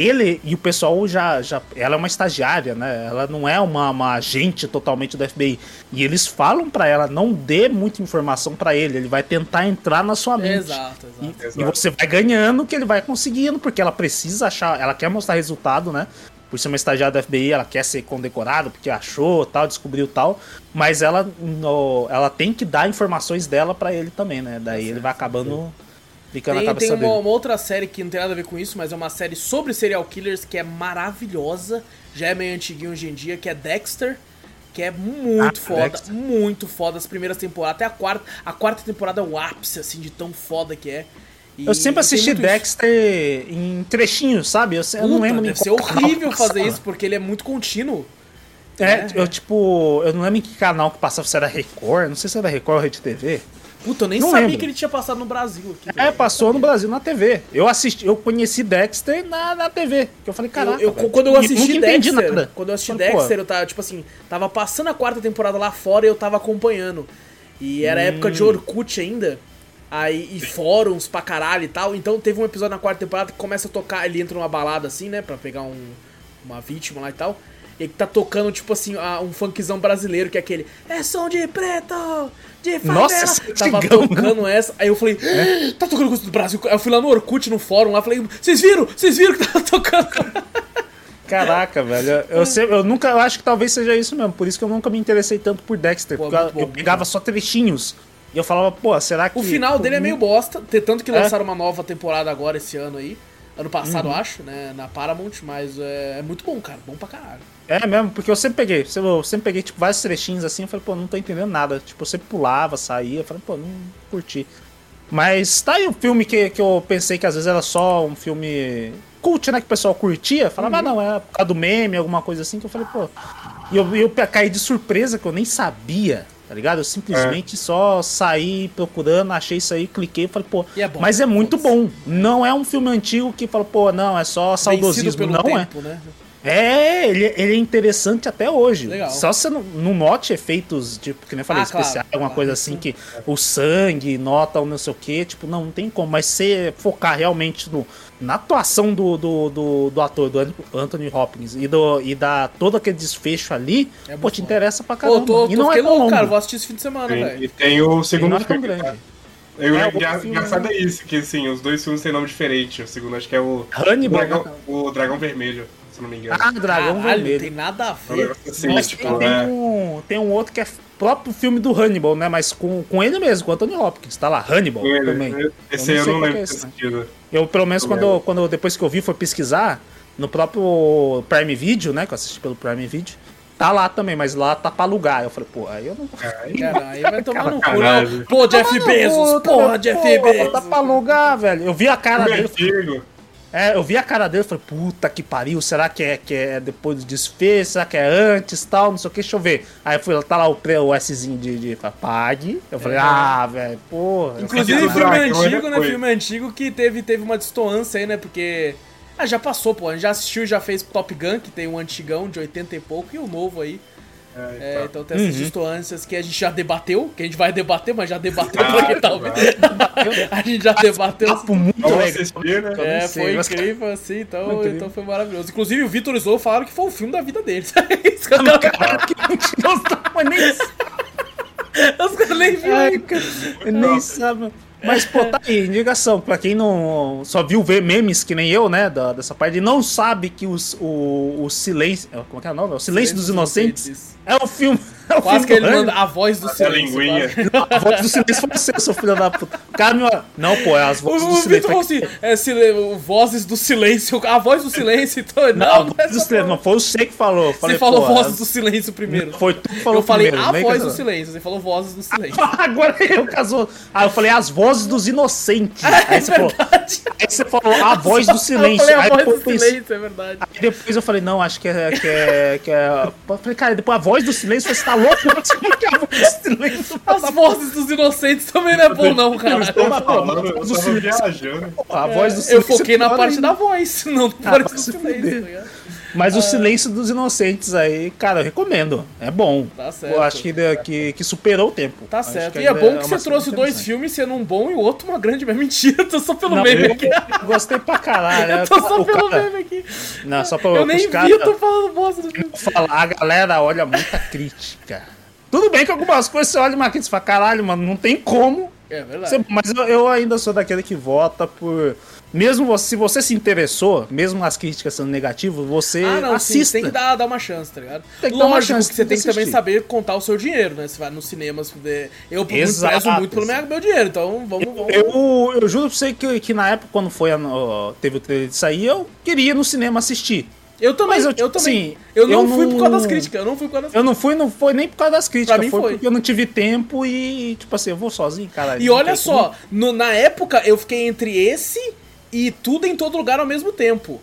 Ele e o pessoal já, já. Ela é uma estagiária, né? Ela não é uma, uma agente totalmente do FBI. E eles falam pra ela, não dê muita informação pra ele. Ele vai tentar entrar na sua mente. Exato, exato. E, Exato. e você vai ganhando que ele vai conseguindo, porque ela precisa achar, ela quer mostrar resultado, né? Por ser uma estagiária da FBI, ela quer ser condecorada porque achou, tal, descobriu tal, mas ela no- ela tem que dar informações dela pra ele também, né? Daí ele vai acabando ficando Tem, cabeça tem uma, dele. uma outra série que não tem nada a ver com isso, mas é uma série sobre serial killers que é maravilhosa. Já é meio antiguinho hoje em dia, que é Dexter. Que é muito Ah, foda, Dexter. muito foda as primeiras temporadas. Até a quarta. A quarta temporada é o ápice, assim, de tão foda que é. E Eu sempre assisti muito isso. Dexter em trechinhos, sabe? Eu, eu não Puta, lembro deve ser canal horrível fazer isso, porque ele é muito contínuo. É, É. eu tipo, eu não lembro em que canal que passava, se era Record, não sei se era Record ou Rede TV. Puta, eu nem Não sabia lembro. que ele tinha passado no Brasil aqui. É, passou no Brasil na TV. Eu assisti, eu conheci Dexter na, na TV. Que eu falei, Eu, caraca. eu- velho. quando eu assisti Dexter, nada. quando eu assisti Falei, pô, Dexter, eu tava, tipo assim, tava passando a quarta temporada lá fora e eu tava acompanhando. E era época Hum. de Orkut ainda. Aí, e fóruns pra caralho e tal. Então teve um episódio na quarta temporada que começa a tocar, ele entra numa balada assim, né? Pra pegar um, uma vítima lá e tal. E que tá tocando, tipo assim, a- um funkzão brasileiro, que é aquele. É som de preto! De favela! Nossa, é Tava antigão, tocando essa. Aí eu falei, "Ah, tá tocando coisa do Brasil. Aí eu fui lá no Orkut, no fórum lá, falei, vocês viram? Vocês viram que tava tocando? Caraca, velho. Eu, eu, sempre- eu nunca, eu acho que talvez seja isso mesmo. Por isso que eu nunca me interessei tanto por Dexter. Pô, porque eu, bom, eu muito pegava só trechinhos. E eu falava, pô, será que. O final dele é meio bosta, tanto que É? lançaram uma nova temporada agora esse ano aí. Ano passado, Uhum. eu acho, né? Na Paramount, mas é, é muito bom, cara. Bom pra caralho. É mesmo, porque eu sempre peguei. Eu sempre peguei, tipo, vários trechinhos assim. Eu falei, pô, não tô entendendo nada. Tipo, eu sempre pulava, saía. Eu falei, pô, não curti. Mas tá aí um filme que, que eu pensei que às vezes era só um filme cult, né? Que o pessoal curtia. Falava, ah, não, é por causa do meme, alguma coisa assim. Que eu falei, pô. E eu, eu caí de surpresa que eu nem sabia, tá ligado? Eu simplesmente só saí procurando, achei isso aí, cliquei falei, pô. É bom, mas é muito bom. Não é um filme antigo que fala, pô, não, é só saudosismo. Não é. tempo, né? É, ele, ele é interessante até hoje. Legal. Só você não, não note efeitos, tipo, que nem eu falei, Ah, claro, especial, alguma claro, coisa assim, que o sangue nota o não sei o que, tipo, não, não tem como. Mas você focar realmente no, na atuação do, do, do, do ator, do An- Anthony Hopkins, e, do, e da todo aquele desfecho ali, É pô, te bom. interessa pra Pô, caramba. eu tô, e tô não é tão louco, longo. cara. Vou assistir esse fim de semana, velho. e tem o E segundo não é tão filme. grande. tá? Eu, É, o engra- outro filme- engraçado é isso, que assim, os dois filmes têm nome diferente. O segundo acho que é o Hannibal, Dragão, né? o Dragão Vermelho, se eu não me engano. Ah, Dragão Caralho, não Vermelho. tem nada a É um ver. assim, Mas tipo, tem, tem é. um, tem um outro que é próprio filme do Hannibal, né? Mas com, com ele mesmo, com o Anthony Hopkins. Tá lá, Hannibal também. Esse aí eu sei não lembro que é de ter esse, né? assistido. Eu, pelo menos, Eu quando, lembro. eu- quando eu- depois que eu vi, foi pesquisar, no próprio Prime Video, né? Que eu assisti pelo Prime Video, tá lá também, mas lá tá pra alugar. Eu falei, pô, aí eu não. Aí, Cara, aí vai tomar no cu, não. Pô, Jeff Bezos, porra, Jeff porra, Bezos. Tá pra alugar, velho. Eu vi a cara dele. É, eu vi a cara dele e falei, puta que pariu, será que é, que é depois do desfecho? Será que é antes tal? Não sei o que, deixa eu ver. Aí eu fui, tá lá o, pre- o Szinho de, de pague. Eu falei, É. ah, velho, porra. Inclusive, filme antigo, né? Filme antigo que teve, teve uma distoância aí, né? Porque. Ah, já passou, pô. A gente já assistiu e já fez Top Gun, que tem um antigão de 80 e pouco, e o novo aí. É, É, então. então tem essas Uhum. distâncias que a gente já debateu, que a gente vai debater, mas já debateu Ah, pra quem tá ouvindo. A gente já debateu. Papo muito legal. né? É, não foi mas- incrível, assim, então, então foi maravilhoso. Inclusive, o Vitor e o Zou falaram que foi o filme da vida deles. Isso que eu quero- Cara, que mentiroso, mas nem Os caras nem viram. Nem sabe. Mas, pô, tá aí, indicação. Pra quem não só viu ver memes que nem eu, né, da- dessa parte, e não sabe que os, o, o silêncio. Como é que é o nome? O Silêncio dos Inocentes é o filme. O Quase que ele manda a voz do A silêncio. linguinha. quase. A voz do silêncio foi você, seu filho da puta. O cara me... Não, pô, é as O, vozes do o Vitor silêncio. falou assim, é, o- vozes do silêncio, a voz do silêncio, então, Não, não, a não, é do silêncio. Não foi você que falou. Eu Falei, Você falou pô, vozes do silêncio primeiro. Foi tu que falou eu falei primeiro, a voz do silêncio, você falou vozes do silêncio. Agora eu casou. Ah, eu falei as vozes dos inocentes. Aí você falou, verdade. aí você falou a voz do Eu silêncio. falei a Aí voz depois do eu pensei- silêncio, é verdade. Aí depois eu falei, não, acho que é. Que é, que é... Eu falei, cara, depois a voz do silêncio, você tá louco? Como que é a voz do silêncio? As vozes dos inocentes também não é bom não, cara. Eu tava falando, a eu voz do tava silêncio. viajando. A voz do Eu foquei na parte da voz, não na Ah, parte vai do se silêncio, fuder. tá ligado? Mas o silêncio dos inocentes aí, cara, eu recomendo. É bom. Tá certo. Eu acho que, que, que superou o tempo. Tá Acho certo. que E é bom que uma você trouxe dois filmes, sendo um bom e o outro uma grande mentira. Tô só pelo Não, meme eu aqui. gostei pra caralho. Eu tô só pelo cara- meme aqui. Não, só pra Eu nem vi, eu tô falando bosta do filme. falar, a galera olha muita crítica. Tudo bem que algumas coisas você olha uma crítica e fala, caralho, mano, não tem como. É verdade. Você- mas eu, eu ainda sou daquele que vota por. Mesmo você, se você se interessou, mesmo as críticas sendo negativas, você Ah, não, sim, assista. tem que dar, dar uma chance, tá ligado? Tem que dar uma Lógico chance, que você tem que também saber contar o seu dinheiro, né? Você vai nos cinemas. Eu Exato, prezo muito pelo meu, meu dinheiro, então vamos, vamos. Eu, eu juro pra você que, que na época, quando foi a, teve o trailer de sair, eu queria ir no cinema assistir. Eu também, Mas eu, eu, também. assim, eu não eu fui por causa não- das críticas, eu não fui por causa das Eu não fui, não foi nem por causa das críticas, Pra mim foi, foi. porque eu não tive tempo e, tipo assim, eu vou sozinho, cara. E olha só, no- na época eu fiquei entre esse e tudo em todo lugar ao mesmo tempo.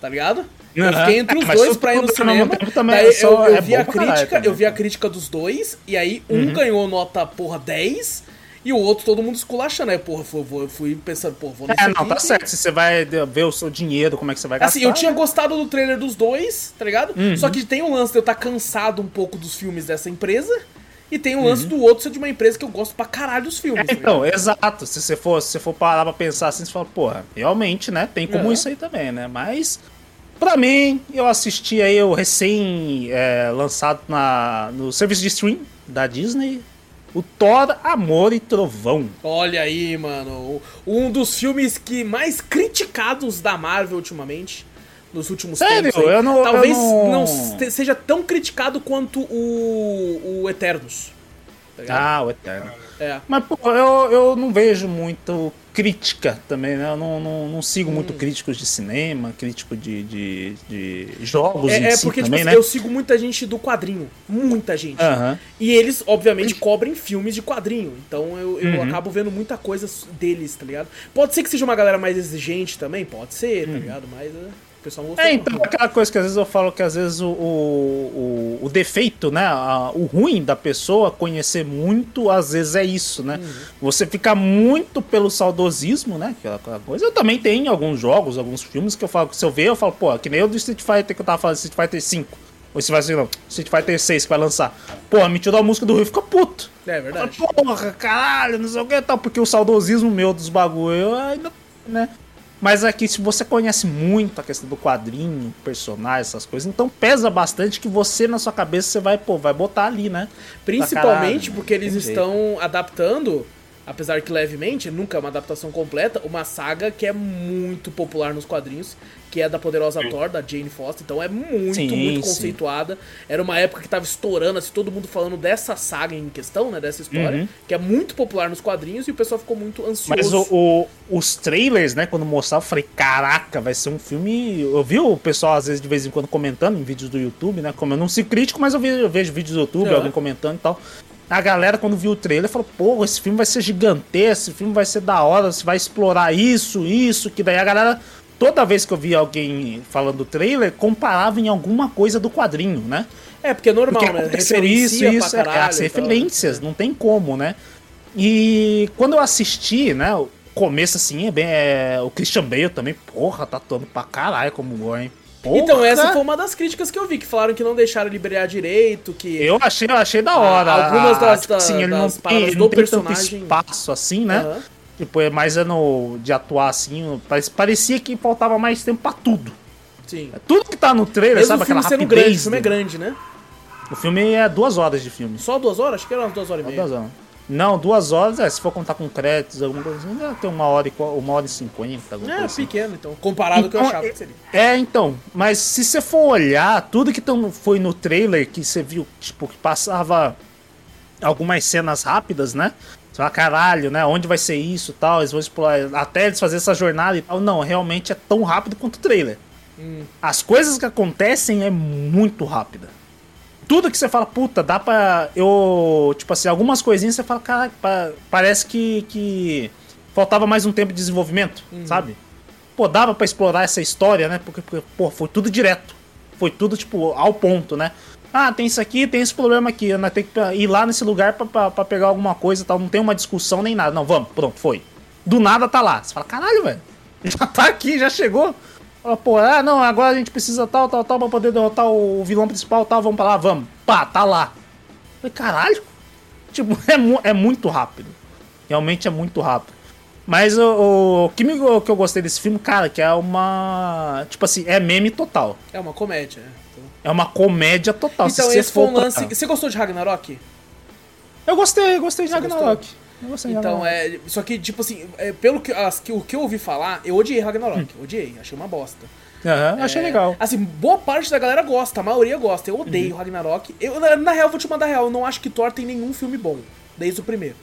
Tá ligado? Eu fiquei entre os É, dois pra ir no cinema. daí é só- eu, eu é vi a caralho crítica, eu vi a cara. crítica dos dois, e aí um ganhou nota, porra, 10, e o outro todo mundo esculachando. Aí, porra, fui, vou- fui pensando, pô, vou nesse É, não, tá certo. Se você vai ver o seu dinheiro, como é que você vai gastar. Assim, eu tinha né? gostado do trailer dos dois, tá ligado? Uhum. Só que tem o lance de eu estar cansado um pouco dos filmes dessa empresa. E tem o lance Uhum. do outro ser de uma empresa que eu gosto pra caralho dos filmes. tá Então, exato. Se você for, se você for parar pra pensar assim, você fala, porra, realmente, né? Tem como Aham. isso aí também, né? Mas, pra mim, eu assisti aí o recém é, lançado na, no serviço de stream da Disney, o Thor, Amor e Trovão. Olha aí, mano. Um dos filmes que mais criticados da Marvel ultimamente. Nos últimos Sério? tempos. aí. Eu não- Talvez eu não- não se- seja tão criticado quanto o, o Eternos. Tá? Ah, o Eterno. É. Mas, pô, eu, eu não vejo muito crítica também, né? Eu não, não, não sigo Hum. muito críticos de cinema, crítico de, de, de jogos É, é si porque, também, tipo, né? eu sigo muita gente do quadrinho. Muita gente. Aham. E eles, obviamente, cobrem filmes de quadrinho. Então eu, eu Uhum. acabo vendo muita coisa deles, tá ligado? Pode ser que seja uma galera mais exigente também, pode ser, tá ligado? Mas é, o pessoal não. Uhum. É, então, aquela coisa que às vezes eu falo que às vezes o, o, o, defeito, né? a- o ruim da pessoa conhecer muito, às vezes é isso, né? Você fica muito pelo saudosismo, né? Aquela, aquela coisa. Eu também tenho alguns jogos, alguns filmes que eu falo que se eu ver, eu falo, pô, que nem o do Street Fighter que eu tava falando, Street Fighter 5. Ou se vai ser, não, Street Fighter 6 que vai lançar. Pô, me tirou a música do Rio fica puto. É verdade. Porra, caralho, não sei o que e tal, porque o saudosismo meu dos bagulho eu ainda, né? Mas aqui, se você conhece muito a questão do quadrinho, personagem, essas coisas, então pesa bastante que você, na sua cabeça, você vai, pô, vai botar ali, né? Principalmente caralho, porque eles estão adaptando, apesar que levemente, nunca é uma adaptação completa, uma saga que é muito popular nos quadrinhos, que é da poderosa Thor, da Jane Foster. Então é muito, Sim, muito sim. conceituada. Era uma época que tava estourando, assim, todo mundo falando dessa saga em questão, né? Dessa história, Uhum. que é muito popular nos quadrinhos e o pessoal ficou muito ansioso. Mas o, o- os trailers, né, quando mostraram, eu falei, caraca, vai ser um filme. Eu vi o pessoal, às vezes, de vez em quando, comentando em vídeos do YouTube, né? Como eu não sou crítico, mas eu vejo, eu vejo vídeos do YouTube, alguém comentando e tal. A galera, quando viu o trailer, falou, pô, esse filme vai ser gigantesco, esse filme vai ser da hora, você vai explorar isso, isso, que daí a galera. Toda vez que eu via alguém falando do trailer, comparava em alguma coisa do quadrinho, né? É, porque é normal, Porque né? aconteceu isso, isso, pra é, caralho as e tal. referências, não tem como, né? E quando eu assisti, né, o começo assim, é bem. é, o Christian Bale também, porra, tá atuando pra caralho como Gore, hein? Porra! Então, essa foi uma das críticas que eu vi, que falaram que não deixaram brilhar direito, que... Eu achei, eu achei da hora. Algumas das- tipo assim, ele não das tem, paradas ele do não tem personagem- espaço assim, né? Aham. Tipo, é mais é no, de atuar assim. Parecia que faltava mais tempo pra tudo. Sim. Tudo que tá no trailer, Mesmo sabe? o filme Aquela sendo grande, o filme é grande, né? O filme é duas horas de filme. Só duas horas? Acho que era umas duas horas e Só meia. duas horas. Não, duas horas, é, se for contar com créditos, alguma coisa assim, deve ter uma hora e, uma hora e cinquenta, É, assim. pequeno, então. Comparado ao que eu Então, achava que seria. É, então, mas se você for olhar, tudo que tão, foi no trailer que você viu, tipo, que passava algumas cenas rápidas, né? Você fala, caralho, né? Onde vai ser isso e tal? Eles vão explorar. Até eles fazerem essa jornada e tal. Não, realmente é tão rápido quanto o trailer. As coisas que acontecem é muito rápida. Tudo que você fala, puta, dá pra. Eu. Tipo assim, algumas coisinhas você fala, caraca, pa- parece que, que faltava mais um tempo de desenvolvimento, sabe? Pô, dava pra explorar essa história, né? Porque, porque, pô, foi tudo direto. Foi tudo, tipo, ao ponto, né? Ah, tem isso aqui, tem esse problema aqui. Nós tem que ir lá nesse lugar pra, pra, pra pegar alguma coisa e tal. Não tem uma discussão nem nada. Não, vamos, pronto, foi. Do nada tá lá. Você fala, caralho, velho. Já tá aqui, já chegou. Fala, pô, ah, não, agora a gente precisa tal, tal, tal, pra poder derrotar o vilão principal, tal, vamos pra lá, vamos. Pá, tá lá. Falei, caralho. Tipo, é, mu- é muito rápido. Realmente é muito rápido. Mas o, o que, me, o que eu gostei desse filme, cara, que é uma. Tipo assim, é meme total. É uma comédia, né? Então, É uma comédia total. então Se você esse foi um for pra- lance. Você gostou de Ragnarok? Eu gostei, gostei de Você Ragnarok. Eu Então, é. Só que, tipo assim, é, pelo que, as, que o que eu ouvi falar, eu odiei Ragnarok. Hum. Odiei, achei uma bosta. Achei É, legal. Assim, boa parte da galera gosta, a maioria gosta. Eu Uhum. odeio Ragnarok. Eu, na, na real, vou te mandar real, eu não acho que Thor tem nenhum filme bom, desde o primeiro.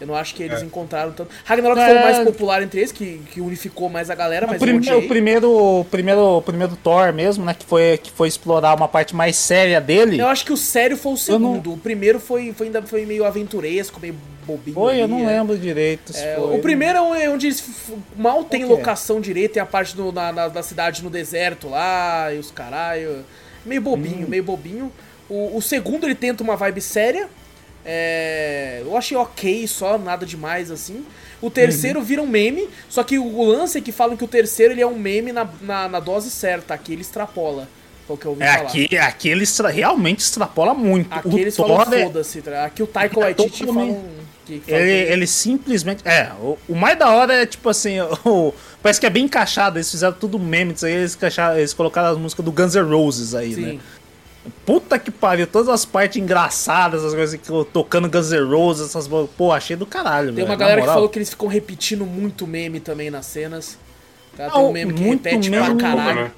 Eu não acho que eles É. encontraram tanto. Ragnarok É. foi o mais popular entre eles, que, que unificou mais a galera, mas o, prime- eu o primeiro, o primeiro, o primeiro Thor mesmo, né? Que foi, que foi explorar uma parte mais séria dele. Eu acho que o sério foi o Eu não- segundo. O primeiro foi, foi ainda foi meio aventuresco, meio bobinho. Foi, eu ali, não é. lembro direito. se É, foi, o primeiro é onde eles mal tem é? locação direito, tem a parte do- na, na- da cidade no deserto lá, e os caralho. Meio Hum. bobinho, meio bobinho. O, o segundo ele tenta uma vibe séria. É, eu achei ok só, nada demais assim. O terceiro Uhum. vira um meme, só que o lance é que falam que o terceiro ele é um meme na, na, na dose certa, aqui ele extrapola. Foi o que eu ouvi É, falar. aqui, aqui ele extra- realmente extrapola muito. Aqui o eles falam é- foda-se. tá? Aqui o Taika Waititi totalmente- falam que, Ele, que- ele simplesmente. É, o, o mais da hora é tipo assim. O, parece que é bem encaixado. Eles fizeram tudo meme disso aí. Eles, encaixaram, eles colocaram as músicas do Guns N' Roses aí, Sim. né? Puta que pariu, todas as partes engraçadas, as coisas que eu tocando Guns N' Roses, essas. Pô, achei do caralho, Tem uma galera que falou que eles ficam repetindo muito meme também nas cenas. Tá? Tem um meme que muito repete meme. pra caralho. né?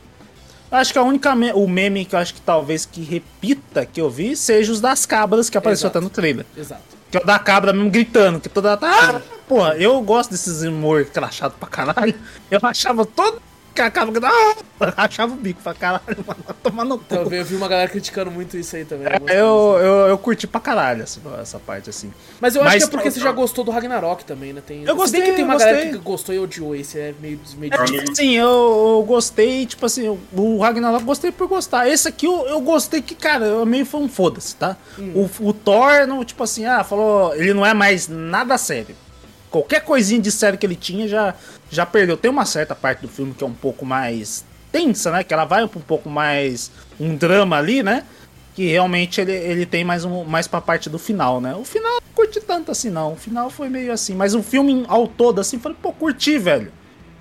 Acho que a única me- o meme que eu acho que talvez que repita que eu vi seja os das cabras que apareceu Exato. até no trailer. Exato. Que é o da cabra mesmo gritando, que toda tá. Ah, porra, eu gosto desses humor crachado pra caralho. Eu achava todo que a cabra gritava, ah, achava o bico pra caralho, mano, tomar no cu. Eu vi- eu vi uma galera criticando muito isso aí também. É, gostei eu, eu, eu curti pra caralho essa, essa parte assim. Mas eu acho mas- que é porque você já gostou do Ragnarok também, né? Tem... Eu gostei, que tem uma galera que gostou e odiou. Esse é meio meio É, tipo assim, eu, eu gostei, tipo assim, o Ragnarok gostei por gostar. Esse aqui eu, eu gostei que, cara, eu meio foi um foda-se, tá? Hum. O, o Thor, não, tipo assim, ah, falou, ele não é mais nada sério. Qualquer coisinha de sério que ele tinha já, já perdeu. Tem uma certa parte do filme que é um pouco mais tensa, né? Que ela vai um pouco mais um drama ali, né? Que realmente ele, ele tem mais, um, mais pra parte do final, né? O final eu não curti tanto assim, não. O final foi meio assim. Mas o filme ao todo, assim, falei, pô, curti, velho.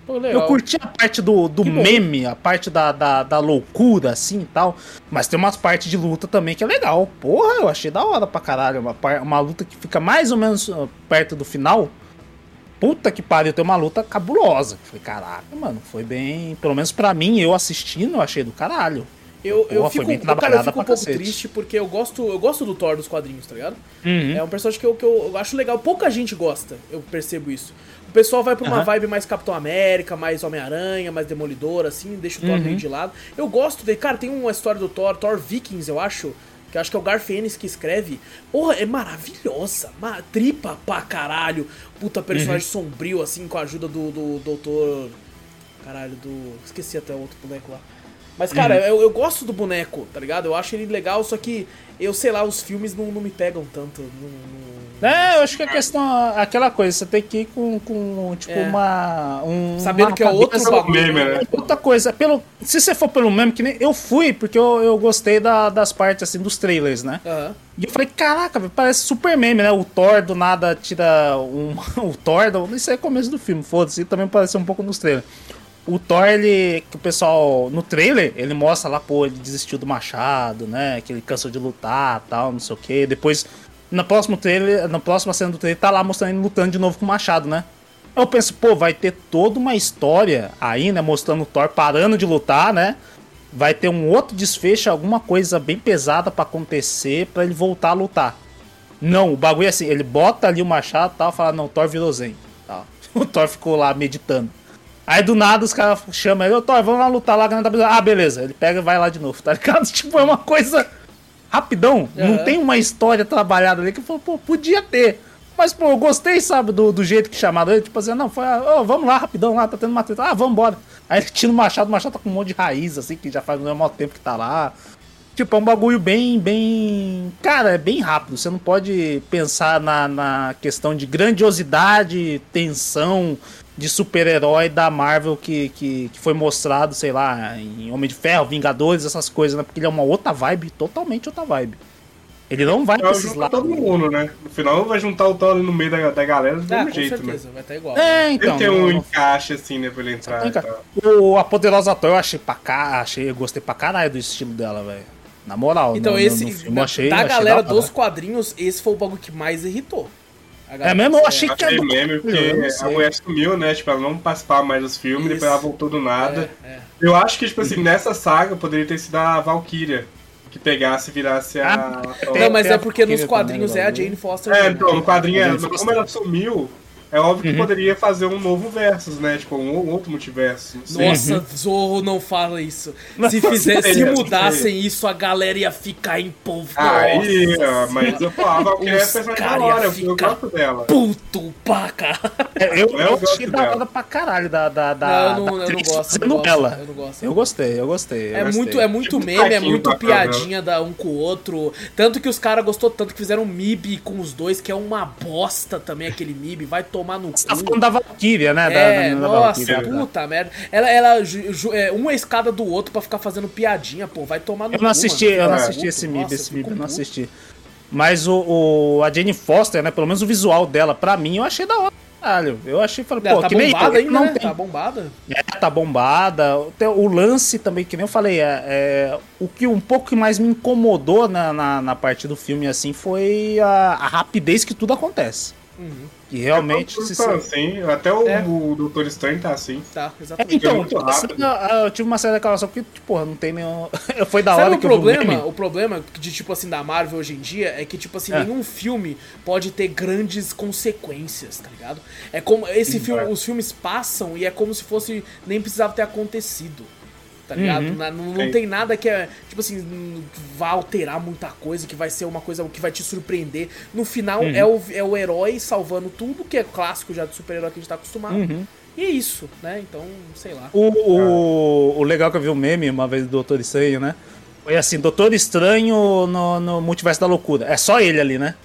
Pô. Eu curti a parte do, do Que bom. meme, a parte da, da, da loucura, assim e tal. Mas tem umas partes de luta também que é legal. Porra, eu achei da hora pra caralho. Uma, uma luta que fica mais ou menos uh, perto do final. Puta que pariu, tem uma luta cabulosa. Falei, caraca, mano, foi bem. Pelo menos pra mim, eu assistindo, eu achei do caralho. Eu, eu Porra, foi fico, cara, eu fico um pouco cacete. triste porque eu gosto, eu gosto do Thor dos quadrinhos, tá ligado? Uhum. É um personagem que eu, que eu acho legal. Pouca gente gosta, eu percebo isso. O pessoal vai pra uma Aham. vibe mais Capitão América, mais Homem-Aranha, mais Demolidor, assim, deixa o Thor Uhum. meio de lado. Eu gosto dele. Cara, tem uma história do Thor, Thor Vikings, eu acho. Que eu acho que é o Garth Ennis que escreve. Porra, é maravilhosa. Ma tripa pra caralho. Puta personagem Uhum. sombrio, assim, com a ajuda do, do doutor. Caralho, do. Esqueci até o outro boneco lá. Mas, cara, Uhum. eu, eu gosto do boneco, tá ligado? Eu acho ele legal, só que eu sei lá, os filmes não, não me pegam tanto. Não, não- É, eu acho que a questão é aquela coisa, você tem que ir com, com tipo, É. uma. Um, Sabendo uma que é outro bagulho. meme, né? Outra coisa, pelo, se você for pelo meme, que nem eu fui, porque eu, eu gostei da- das partes assim dos trailers, né? Aham. E eu falei, caraca, parece super meme, né? O Thor do nada tira um. O Thor, do, isso aí é começo do filme, foda-se, também pareceu um pouco nos trailers. O Thor, ele. Que o pessoal. No trailer, ele mostra lá, pô, ele desistiu do machado, né? Que ele cansou de lutar tal, não sei o quê. Depois. no próximo trailer, na próxima cena do trailer, tá lá mostrando ele lutando de novo com o machado, né? Eu penso, pô, vai ter toda uma história aí, né? Mostrando o Thor parando de lutar, né? Vai ter um outro desfecho, alguma coisa bem pesada para acontecer para ele voltar a lutar. Não, o bagulho é assim, ele bota ali o machado e tal, fala, não, Thor virou zen. O Thor ficou lá meditando. Aí do nada os caras chamam ele, ô Thor, vamos lá lutar lá, Ah, beleza. Ele pega e vai lá de novo, tá ligado? Tipo, é uma coisa rapidão. Uhum. Não tem uma história trabalhada ali que pô, podia ter. Mas, pô, eu gostei, sabe, do, do jeito que chamaram ele. Tipo assim, não, foi, oh, vamos lá, rapidão lá, tá tendo uma treta. Ah, vamos embora. Aí ele tira o machado, o machado tá com um monte de raiz, assim, que já faz o mesmo tempo que tá lá. Tipo, é um bagulho bem, bem. Cara, é bem rápido. Você não pode pensar na, na questão de grandiosidade, tensão de super-herói da Marvel que, que, que, foi mostrado, sei lá, em Homem de Ferro, Vingadores, essas coisas, né? Porque ele é uma outra vibe, totalmente outra vibe. Ele não vai precisar. todo mundo, né? No final vai juntar o Thor no meio da, da galera do ah, mesmo jeito, né? certeza, né? Vai estar igual. É, então. Ele tem um não... encaixe assim, né, pra ele entrar. O, a Poderosa Thor eu achei pra cá, achei, eu gostei pra caralho do estilo dela, velho. Na moral, então no, esse, no filme, da, achei, da achei galera da dos quadrinhos, esse foi o bagulho que mais irritou. É mesmo? Eu achei que era. meme, porque a mulher sumiu, né? Tipo, ela não participava mais dos filmes, Isso. depois ela voltou do nada. É, é. Eu acho que, tipo assim, nessa saga poderia ter sido a Valkyria que pegasse e virasse a. Ah, não, mas é porque nos quadrinhos também, é a Jane Foster. É, então, no quadrinho é. Como ela sumiu, é óbvio que uhum. poderia fazer um novo Versus, né? Tipo, um, outro multiverso. Nossa, uhum. Zorro não fala isso. Se fizesse, se mudassem isso, a galera ia ficar em povo. Aí, mas eu falava que é personagem da hora, eu gosto dela. Puto pra caralho. É, eu, eu, achei da hora pra caralho da. da, da não, eu não, eu não gosto. Eu não gosto, ela. eu não gosto. Eu gostei, eu gostei. Eu é, gostei. Muito, é muito tipo meme, é muito piadinha da um com o outro. Tanto que os caras gostou tanto que fizeram um MIB com os dois, que é uma bosta também aquele MIB. Vai tomar no Você tá falando da Valkyria, né? É, da, da, nossa, da puta merda. Ela, ela é, uma escada do outro pra ficar fazendo piadinha, pô. Vai tomar no Eu não assisti, mano. eu não assisti esse MIB, esse MIB eu não assisti. Mas o, o, a Jane Foster, né? Pelo menos o visual dela, pra mim, eu achei da hora. Caralho, eu achei, falei, pô, tá que nem bombada ainda, não né? tem. Tá bombada. É, tá bombada. O lance também, que nem eu falei, é, é o que um pouco mais me incomodou na, na, na parte do filme, assim, foi a, a rapidez que tudo acontece. Uhum. Que realmente. É, se tá assim, até o, é. o Doutor Estranho tá assim. Tá, exatamente. É, então, é eu tive uma certa declaração porque, porra, não tem nenhum. Foi da Sabe hora o que problema, eu O problema de, tipo assim, da Marvel hoje em dia é que, tipo assim, é. nenhum filme pode ter grandes consequências, tá ligado? É como. Esse filme, os filmes passam e é como se fosse. Nem precisava ter acontecido tá ligado? Uhum. Não, não tem nada que é, tipo assim, vai alterar muita coisa, que vai ser uma coisa que vai te surpreender. No final uhum. é, o, é o herói salvando tudo, que é clássico já do super-herói que a gente tá acostumado. Uhum. E é isso, né? Então, sei lá. O, o, o legal que eu vi um meme uma vez do Doutor Estranho, né? Foi assim, Doutor Estranho no, no Multiverso da Loucura. É só ele ali, né?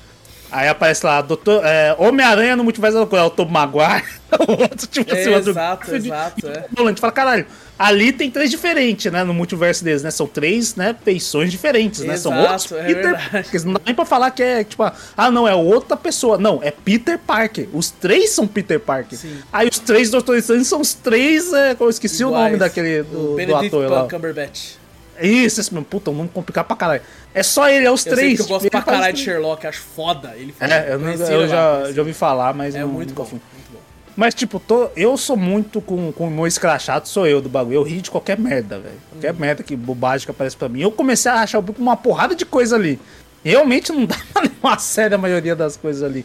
Aí aparece lá, Doutor, é, Homem-Aranha no Multiverso da Loucura. É o Tom Maguire. o outro, tipo assim, é, outro... Exato, exato. É. A fala, caralho, ali tem três diferentes, né? No multiverso deles, né? São três, né? Feições diferentes, né? São outros é Peter Parker. Não dá nem pra falar que é, tipo, ah, não, é outra pessoa. Não, é Peter Parker. Os três são Peter Parker. Sim. Aí os três Doutores Estranhos são os três, é, eu esqueci Iguais. o nome daquele, do, do ator lá. Cumberbatch. Isso, esse mesmo. Puta, um nome complicado pra caralho. É só ele, é os eu três. eu gosto pra caralho de Sherlock, acho foda. Ele é, eu, eu já, já ouvi falar, mas é não, muito bom. Mas, tipo, tô, eu sou muito com, com o meu escrachado, sou eu do bagulho. Eu rio de qualquer merda, velho. Qualquer hum. merda, que bobagem que aparece pra mim. Eu comecei a achar uma porrada de coisa ali. Realmente não dá pra levar a sério a maioria das coisas ali.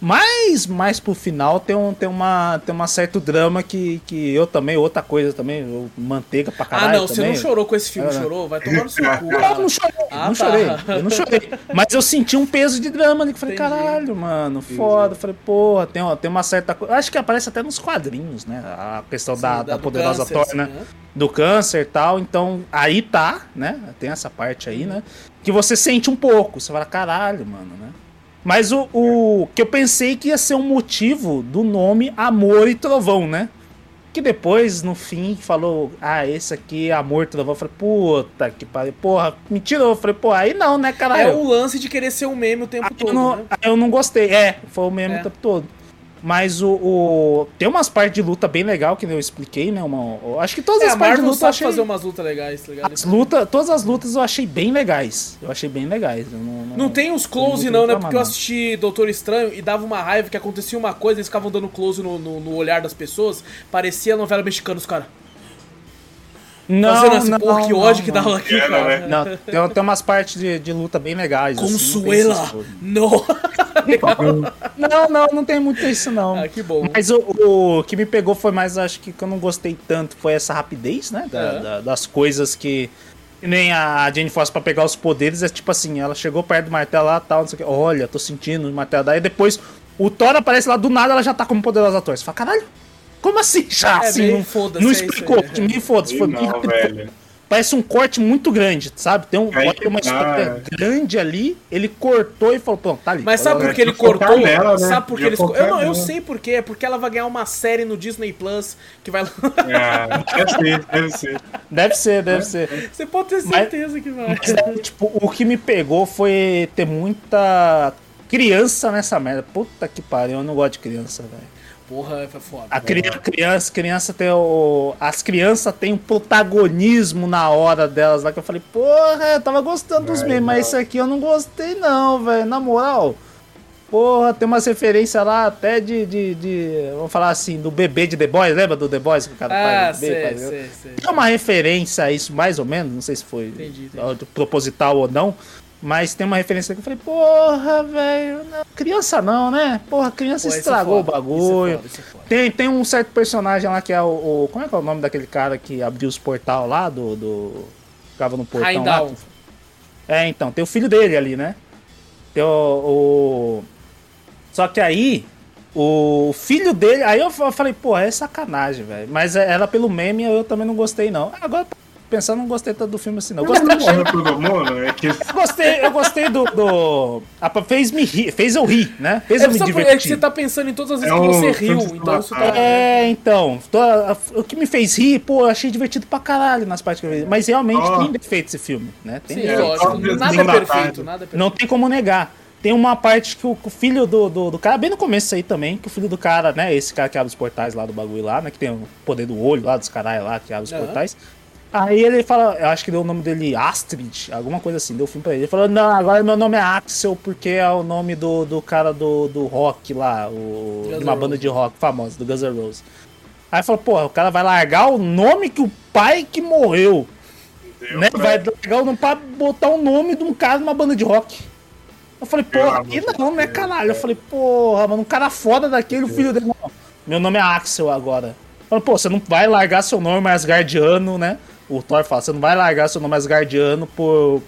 Mas mais pro final tem, um, tem, uma, tem uma certo drama que, que eu também, outra coisa também, eu, manteiga pra caralho. Ah, não, também. você não chorou com esse filme, é. chorou? Vai tomar no seu cu. Não, não chorei, ah, não tá. chorei, eu não chorei. Mas eu senti um peso de drama ali, que falei, Entendi. caralho, mano, foda. Falei, porra, tem, tem uma certa coisa. Acho que aparece até nos quadrinhos, né? A questão Sim, da, da, da poderosa Thor, né? né? Do câncer e tal. Então, aí tá, né? Tem essa parte aí, né? Que você sente um pouco. Você fala, caralho, mano, né? Mas o, o que eu pensei que ia ser um motivo do nome Amor e Trovão, né? Que depois, no fim, falou, ah, esse aqui é Amor e Trovão. Eu falei, puta que pariu. Porra, me tirou. Eu falei, pô, aí não, né, cara? É o lance de querer ser um meme o tempo aí todo. Eu não, né? eu não gostei. É, foi o meme é. o tempo todo. Mas o, o- Tem umas partes de luta bem legal que eu expliquei, né? Uma, acho que todas É, as partes de luta eu achei. fazer umas lutas legais, tá ligado? As luta, todas as lutas eu achei bem legais. Eu achei bem legais. Não, não, Não tem uns close muito não, né? Porque eu não. assisti Doutor Estranho e dava uma raiva que acontecia uma coisa, eles ficavam dando close no, no, no olhar das pessoas, parecia novela mexicana, os caras. Não, Fazendo assim, não, porra, que não, ódio que dava aqui, Era, cara. né? Não, tem, tem umas partes de, de luta bem legais. assim, Consuela! coisas. não! Não, não, não tem muito isso, não. ah, que bom. Mas o, o que me pegou foi mais, acho que que eu não gostei tanto, foi essa rapidez, né? da- É. da- das coisas que. que Nem a Jane Foster pra pegar os poderes, é tipo assim, ela chegou perto do martelo lá tal, não sei o que. Olha, tô sentindo o martelo. Daí depois o Thor aparece lá do nada, ela já tá como poderosa Thor. Você fala, caralho, como assim? Já, É, assim, não, foda-se, não é isso explicou, porque meio foda-se, foi bem Não, rápido. velho. Parece um corte muito grande, sabe? Tem, um, Aí pode ter uma tá, história é. grande ali, ele cortou e falou, pronto, tá ali. Mas sabe por que ele cortou? nela, né? Sabe por que eles. Eu, não, eu sei por quê. É porque ela vai ganhar uma série no Disney Plus que vai. Ah, deve ser, deve ser. Deve ser, deve ser. Você pode ter Mas- certeza que vai. Mas tipo, o que me pegou foi ter muita criança nessa merda. Puta que pariu, eu não gosto de criança, velho. Porra, foi foda. A cri- criança, criança tem o. As crianças têm um protagonismo na hora delas lá que eu falei, porra, eu tava gostando dos memes, mas isso aqui eu não gostei, não, velho. Na moral. Porra, tem umas referências lá até de, de, de- Vamos falar assim, do bebê de The Boys, lembra do The Boys que o cara Ah, faz bebê, sei, faz- sei, sei. tem uma referência a isso, mais ou menos, não sei se foi Entendi, entendi. proposital ou não, mas tem uma referência que eu falei, porra, velho, criança não, né? Porra, criança Pô, é estragou foda, o bagulho. É foda, isso é foda. Tem, tem um certo personagem lá que é o, o- Como é que é o nome daquele cara que abriu os portal lá do. do ficava no portão lá? Heimdall. É, então, tem o filho dele ali, né? Tem o. o- Só que aí. O filho dele. Aí eu fa- falei, pô, é sacanagem, velho. Mas era pelo meme eu também não gostei, não. Agora, pensando, não gostei tanto do filme assim, não. Eu gostei, é que eu gostei, eu gostei do. do... fez me rir, fez eu rir, né? Fez É, eu me divertir. é que você tá pensando em todas as vezes É que você riu, então tá. É, então, o que me fez rir, pô, eu achei divertido pra caralho nas partes que eu vi. Mas realmente Ó. tem defeito esse filme, né? Tem Sim, lógico. Nada é perfeito, nada é perfeito. Não tem como negar. Tem uma parte que o, filho do, do, do cara, bem no começo aí também, que o filho do cara, né, esse cara que abre os portais lá do bagulho lá, né, que tem o poder do olho lá, dos caralho lá, que abre os Aham. portais. Aí ele fala, eu acho que deu o nome dele Astrid, alguma coisa assim, deu o filme pra ele. Ele falou, não, agora meu nome é Axel, porque é o nome do, do cara do, do rock lá, o, Guns uma banda de rock famosa, do Guns N' Roses. Aí falou, porra, o cara vai largar o nome que o pai que morreu, né, vai largar o nome pra botar o nome de um cara numa banda de rock. Eu falei, porra, aqui não, né, caralho? Eu falei, porra, mano, um cara foda daquele, o filho dele. Não, meu nome é Axel agora. Eu falei, pô, você não vai largar seu nome Asgardiano, né? O Thor fala, você não vai largar seu nome Asgardiano por,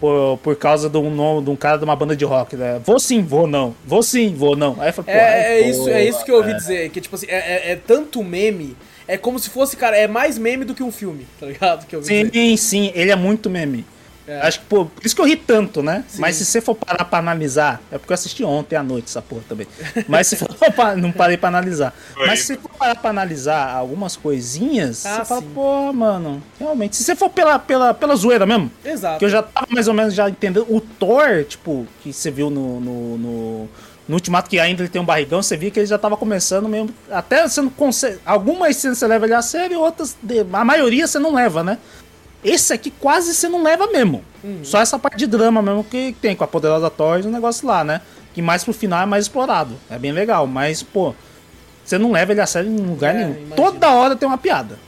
por, por causa de um, nome, de um cara de uma banda de rock, né? Vou sim, vou não. Vou sim, vou não. Aí eu falei, É, porra, é isso, é isso que eu ouvi dizer, que tipo assim, é, é- é tanto meme, é como se fosse, cara, é mais meme do que um filme, tá ligado? Que eu ouvi dizer. Sim, sim, ele é muito meme. É. Acho que, pô, por isso que eu ri tanto, né? Sim. Mas se você for parar pra analisar, é porque eu assisti ontem à noite essa porra também. Mas se for pra, não parei pra analisar. Foi. Mas se for parar pra analisar algumas coisinhas, Ah, você fala, sim. pô, mano, realmente. Se você for pela, pela, pela zoeira mesmo, Exato. que eu já tava mais ou menos já entendendo. O Thor, tipo, que você viu no, no, no, no Ultimato, que ainda ele tem um barrigão, você via que ele já tava começando mesmo. Até você não consegue. Algumas cenas você leva ele a sério, outras. de- A maioria você não leva, né? Esse aqui quase você não leva mesmo. Só essa parte de drama mesmo que tem com a poderosa Thor e o negócio lá, né? Que mais pro final é mais explorado. É bem legal, mas, pô, você não leva ele a sério em lugar É, nenhum. imagino. Toda hora tem uma piada.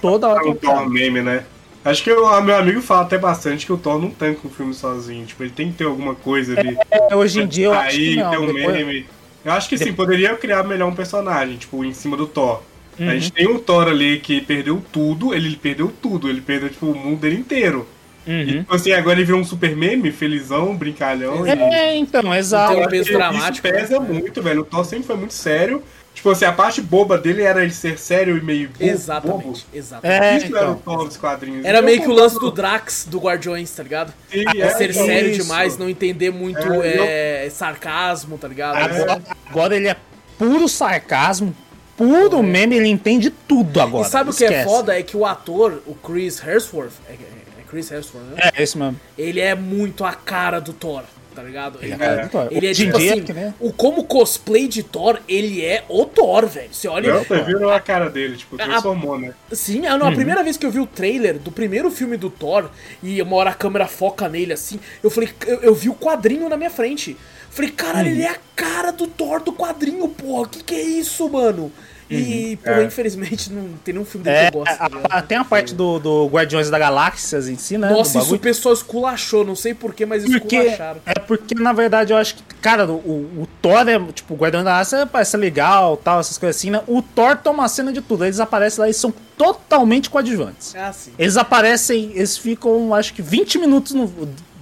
Toda hora É tem um uma Thor piada. meme, né? Acho que o meu amigo fala até bastante que o Thor não tanca um filme sozinho. Tipo, ele tem que ter alguma coisa ali. É, hoje em dia eu acho aí que não. tem um depois- meme. Eu acho que sim, poderia criar melhor um personagem, tipo, em cima do Thor. Uhum. A gente tem um Thor ali que perdeu tudo, ele perdeu tudo, ele perdeu, tipo, o mundo dele inteiro. E, Uhum. tipo assim, agora ele virou um super meme, felizão, brincalhão. e- É, então, exato. Um acho peso dramático, Isso pesa né? muito, velho. O Thor sempre foi muito sério. Tipo assim, a parte boba dele era ele ser sério e meio bo bobo. Exatamente, exatamente. É, Isso era o então. Thor dos quadrinhos. Era Então, meio que o lance do Drax do Guardiões, tá ligado? Sim, É é, ser então, sério isso. demais, não entender muito É, é, sarcasmo, tá ligado? Agora, agora ele é puro sarcasmo, puro meme, ele entende tudo agora. E sabe o que é foda? É que o ator, o Chris Hemsworth, é, é Chris Hemsworth, né? É, isso mesmo. Ele é muito a cara do Thor. tá ligado? Ele é a cara do Thor. Ele é tipo dia, assim, que, né? o como cosplay de Thor, ele é o Thor, velho. Você olha. Não, você viu a cara dele, tipo, transformou, né? Sim, a, não, a primeira vez que eu vi o trailer do primeiro filme do Thor e uma hora a câmera foca nele assim, eu falei, eu, eu vi o quadrinho na minha frente. Falei, caralho, ele é a cara do Thor do quadrinho, porra. Que que é isso, mano? E, porra, É. infelizmente não tem nenhum filme dele É, que eu gosto. tá a- ligado? a- tem a parte do, do Guardiões da Galáxias em si, né? Nossa, isso o pessoal esculachou, não sei porquê, mas Porque, esculacharam. é porque, na verdade, eu acho que, cara, o, o Thor é, tipo, o Guardião da Galáxia parece legal, tal, essas coisas assim, né? O Thor toma a cena de tudo. Eles aparecem lá e são totalmente coadjuvantes. Ah, sim. Eles aparecem, eles ficam, acho que 20 minutos, no,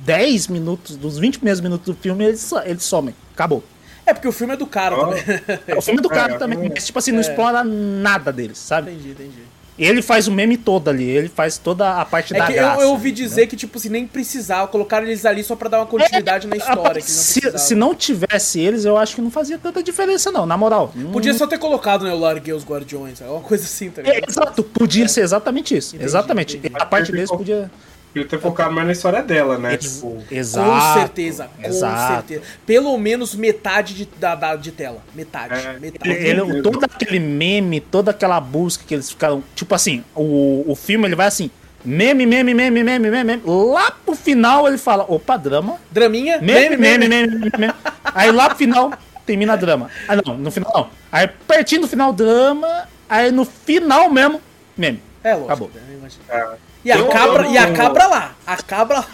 10 minutos, dos 20 primeiros minutos do filme, eles, eles somem. Acabou. É porque o filme é do cara Ó. também. É o filme do cara É, também, é. mas, tipo assim, não explora nada deles, sabe? entendi, entendi. Ele faz o meme todo ali, ele faz toda a parte É da que eu, graça. eu ouvi dizer que, tipo, se nem precisava, colocaram eles ali só pra dar uma continuidade na história. Que não se, se não tivesse eles, eu acho que não fazia tanta diferença, não, na moral. Podia só ter colocado, né, eu larguei os Guardiões, alguma coisa assim, tá É, ligado? exato, podia ser exatamente isso. Entendi, exatamente. entendi. A parte deles podia. Podia ter focado mais na história dela, né? Ex- Tipo, exato. Com certeza, com exato. certeza. Pelo menos metade de, da, da- de tela. Metade, É. metade. Ele, ele- todo aquele meme, toda aquela busca que eles ficaram. Tipo assim, o, o filme ele vai assim. Meme, meme, meme, meme, meme, meme. Lá pro final ele fala, opa, drama. Draminha, Meme, meme, meme, meme, meme. Aí lá pro final termina drama. Ah, não, no final não. Aí pertinho do final, drama. Aí no final mesmo, meme. É, lógico. Acabou. né, é. E a, cabra, e a cabra lá. A cabra.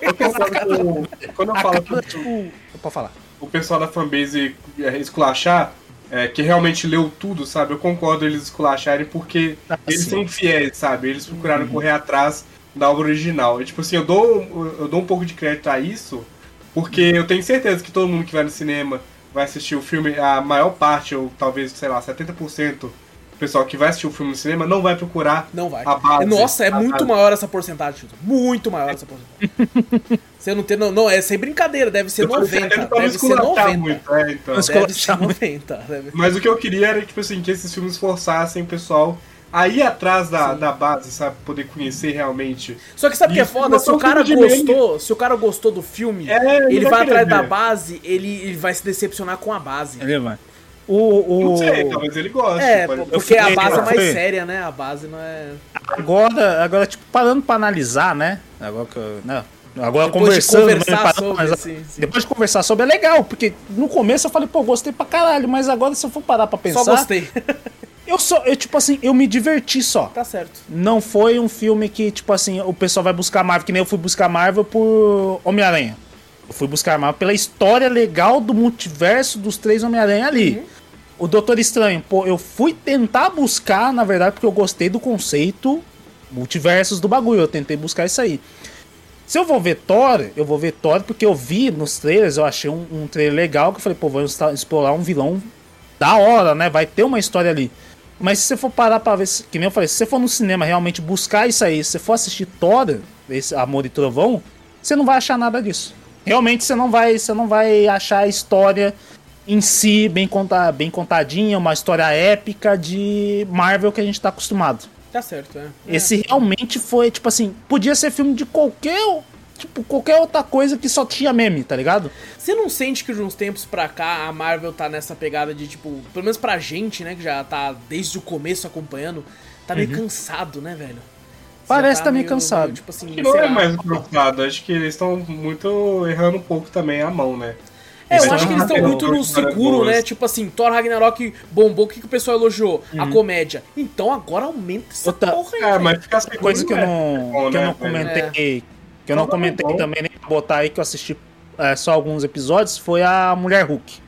Eu Quando eu falo cabra, que tipo. Pode falar. o pessoal da fanbase é, esculachar, é, que realmente leu tudo, sabe? Eu concordo eles esculacharem porque Ah, eles sim. são fiéis, sabe? Eles procuraram correr atrás da obra original. E, tipo assim, eu dou, eu dou um pouco de crédito a isso, porque eu tenho certeza que todo mundo que vai no cinema vai assistir o filme, a maior parte, ou talvez, sei lá, 70% do pessoal que vai assistir o filme no cinema não vai procurar Não vai. a base. Nossa, é a- muito a- maior essa porcentagem. Muito maior essa porcentagem. Você não tem. Não, não, é sem brincadeira, deve ser Eu tô 90. defendendo pra não Deve ser esculachar 90. muito, é, então. Mas- Deve ser Esculachar muito. 90. Deve... Mas o que eu queria era, tipo assim, que esses filmes forçassem o pessoal a ir atrás da, da base, sabe? Poder conhecer realmente. Só que sabe o que é Isso, foda? Se o cara gostou, se o cara gostou do filme, É, ele ele vai vai atrás da ver. base, ele, ele vai se decepcionar com a base. Ele vai. O, o... Não sei, talvez ele goste. É, pode- porque a fui- base é mais séria, né? A base não é. Agora, agora, tipo, parando pra analisar, né? Agora que eu, né? Agora Depois de conversando, conversar né, parando sobre, analisar. sim, sim. depois de conversar sobre é legal, porque no começo eu falei, pô, gostei pra caralho, mas agora se eu for parar pra pensar, Só gostei. eu só, eu tipo assim, eu me diverti só. tá certo. Não foi um filme que, tipo assim, o pessoal vai buscar Marvel, que nem eu fui buscar Marvel por Homem-Aranha. Eu fui buscar Marvel pela história legal do multiverso dos três Homem-Aranha ali. O Doutor Estranho, pô, eu fui tentar buscar, na verdade, porque eu gostei do conceito multiversos do bagulho. Eu tentei buscar isso aí. Se eu vou ver Thor, eu vou ver Thor porque eu vi nos trailers, eu achei um, um trailer legal, que eu falei, pô, vamos explorar um vilão da hora, né? Vai ter uma história ali. Mas se você for parar pra ver, que nem eu falei, se você for no cinema realmente buscar isso aí, se você for assistir Thor, esse Amor e Trovão, você não vai achar nada disso. Realmente você não vai, você não vai achar a história em si bem, conta, bem contadinha, uma história épica de Marvel que a gente tá acostumado. Tá certo, é. Esse realmente foi, tipo assim, podia ser filme de qualquer, tipo, qualquer outra coisa que só tinha meme, tá ligado? Você não sente que de uns tempos pra cá a Marvel tá nessa pegada de, tipo, pelo menos pra gente, né, que já tá desde o começo acompanhando, tá meio cansado, né, velho? Você Uhum. Parece já tá meio cansado. tipo assim, Que não é mais preocupado, acho que eles estão muito errando um pouco também a mão, né? É, eu Eles acho que eles estão tão muito no histórias seguro, né? Tipo assim, Thor Ragnarok bombou, o que, que o pessoal elogiou? Uhum. A comédia. Então agora aumenta essa Outra- porra aí. É, mas ficar sem Coisa que eu não, bom, que eu né, não velho? comentei, que eu não comentei também, nem pra botar aí que eu assisti é, só alguns episódios, foi a Mulher Hulk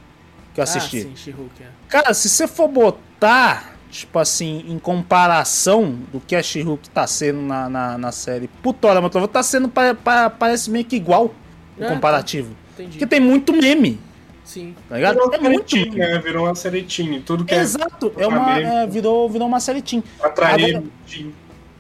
que eu assisti. Ah, sim, She-Hulk, é. Cara, se você for botar, tipo assim, em comparação do que a She-Hulk tá sendo na, na, na série pro Thor, Amor e Trovão, tá sendo, pa- pa- parece meio que igual o É, comparativo. Entendi. Porque tem muito meme, Sim. tá ligado? Virou É uma muito seretinha, meme. né? Virou uma seretinha. Tudo que é Exato, é uma, meme. é, virou, virou uma série teen. atrair. Agora-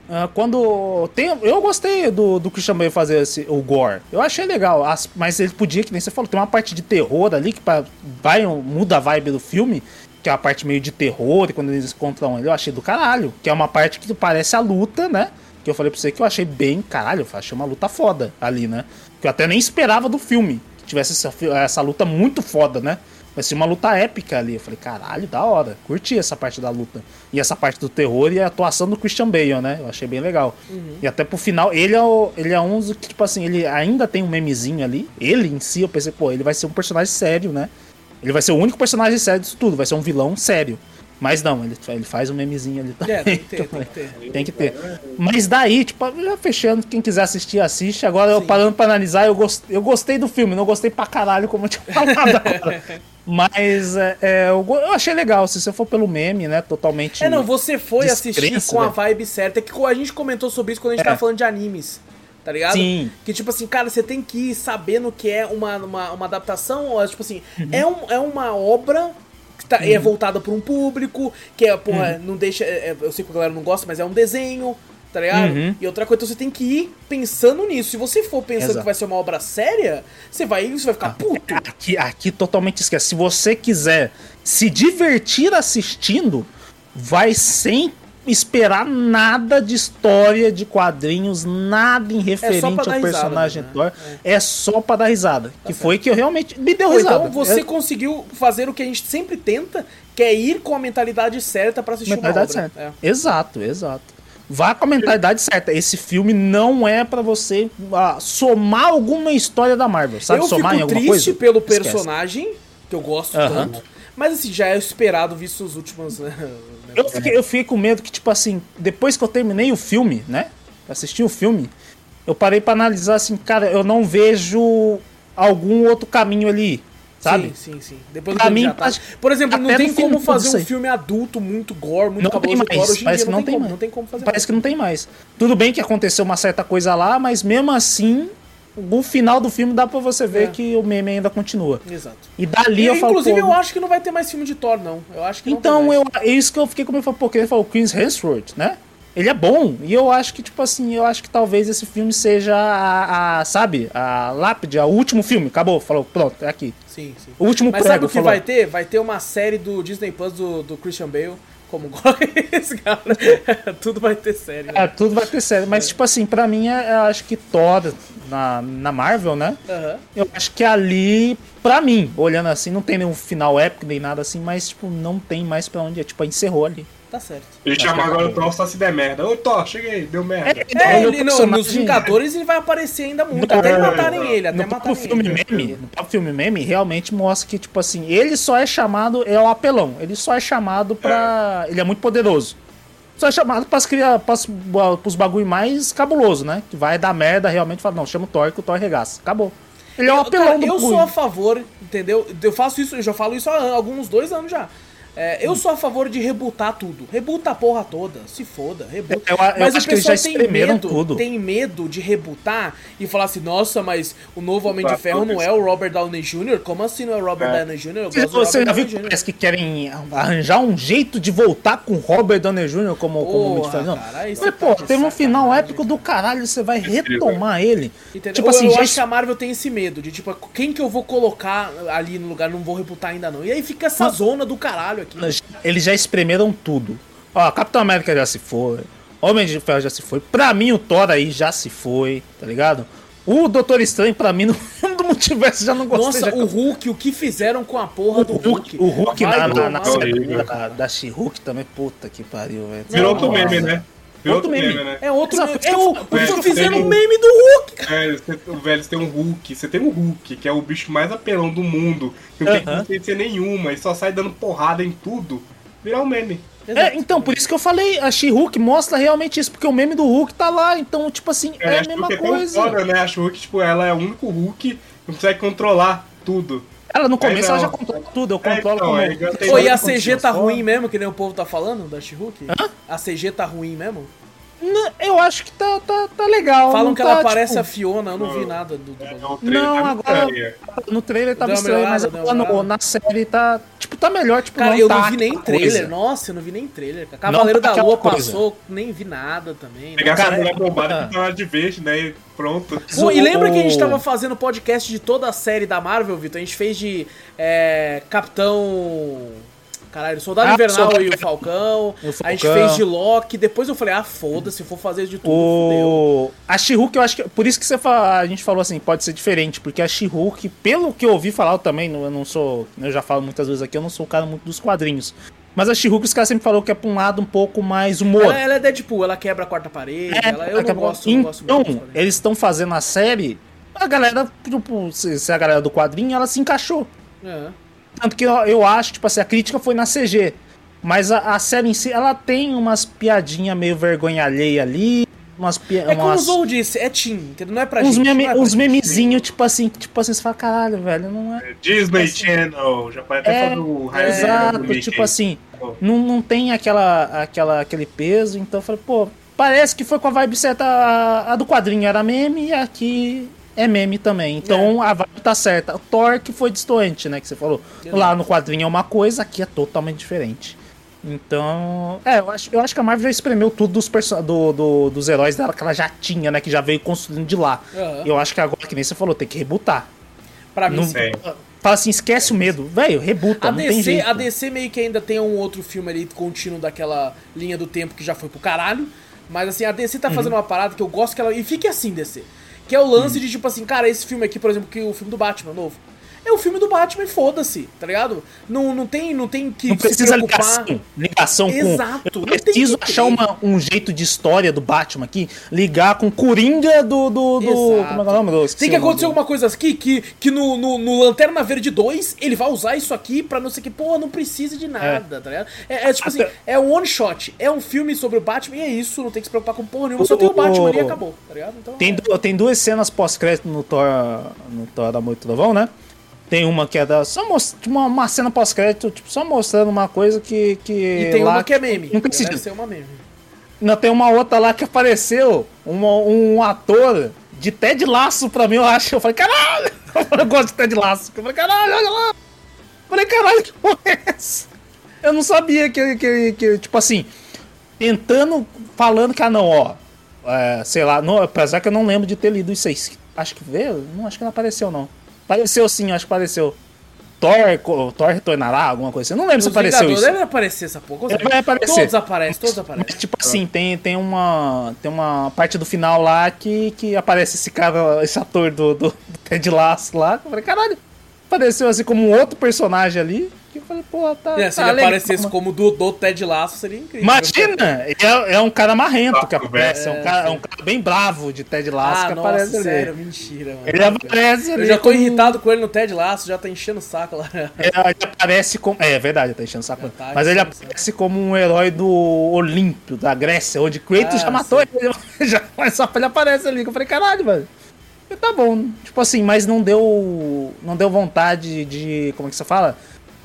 Ah, quando tem, eu gostei do, do Christian Bale fazer esse, o gore. Eu achei legal, as- mas ele podia, que nem você falou, tem uma parte de terror ali que pra, vai muda a vibe do filme, que é a parte meio de terror, e quando eles encontram ele, eu achei do caralho, que é uma parte que parece a luta, né? Que eu falei pra você que eu achei bem, caralho, eu achei uma luta foda ali, né? Que eu até nem esperava do filme. Tivesse essa, essa luta muito foda, né? Vai ser uma luta épica ali. Eu falei, caralho, da hora. Curti essa parte da luta. E essa parte do terror e a atuação do Christian Bale, né? Eu achei bem legal. Uhum. E até pro final, ele é, o, ele é um que, tipo assim, ele ainda tem um memezinho ali. Ele em si, eu pensei, pô, ele vai ser um personagem sério, né? Ele vai ser o único personagem sério disso tudo, vai ser um vilão sério. Mas não, ele, ele faz um memezinho ali também. É, tem que ter, tem que ter. Tem que ter. Mas daí, tipo, já fechando, quem quiser assistir, assiste. Agora, Sim. eu parando pra analisar, eu, gost, eu gostei do filme, não gostei pra caralho, como eu tinha falado agora. Mas é, é, eu, eu, achei legal, se você for pelo meme, né? Totalmente. É, não, você foi assistir com a vibe certa. É que a gente comentou sobre isso quando a gente é. tava falando de animes. Tá ligado? Sim. Que tipo assim, cara, você tem que ir sabendo que é uma, uma, uma adaptação, ou tipo assim, uhum. é, um, é uma obra que tá, é uhum. é voltada para um público, que é, porra, uhum. não deixa. É, é, eu sei que a galera não gosta, mas é um desenho, tá ligado? Uhum. E outra coisa, então você tem que ir pensando nisso. Se você for pensando Exato. que vai ser uma obra séria, você vai, você vai ficar ah, puto. Aqui, aqui totalmente esquece. Se você quiser se divertir assistindo, vai sem esperar nada de história de quadrinhos, nada em é referente é ao personagem né? Thor. É. é. só pra dar risada. Tá que certo. foi que eu realmente me deu risada. Então você conseguiu fazer o que a gente sempre tenta, que é ir com a mentalidade certa para assistir mentalidade uma obra. Certa. É. Exato, exato. Vá com a mentalidade certa. Esse filme não é para você uh, somar alguma história da Marvel, sabe? Eu somar fico em alguma triste coisa? pelo personagem, Esquece. que eu gosto uh -huh. tanto. Mas assim, já é esperado visto os últimos. Né, eu, fiquei, eu fiquei com medo que, tipo assim, depois que eu terminei o filme, né? Assisti o filme, eu parei para analisar assim, cara, eu não vejo algum outro caminho ali. Sabe? Sim, sim, sim. Depois pra mim, tá... Por exemplo, não tem como fazer um filme adulto muito gore, muito não cabuloso tem mais. Parece que não, tem, como, não tem como fazer. Parece mais. que não tem mais. Tudo bem que aconteceu uma certa coisa lá, mas mesmo assim, no final do filme dá pra você ver é. que o meme ainda continua. Exato. E dali e, eu falo. Inclusive, eu acho que não vai ter mais filme de Thor, não. Eu acho que Então, eu, é isso que eu fiquei como eu falei, porque ele falou Chris Hemsworth, né? Ele é bom. E eu acho que, tipo assim, eu acho que talvez esse filme seja a, a sabe, a lápide, o último filme. Acabou, falou, pronto, é aqui. Sim, sim. O último Mas prego, sabe o que falou. vai ter? Vai ter uma série do Disney Plus do, do Christian Bale como esse cara. tudo vai ter série. Né? É, tudo vai ter série. Mas, é. tipo assim, pra mim, é, eu acho que Thor na, na Marvel, né? Uhum. Eu acho que ali, pra mim, olhando assim, não tem nenhum final épico nem nada assim, mas, tipo, não tem mais pra onde. Tipo, encerrou ali. Tá certo. Ele chama agora o Thor só se der merda. Ô Thor, cheguei, deu merda. É, é ele, não, nos Vingadores ele vai aparecer ainda muito, no, até matarem ele, até no matarem filme ele. Meme, no próprio filme meme, realmente mostra que, tipo assim, ele só é chamado, é o apelão, ele só é chamado pra... É. Ele é muito poderoso. Só é chamado para criar os bagulho mais cabuloso, né? Que vai dar merda realmente, fala, não, chama o Thor que o Thor regaça. Acabou. Ele é o apelão cara, do Eu sou a favor, entendeu? Eu faço isso, eu já falo isso há alguns dois anos já. É, eu sou a favor de rebutar tudo. Rebuta a porra toda. Se foda, rebuta. Eu, eu mas o pessoal tem medo, tudo. tem medo de rebutar e falar assim, nossa, mas o novo Homem de Ferro não é o Robert Downey Jr.? Como assim não é o Robert é. Downey Jr.? Eu gosto você já viu parece que querem arranjar um jeito de voltar com o Robert Downey Jr. como, porra, como Homem de Ferro? Não. Cara, mas, tá pô, teve um final épico do caralho, você vai retomar ele. Entendeu? Tipo assim, eu, já... acho que a Marvel tem esse medo de, tipo, quem que eu vou colocar ali no lugar, não vou rebutar ainda não. E aí fica essa mas... zona do caralho aqui. Eles já espremeram tudo. Ó, Capitão América já se foi. Homem de Ferro já se foi. Pra mim, o Thor aí já se foi, tá ligado? O Doutor Estranho, pra mim, no filme do multiverso já não gostei. Nossa, já... o Hulk, o que fizeram com a porra o do Hulk. O Hulk na, na, na série da, da She-Hulk também, puta que pariu, velho. Virou outro meme, né? Outro meme. meme. né? É outro meme. É o, o fizeram um meme do Hulk, cara. É, velho, você tem um Hulk. Você tem um Hulk, que é o bicho mais apelão do mundo. Que não uh -huh. tem consciência nenhuma e só sai dando porrada em tudo. Virar um meme. É, então, por isso que eu falei, a She-Hulk mostra realmente isso, porque o meme do Hulk tá lá, então, tipo assim, é, é a mesma é coisa. É foda, né? A She-Hulk, tipo, ela é o único Hulk que consegue controlar tudo. Ela no começo ela já controla tudo, eu controlo é, então, como... Oi, e a CG tá ruim mesmo, que nem o povo tá falando da She-Hulk? A CG tá ruim mesmo? Eu acho que tá, tá, tá legal. Falam que tá, ela parece tipo... a Fiona, eu não, vi nada do, do é, Não, tá agora. No trailer tava estranho, mas agora no, na série tá. Tipo, tá melhor. Tipo, Cara, não eu tá não vi nem trailer. Coisa. Nossa, eu não vi nem trailer. Cavaleiro tá da Lua coisa. passou, nem vi nada também. Pegar essa mulher bombada que tá de verde, né? E pronto. Pô, e lembra que a gente tava fazendo podcast de toda a série da Marvel, Vitor? A gente fez de é, Capitão. Caralho, Soldado Ah, Invernal Soldado e o. Falcão. O A gente Falcão. fez de Loki. Depois eu falei, ah, foda-se, for fazer de tudo, fudeu. O... A She-Hulk, eu acho que. Por isso que você fala, a gente falou assim, pode ser diferente, porque a She-Hulk, pelo que eu ouvi falar, eu também, eu não sou. Eu já falo muitas vezes aqui, eu não sou o cara muito dos quadrinhos. Mas a She-Hulk, os caras sempre falaram que é pra um lado um pouco mais humor. Ela, ela é Deadpool, ela quebra a quarta parede. ela, eu não gosto, não gosto Então, muito. eles estão fazendo a série, a galera, tipo, se, se a galera do quadrinho, ela se encaixou. É. Tanto que eu, eu acho, tipo assim, a crítica foi na CG. Mas a, a série em si, ela tem umas piadinhas meio vergonha alheia ali. Umas pi- É como o Zou disse, é teen, entendeu? Não é pra uns, gente. meme, é pra uns memezinhos, tipo assim, tipo assim, você fala, caralho, velho, não é. Disney Channel, já pode até É, falar do Raio exato, do tipo assim, não, não tem aquela, aquela, aquele peso, então eu falei, pô, parece que foi com a vibe certa, a, a do quadrinho era meme e aqui é meme também, então a vibe tá certa. O Thor que foi distoante, né, que você falou, lá no quadrinho é uma coisa, aqui é totalmente diferente. Então, é, eu acho, eu acho que a Marvel já espremeu tudo dos, do, do- dos heróis dela que ela já tinha, né, que já veio construindo de lá. Aham. Eu acho que agora, que nem você falou, tem que rebutar. Pra mim, Não, sim. Fala assim, esquece o medo, velho, rebuta, A não tem DC, jeito. a DC meio que ainda tem um outro filme ali contínuo daquela linha do tempo que já foi pro caralho. Mas assim, a DC Uhum. tá fazendo uma parada que eu gosto que ela. E fique assim, DC. Que é o lance Uhum. de tipo assim, cara, esse filme aqui, por exemplo, que o filme do Batman novo. É o filme do Batman e foda-se, tá ligado? Não, não, tem, não tem que Não se precisa preocupar. ligação, ligação com. Exato, Eu não tem preciso achar uma- um jeito de história do Batman aqui, ligar com o Coringa do. do, do como é que é o nome? Do- Tem que o acontecer do- alguma coisa aqui que, que no, no, no Lanterna Verde 2 ele vai usar isso aqui pra não sei o que. Pô, não precisa de nada, tá ligado? É, é tipo assim, Até- é um one shot. É um filme sobre o Batman e é isso. Não tem que se preocupar com porra nenhuma. O- Só tem o Batman ali e o- acabou, tá ligado? Então, Tem, é. tem duas cenas pós-crédito no Thor, no Thor da Moito Trovão, né? Tem uma que é da. Só most, tipo, uma, uma cena pós-crédito, tipo, só mostrando uma coisa que. que E tem lá, uma que é meme. Não Deve precisa. ser uma meme. Não, tem uma outra lá que apareceu, uma- um ator de Ted Laço pra mim, eu acho. Eu falei, caralho! Eu gosto de Ted Laço. Eu falei, caralho, olha lá! Eu falei, caralho, que porra é essa? Eu não sabia que, que, que tipo assim, tentando, falando que, ah, não, ó, é, sei lá, não, apesar que eu não lembro de ter lido isso aí. Acho que veio? Não, acho que não apareceu, não. Apareceu sim, acho que apareceu. Thor, Thor retornará, alguma coisa assim. Eu não lembro se Os apareceu Vingadores isso. deve aparecer essa porra. Ele vai aparecer. Todos aparecem, todos aparecem. Mas, tipo assim, tem, tem, uma, tem uma parte do final lá que, que aparece esse cara, esse ator do, do, do Ted Lasso lá. Eu falei, caralho, apareceu assim como um outro personagem ali. Que eu falei, pô, tá. É, se tá ele legal, aparecesse como do, do Ted Laço, seria incrível. Imagina! ele É, é um cara marrento que Saco, aparece. É, um cara, é um cara bem bravo de Ted Lasso Ah, que nossa, aparece sério, ali. mentira, mano. Ele aparece ali. Eu já tô como- irritado com ele no Ted Laço, já tá enchendo o saco lá. É, ele aparece como. É, é verdade, tá enchendo o saco. tá Mas ele aparece como um herói do Olímpio, da Grécia, onde Kratos Ah, já matou sim. ele. Já, mas só ele aparece ali. que Eu falei, caralho, velho. E tá bom. Tipo assim, mas não deu. Não deu vontade de. Como é que você fala?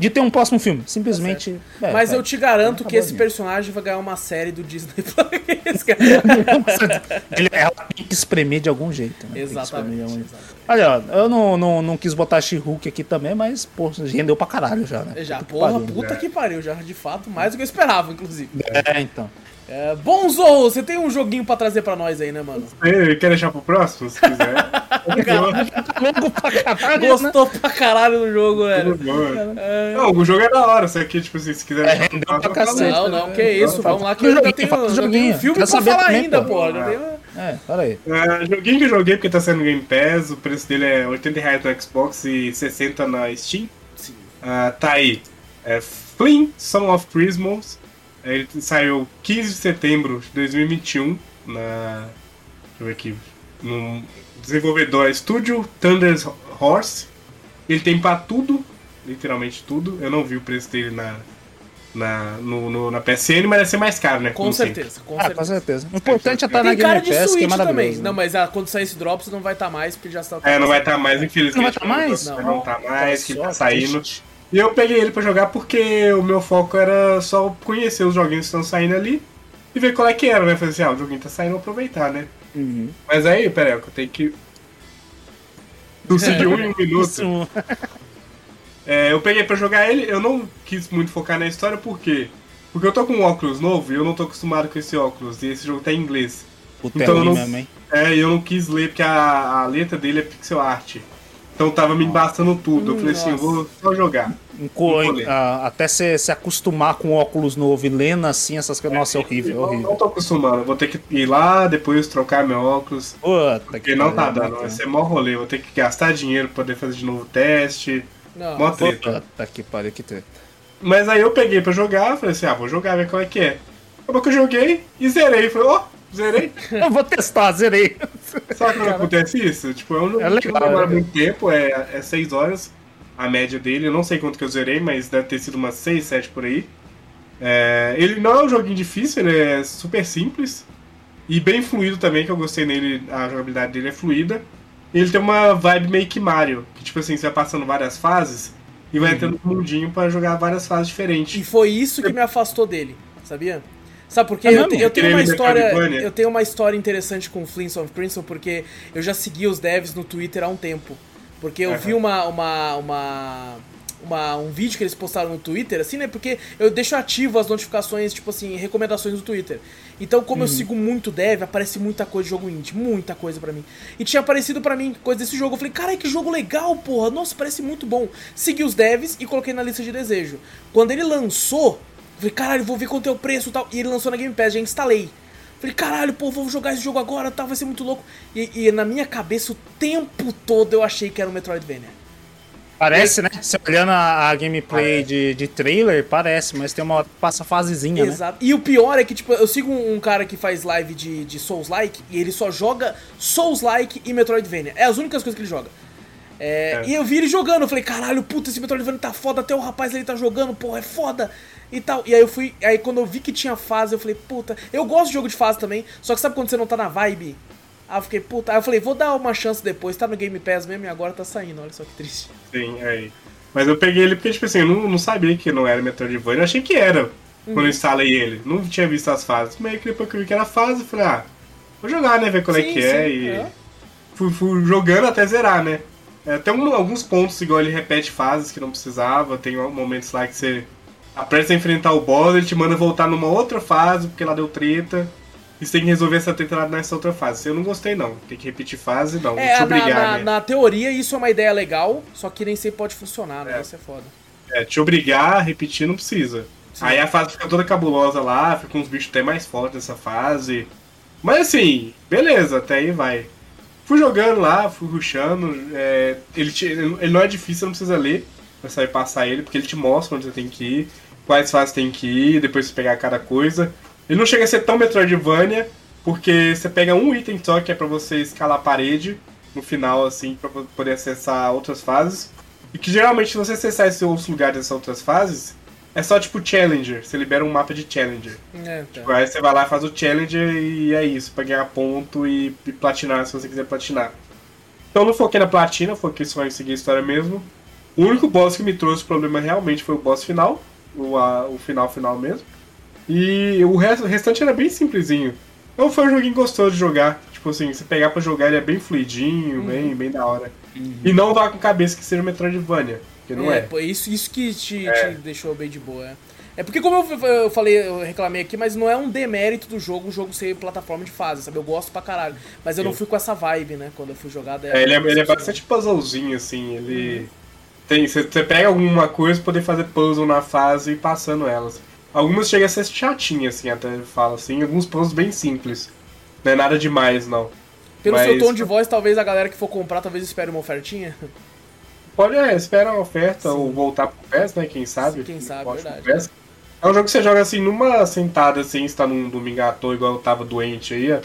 De ter um próximo filme. Simplesmente. é, Mas vai. eu te garanto que esse personagem vai ganhar uma série do Disney Plus. cara. Ele, ela tem que espremer de algum jeito. Né? Que Exatamente. de algum jeito. exatamente. Olha, eu não, não, não quis botar She-Hulk aqui também, mas, pô, rendeu pra caralho já, né? Já, Puta que porra, pariu. puta que pariu, já de fato, mais do que eu esperava, inclusive. É, então. É, bom, Zorro, você tem um joguinho pra trazer pra nós aí, né, mano? Você quer deixar pro próximo, se quiser? Longo pra caralho, né? Gostou pra caralho do jogo, velho. Tudo bom. Não, o jogo é da hora, só que, tipo assim, se quiser deixar pra falo. cacete. Não, não, que isso, vamos lá que eu ainda tenho, joguinho. um filme pra saber falar também, ainda, pô. pô. já tenho- É, aí. É, joguinho que eu joguei porque tá saindo Game Pass, o preço dele é 80 reais no Xbox e 60 na Steam. Sim. Ah, tá aí. É Flynn, Song of Christmas. Ele saiu 15 de setembro de 2021 na. Deixa eu ver aqui. No desenvolvedor Studio Thunder Horse. Ele tem pra tudo, literalmente tudo. Eu não vi o preço dele na, na, no, no- na PSN, mas deve ser mais caro, né? Com certeza, com Ah, certeza. com certeza. O importante é estar na Game de Pass, que é maravilhoso. também. né? Não, mas ah, quando sair esse Drops não vai estar mais, porque já está. É, não vai estar mais, infelizmente. Não vai tá mais? Não, não tá mais, que tá saindo. triste. E eu peguei ele pra jogar porque o meu foco era só conhecer os joguinhos que estão saindo ali e ver qual é que era, né? Falei assim, ah, o joguinho tá saindo, vou aproveitar, né? Uhum. Mas aí, peraí, eu tenho que. De um em um minuto. É, eu peguei pra jogar ele, eu não quis muito focar na história, por quê? Porque eu tô com um óculos novo e eu não tô acostumado com esse óculos, e esse jogo tá em inglês. Puta, Então é eu não- mesmo, hein? É, e eu não quis ler porque a, a letra dele é pixel art. Então tava me embastando tudo. Eu falei assim, eu Nossa. vou só jogar. Co- ah, até se, se acostumar com óculos novo e lendo assim essas coisas. Nossa, é horrível, é Não, horrível. não tô acostumando. Eu Vou ter que ir lá, depois trocar meu óculos. Puta Porque não tá pariu, dando. Vai ser mó rolê. Vou ter que gastar dinheiro pra poder fazer de novo o teste. Não, Mó treta. Puta que pariu, que treta. Mas aí eu peguei pra jogar, falei assim, ah, vou jogar, ver qual é que é. Acabou que eu joguei e zerei. Falei, ó, zerei. Eu vou testar, zerei. Sabe quando acontece isso? Tipo, é um jogo É que não legal, demora é. muito tempo, é, é 6 horas a média dele. Eu não sei quanto que eu zerei, mas deve ter sido umas 6, 7 por aí. É, ele não é um joguinho difícil, ele é super simples. E bem fluido também, que eu gostei nele, a jogabilidade dele é fluida. E ele tem uma vibe meio que Mario, que tipo assim, você vai passando várias fases e vai entrando no mundinho pra jogar várias fases E diferentes. foi isso que me afastou dele, sabia? Sabe por quê? É eu, eu tenho uma história, eu tenho uma história interessante com Flint's of Crimson porque eu já segui os devs no Twitter há um tempo. Porque eu Aham. vi uma, uma, uma, uma- um vídeo que eles postaram no Twitter, assim, né? Porque eu deixo ativo as notificações, tipo assim, recomendações do Twitter. Então, como eu sigo muito dev, aparece muita coisa de jogo indie, muita coisa pra mim. E tinha aparecido pra mim coisa desse jogo. Eu falei, caralho, que jogo legal, porra. Nossa, parece muito bom. Segui os devs e coloquei na lista de desejo. Quando ele lançou, falei, caralho, vou ver quanto é o preço e tal. E ele lançou na Game Pass, já instalei. Falei, caralho, pô, vou jogar esse jogo agora, tal, vai ser muito louco. E, e na minha cabeça, o tempo todo eu achei que era um Metroidvania. Parece, né? Você olhando a, a gameplay de, de trailer, parece, mas tem uma passa fasezinha, né? Exato. E o pior é que, tipo, eu sigo um, um cara que faz live de, de Souls-like e ele só joga Souls-like e Metroidvania. É as únicas coisas que ele joga. É, É. E eu vi ele jogando, eu falei, caralho, puta, esse Metroidvania tá foda, até o rapaz ali tá jogando, porra, é foda. E tal. E aí eu fui. Aí quando eu vi que tinha fase, eu falei, puta, eu gosto de jogo de fase também. Só que sabe quando você não tá na vibe? Aí eu fiquei, puta. Aí eu falei, vou dar uma chance depois, tá no Game Pass mesmo e agora tá saindo, olha só que triste. Sim, aí. Mas eu peguei ele porque, tipo assim, eu não, não sabia que não era Metroidvania, eu achei que era. Quando eu instalei ele. Não tinha visto as fases. Meio que depois que eu vi que era fase, eu falei, ah, vou jogar, né? Ver qual é Sim, que é. sim, E é. Fui, fui jogando até zerar, né? É, tem um- alguns pontos, igual ele repete fases que não precisava. Tem momentos lá que você apressa a enfrentar o boss, ele te manda voltar numa outra fase, porque lá deu treta. E você tem que resolver essa treta lá nessa outra fase. Eu não gostei, não. Tem que repetir fase, não. É, te na, obrigar, na, né? na teoria isso é uma ideia legal, só que nem sempre pode funcionar, né? É. Isso é foda. É, te obrigar a repetir não precisa. Sim. Aí a fase fica toda cabulosa lá, fica uns bichos até mais fortes nessa fase. Mas assim, beleza, até aí vai. Fui jogando lá, fui rushando. é, ele, ele não é difícil, não precisa ler pra saber passar ele, porque ele te mostra onde você tem que ir, quais fases tem que ir, depois você pegar cada coisa. Ele não chega a ser tão Metroidvania, porque você pega um item só que é pra você escalar a parede no final, assim, pra poder acessar outras fases. E que geralmente, se você acessar esses outros lugares dessas outras fases, é só tipo Challenger. Você libera um mapa de Challenger. É, tá. Aí você vai lá, faz o Challenger e é isso, pra ganhar ponto e, e platinar se você quiser platinar. Então eu não foquei na platina, foquei só em seguir a história mesmo. O único boss que me trouxe problema realmente foi o boss final, o, a- o final final mesmo. E o, resto, o restante era bem simplesinho. Então foi um joguinho gostoso de jogar. Tipo assim, você pegar pra jogar ele é bem fluidinho, bem, bem da hora. E não vá com cabeça que seja Metroidvania, porque não é. pô, isso, isso que te, te deixou bem de boa. É. É porque, como eu, eu falei, eu reclamei aqui, mas não é um demérito do jogo o jogo ser plataforma de fase, sabe? Eu gosto pra caralho. Mas eu não Sim. fui com essa vibe, né? Quando eu fui jogar. É, ele, é, ele é bastante puzzlezinho, assim, ele. Tem, você, pega alguma coisa pra poder fazer puzzle na fase e ir passando elas. Algumas chegam a ser chatinhas, assim, até fala assim, alguns puzzles bem simples. Não é nada demais, não. Pelo mas- seu tom de voz, talvez a galera que for comprar, talvez espere uma ofertinha. Pode, é, espera uma oferta ou voltar pro PES, né? Quem sabe? Quem sabe, Pode verdade. É um jogo que você joga assim numa sentada, assim, se tá num domingo à toa, igual eu tava doente aí. ó.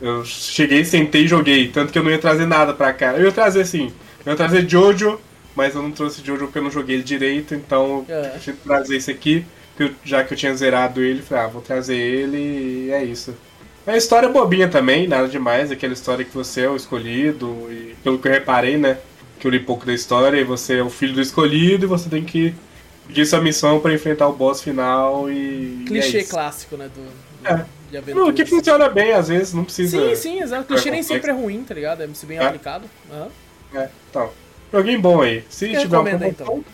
Eu cheguei, sentei e joguei. Tanto que eu não ia trazer nada pra cá. Eu ia trazer assim, eu ia trazer Jojo, mas eu não trouxe Jojo porque eu não joguei ele direito, então É. eu trazer esse aqui, que eu- já que eu tinha zerado ele, falei, ah, vou trazer ele e é isso. É uma história bobinha também, nada demais, aquela história que você é o escolhido, e pelo que eu reparei, né? Que eu li pouco da história, e você é o filho do escolhido e você tem que seguir sua missão pra enfrentar o boss final e. Clichê é clássico, né? Do, É. de aventura. Não, que funciona bem, às vezes, não precisa. Sim, sim, exato. Clichê nem sempre é ruim, tá ligado? É se bem É. aplicado. Aham. É, então. Joguinho bom aí. Se tiver recomenda, então?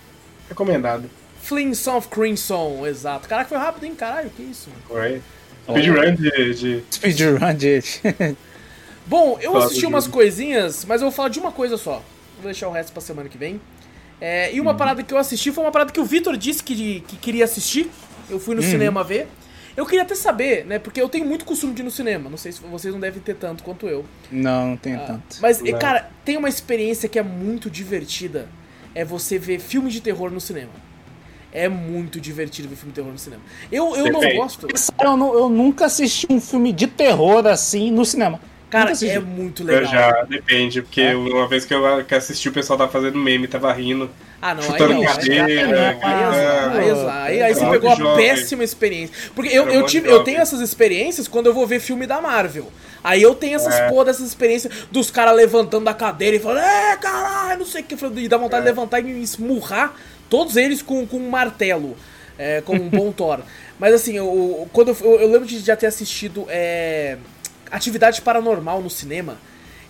recomendado. Flings of Crimson, exato. Caraca, foi rápido, hein? Caralho, que isso? mano. Oi. Speedrun de, de. Speedrun, gente. Bom, eu Fala, assisti umas coisinhas, mas eu vou falar de uma coisa só. vou deixar o resto pra semana que vem. É, e uma parada que eu assisti foi uma parada que o Vitor disse que, que queria assistir. Eu fui no cinema ver. Eu queria até saber, né? Porque eu tenho muito costume de ir no cinema. Não sei se vocês não devem ter tanto quanto eu. Não, não tem Ah, tanto. Mas, Não. cara, tem uma experiência que é muito divertida. É você ver filme de terror no cinema. É muito divertido ver filme de terror no cinema. Eu, eu não gosto. Eu, nu- eu nunca assisti um filme de terror assim no cinema. Cara, Nunca assisti. é muito Eu legal. já, depende, porque É? uma vez que eu que assisti o pessoal tava fazendo meme, tava rindo, Ah, não, aí chutando não. Aí, cadeira, aí, aí, você pegou a péssima experiência. Porque eu, eu, tive, eu tenho essas experiências quando eu vou ver filme da Marvel. Aí eu tenho essas É. porra dessas experiências dos caras levantando da cadeira e falando, é, caralho, não sei o que. E dá vontade de É. levantar e me esmurrar todos eles com, com um martelo. É, como um bom Thor. Mas assim, eu, quando eu, eu- lembro de já ter assistido é, Atividade Paranormal no cinema.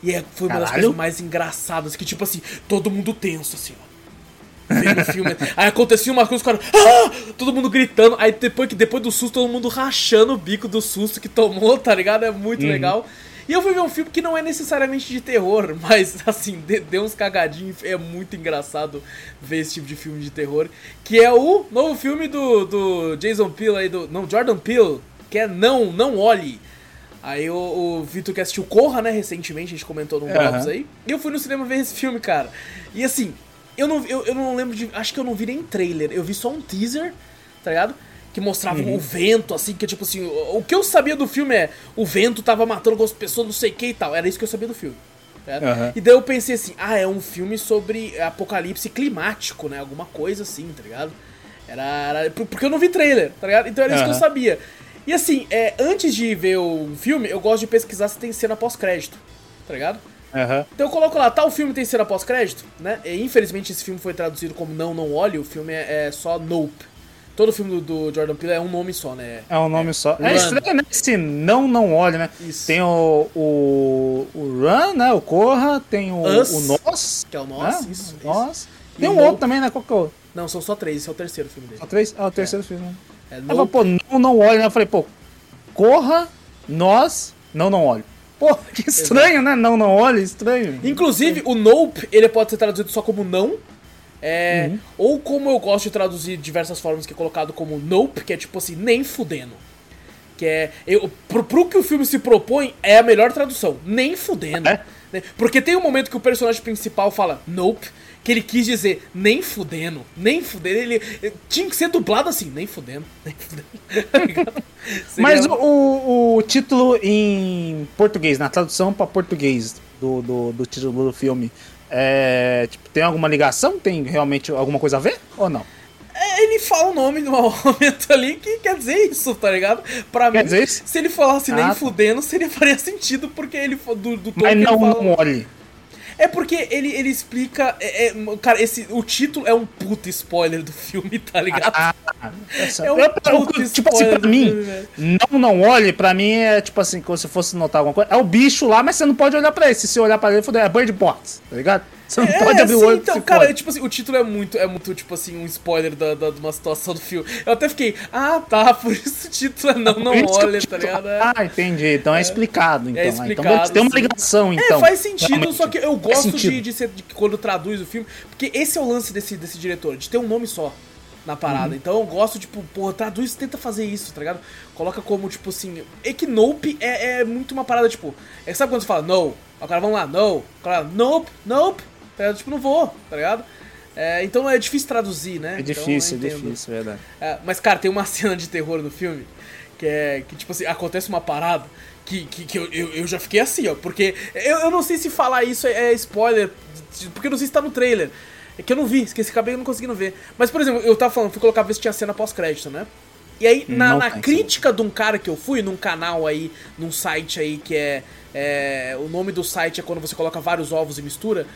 E é- foi uma das Caralho. coisas mais engraçadas, que tipo assim, todo mundo tenso, assim, ó vendo o filme. Aí acontecia umas coisas, os caras. Ah! Todo mundo gritando. Aí depois, que depois do susto, todo mundo rachando o bico do susto que tomou, tá ligado? É muito legal. E eu fui ver um filme que não é necessariamente de terror, mas assim, de- deu uns cagadinhos. É muito engraçado ver esse tipo de filme de terror. Que é o novo filme do, do Jason Peele aí, do. Não, Jordan Peele, que é Não, Não Olhe. Aí o, o Vitor que assistiu Corra, né, recentemente, a gente comentou num. Drops aí. E eu fui no cinema ver esse filme, cara. E assim, eu não, eu, eu não lembro de. Acho que eu não vi nem trailer. Eu vi só um teaser, tá ligado? Que mostrava Uhum. o vento, assim, que tipo assim. O, o que eu sabia do filme é o vento tava matando algumas pessoas, não sei o que e tal. Era isso que eu sabia do filme. tá? Aham. E daí eu pensei assim, ah, é um filme sobre apocalipse climático, né? Alguma coisa assim, tá ligado? Era, era- por- porque eu não vi trailer, tá ligado? Então era isso que eu sabia. E assim, é, antes de ver o filme, eu gosto de pesquisar se tem cena pós-crédito, tá ligado? Aham. Então eu coloco lá, tal filme tem cena pós-crédito, né? E, infelizmente esse filme foi traduzido como Não, Não Olhe, o filme é, é só Nope. Todo filme do, do Jordan Peele é um nome só, né? É um nome só. Run. É estranho, né? Esse não, não olha, né? Isso. Tem o, o, o Run, né? O Corra, tem o, Us, o Nós. Que é o Nós, né? isso, Nós. Tem o um Nope. outro também, né? Qual que é o outro? Não, são só três, esse é o terceiro filme dele. Só três? Ah, o terceiro filme. né? É Aí eu falei, Nope. pô, não, não olha, né? Eu falei, pô, Corra, Nós, não, não olhe. Pô, que estranho, né? Não, não olhe, estranho. Inclusive, o Nope, ele pode ser traduzido só como não. É, Uhum. Ou como eu gosto de traduzir de diversas formas, que é colocado como Nope, que é tipo assim, nem fudendo. Que é. Eu, pro, pro que o filme se propõe, é a melhor tradução. Nem fudendo. É? né? Porque tem um momento que o personagem principal fala Nope, que ele quis dizer nem fudendo, nem fudendo. Ele, ele tinha que ser dublado assim, nem fudendo, nem fudendo. Mas o, o, o título em português, na tradução pra português do, do, do título do filme, é, tipo, tem alguma ligação? Tem realmente alguma coisa a ver ou não? É, ele fala o nome no momento ali que quer dizer isso, tá ligado? Pra Quer mim, dizer isso? se ele falasse nem Ah, tá. fudendo, seria faria sentido, porque ele do, do tom Mas não, fala. não olhe. É porque ele, ele explica. é- é- cara, esse, o título é um puta spoiler do filme, tá ligado? Ah, essa- É um eu- eu- puta tipo assim, pra mim, filme, não, não olhe, pra mim é tipo assim, como se fosse notar alguma coisa. É o bicho lá, mas você não pode olhar pra ele. Se você olhar pra ele, é Bird Box, tá ligado? Você não pode abrir sim, o olho então, se cara, fode. tipo assim, o título é muito, é muito, tipo assim, um spoiler da, da- de uma situação do filme. Eu até fiquei, ah, tá, por isso o título é Não, Não Olha, tá título- ligado? É. Ah, entendi. Então é, explicado, então. Ah, explicado, então tem uma sim. ligação, então. é, faz sentido, Realmente. só que eu gosto de, de ser de, quando traduz o filme, porque esse é o lance desse, desse diretor, de ter um nome só na parada. Uhum. Então eu gosto, tipo, porra, traduz, tenta fazer isso, tá ligado? Coloca como, tipo assim. É que Nope é, é muito uma parada, tipo. É, sabe quando você fala no? O cara, vamos lá, no. O cara, nope, nope. Ligado? Tipo, não vou, tá ligado? É, então é difícil traduzir, né? É Então, difícil, eu é difícil, verdade. É, mas, cara, tem uma cena de terror no filme que é que, tipo assim, acontece uma parada que, que, que eu, eu, eu já fiquei assim, ó. Porque eu, eu não sei se falar isso é, é spoiler, porque eu não sei se tá no trailer. É que eu não vi, esqueci, acabei não conseguindo ver. Mas, por exemplo, eu tava falando, fui colocar ver se tinha cena pós-crédito, né? E aí, na, na crítica de um cara que eu fui, num canal aí, num site aí que é, é. O nome do site é quando você coloca vários ovos e mistura.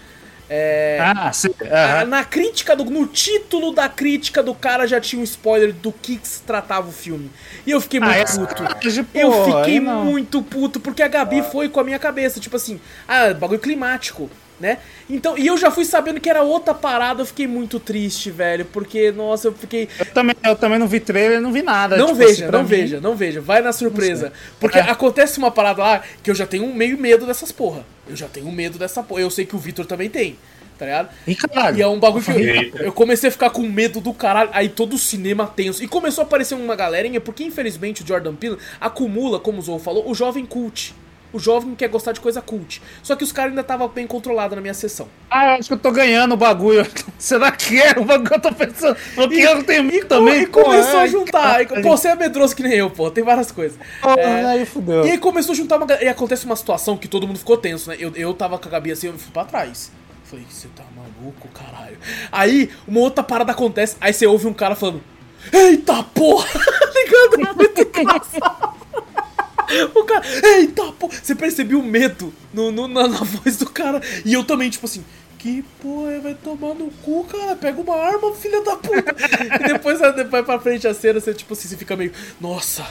É. Ah, sim. Ah, aham. Na crítica, do, no título da crítica do cara já tinha um spoiler do que, que se tratava o filme. E eu fiquei muito Ah, puto. pô, eu fiquei muito puto, porque a Gabi foi com a minha cabeça, tipo assim, ah, bagulho climático, né? Então, e eu já fui sabendo que era outra parada, eu fiquei muito triste, velho, porque, nossa, eu fiquei. Eu também, eu também não vi trailer, não vi nada. Não tipo veja, assim, não mim- veja, não veja. Vai na surpresa. Porque É. acontece uma parada lá que eu já tenho meio medo dessas porra. Eu já tenho medo dessa porra. Eu sei que o Vitor também tem. tá ligado? E caralho. E é um bagulho que eu, eu comecei a ficar com medo do caralho, aí todo o cinema tenso. E começou a aparecer uma galerinha, porque infelizmente o Jordan Peele acumula, como o Zou falou, o jovem cult. O jovem quer gostar de coisa cult. Só que os caras ainda estavam bem controlados na minha sessão. Ah, eu acho que eu tô ganhando o bagulho. Será que é o bagulho que eu tô pensando? Eu tenho medo também, e começou pô, a juntar. E, caralho. pô, você é medroso que nem eu, pô. Tem várias coisas. Porra, É, Aí fudeu. E aí começou a juntar uma. E acontece uma situação que todo mundo ficou tenso, né? Eu, eu tava com a Gabi assim, eu fui pra trás. Falei, você tá maluco, caralho. Aí, uma outra parada acontece, aí você ouve um cara falando, Eita porra! Ligando, é muito engraçado. O cara, eita porra! Você percebeu o medo no, no- na, na voz do cara. E eu também, tipo assim, que porra, vai tomar no cu, cara. Pega uma arma, filha da puta. e depois, depois pra frente a cena, você, tipo assim, você fica meio, nossa,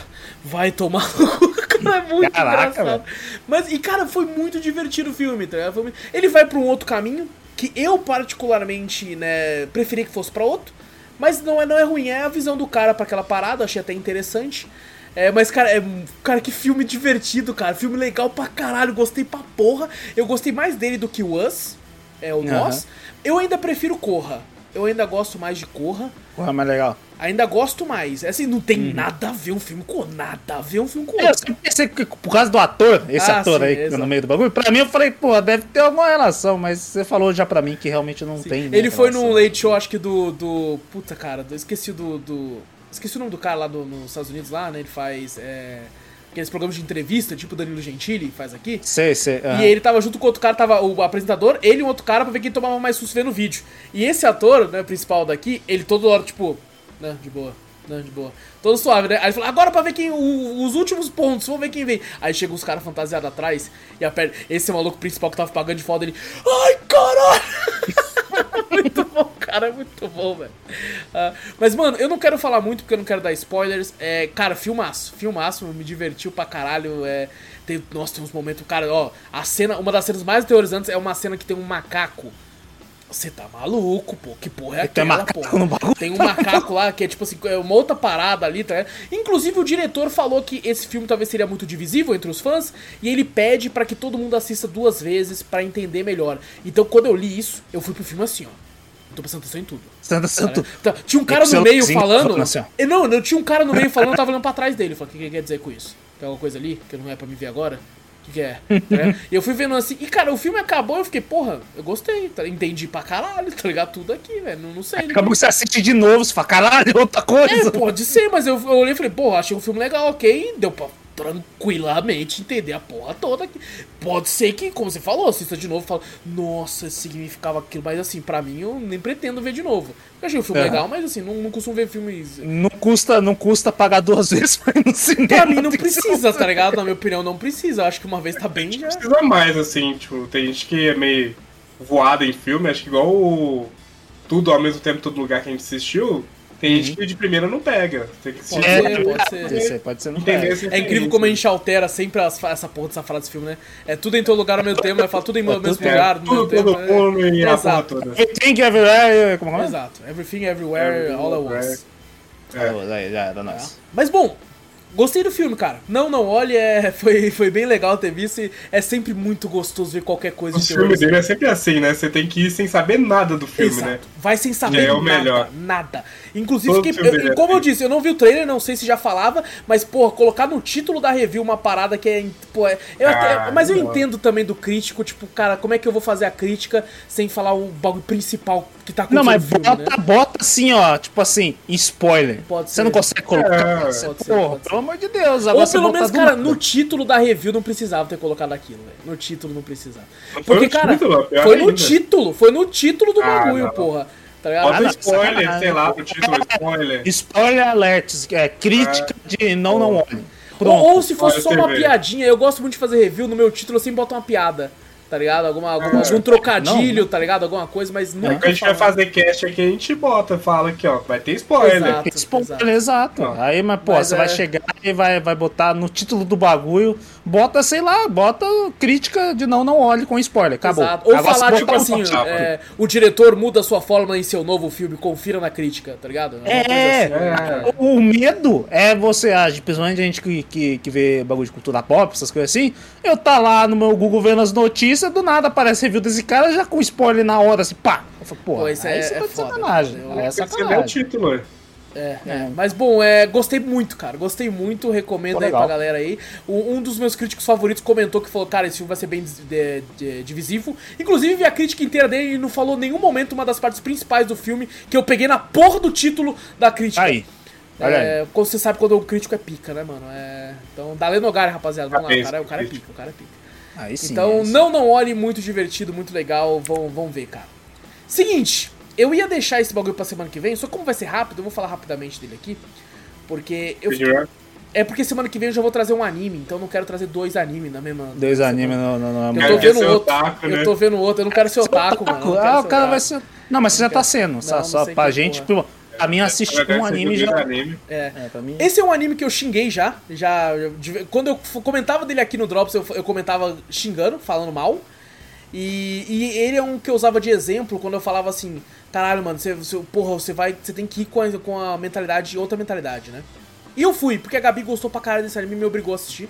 vai tomar no cu. Cara, é muito Caraca, engraçado. Mas, e cara, foi muito divertido o filme, tá ligado? Ele vai pra um outro caminho, que eu particularmente, né, preferi que fosse pra outro. Mas não é, não é ruim, é a visão do cara pra aquela parada, achei até interessante. É, mas, cara, é, cara, que filme divertido, cara. Filme legal pra caralho, gostei pra porra. Eu gostei mais dele do que o Us, é o Nós. Eu ainda prefiro Corra. Eu ainda gosto mais de Corra. Porra, mais legal. Ainda gosto mais. Assim, não tem nada a ver um filme com nada a ver um filme com Eu outro. sempre pensei que por causa do ator, esse Ah, ator sim, aí que tá no meio do bagulho, pra mim eu falei, pô, deve ter alguma relação, mas você falou já pra mim que realmente não tem. né, Ele foi relação. num late show, acho que do. do puta, cara, do- esqueci do, do. Esqueci o nome do cara lá do- nos Estados Unidos, lá, né? Ele faz. É, aqueles programas de entrevista, tipo Danilo Gentili faz aqui. Sei, sei. E ele tava junto com outro cara, tava o apresentador, ele e um outro cara pra ver quem tomava mais susto vendo o vídeo. E esse ator, né, principal daqui, ele toda hora, tipo, né, de boa, né, de boa. Todo suave, né? Aí ele falou, agora pra ver quem. o- os últimos pontos, vamos ver quem vem. Aí chega os caras fantasiados atrás e aperta. Esse maluco principal que tava pagando de foda, ele. Ai, caralho! muito bom, cara, muito bom, velho. Ah, mas, mano, eu não quero falar muito porque eu não quero dar spoilers. É, cara, filmaço, filmaço, me divertiu pra caralho. É, tem, nossa, tem uns momentos, cara, ó, a cena, uma das cenas mais teorizantes é uma cena que tem um macaco. Você tá maluco, pô? Que porra é Tem aquela, no bagulho? Tem um macaco lá que é tipo assim, é uma outra parada ali, tá? Inclusive o diretor falou que esse filme talvez seria muito divisível entre os fãs e ele pede pra que todo mundo assista duas vezes pra entender melhor. Então quando eu li isso, eu fui pro filme assim, ó. Tô prestando atenção em tudo. Santo, santo. Tá, Tinha um cara no meio falando. assim, Não, não, tinha um cara no meio falando, eu tava olhando pra trás dele. Falei, o que, que quer dizer com isso? Tem alguma coisa ali que não é pra me ver agora? Que, que é? Né? E eu fui vendo assim, e cara, o filme acabou, eu fiquei, porra, eu gostei, tá? entendi pra caralho, tá ligado? Tudo aqui, velho. Não, não sei. Acabou que você assiste de novo, você fala, caralho, outra É, coisa. pode ser, mas eu, eu olhei e falei, porra, achei um filme legal, ok, deu pra tranquilamente entender a porra toda. aqui. Pode ser que, como você falou, assista de novo e fala, nossa, significava aquilo, mas assim, pra mim eu nem pretendo ver de novo. Eu achei o filme Aham. legal, mas assim, não, não costumo ver filmes. Não custa, não custa pagar duas vezes pra ir no cinema. Pra mim não precisa, tá ligado? Na minha opinião, não precisa. Eu acho que uma vez tá bem já. Precisa mais, assim, tipo, tem gente que é meio voada em filme, acho que igual o Tudo ao mesmo tempo, todo lugar que a gente assistiu, tem gente que de primeira não pega. Tem que. Pode É, ser, pode ser. Pode ser, pode ser, não pega. É incrível como a gente altera sempre as, essa porra dessa frase desse filme, né? É tudo em todo lugar ao mesmo tempo, vai falar tudo em mesmo tudo- lugar, É, no mesmo tudo, todo tempo. mundo e é, a porra exato. toda. Everything everywhere, como é? Exato. Everything, everywhere, all at once. É. Ah, aí, já era nós. Mas bom, gostei do filme, cara. Não, não, olha, é, foi, foi bem legal ter visto e é sempre muito gostoso ver qualquer coisa terror. filmes dele é sempre assim, né? Você tem que ir sem saber nada do filme, Exato. né? Vai sem saber é o nada, melhor. nada. Inclusive, filme eu- é como eu assim. disse, eu não vi o trailer, não sei se já falava, mas, porra, colocar no título da review uma parada que é. Pô, é- eu até- Ah, mas eu não. entendo também do crítico, tipo, cara, como é que eu vou fazer a crítica sem falar o bagulho principal que tá Não, acontecendo mas no filme, bota, né? bota assim, ó, tipo assim, spoiler. Pode você ser. não consegue colocar. É, pode ser, Porra, pode ser. pelo amor de Deus. Ou pelo menos, cara, nada. no título da review não precisava ter colocado aquilo, velho. No título não precisava. Não foi Porque, no cara, título, pior foi no título, foi no título do Ah, bagulho, não. porra. Tá ligado? Bota Ah, não, spoiler, sei lá, do título, spoiler. Spoiler alerts, é crítica de não, não olhe. Ou, ou se fosse Olha, só uma piadinha, eu gosto muito de fazer review, no meu título eu sempre boto uma piada, tá ligado? Alguma, alguma- É. algum trocadilho, tá ligado? Alguma coisa, mas É nunca que a gente vai fazer cast aqui, a gente bota, fala aqui, ó, vai ter spoiler. Exato. Spoiler, exato. Não. Aí, mas, pô, Mas você é- vai chegar e vai, vai botar no título do bagulho, bota, sei lá, bota crítica de não, não olhe com spoiler. Acabou. Exato. Ou Agora, falar, tipo assim, é, o diretor muda sua forma em seu novo filme, confira na crítica, tá ligado? Coisa É, assim, né? é. o medo é você agir, principalmente a gente que, que, que vê bagulho de cultura pop, essas coisas assim. Eu tá lá no meu Google vendo as notícias, você do nada aparece review desse cara já com spoiler na hora, assim, pá. Eu falei, porra, Pô, isso aí é- você é tá de foda. sacanagem. Eu- Aí é o título, ué. É, é. Mas bom, é, gostei muito, cara. Gostei muito, recomendo Pô, aí pra galera aí. Um, um dos meus críticos favoritos comentou que falou, cara, esse filme vai ser bem de- de- divisivo. Inclusive, vi a crítica inteira dele e não falou em nenhum momento uma das partes principais do filme que eu peguei na porra do título da crítica. Aí. É, como você sabe quando o crítico é pica, né, mano? É... Então, Dale Nogari, rapaziada. Vamos lá, o cara, o cara é pica, o cara é pica. Aí sim. Então, aí sim. não, não olhe, muito divertido, muito legal, vão, vão ver, cara. Seguinte, eu ia deixar esse bagulho pra semana que vem, só como vai ser rápido, eu vou falar rapidamente dele aqui. Porque eu. Speedrun. É porque semana que vem eu já vou trazer um anime, então eu não quero trazer dois animes na mesma. Dois animes no, no, no, Eu tô vendo ser outro. otaku, Eu né? tô vendo outro, eu não quero ser otaku, mano. eu não quero Ah, o cara otaku. vai ser. Não, mas você já quero- tá sendo. Só, Não, só não sei pra que gente, porra. tipo, pra mim assistir Vai um anime já. anime. É. É, mim. Esse é um anime que eu xinguei já. já de- quando eu comentava dele aqui no Drops, eu, eu comentava xingando, falando mal. E, e ele é um que eu usava de exemplo quando eu falava assim: caralho, mano, você, você- porra, você vai. Você tem que ir com a, com a mentalidade, outra mentalidade, né? E eu fui, porque a Gabi gostou pra caralho desse anime e me obrigou a assistir.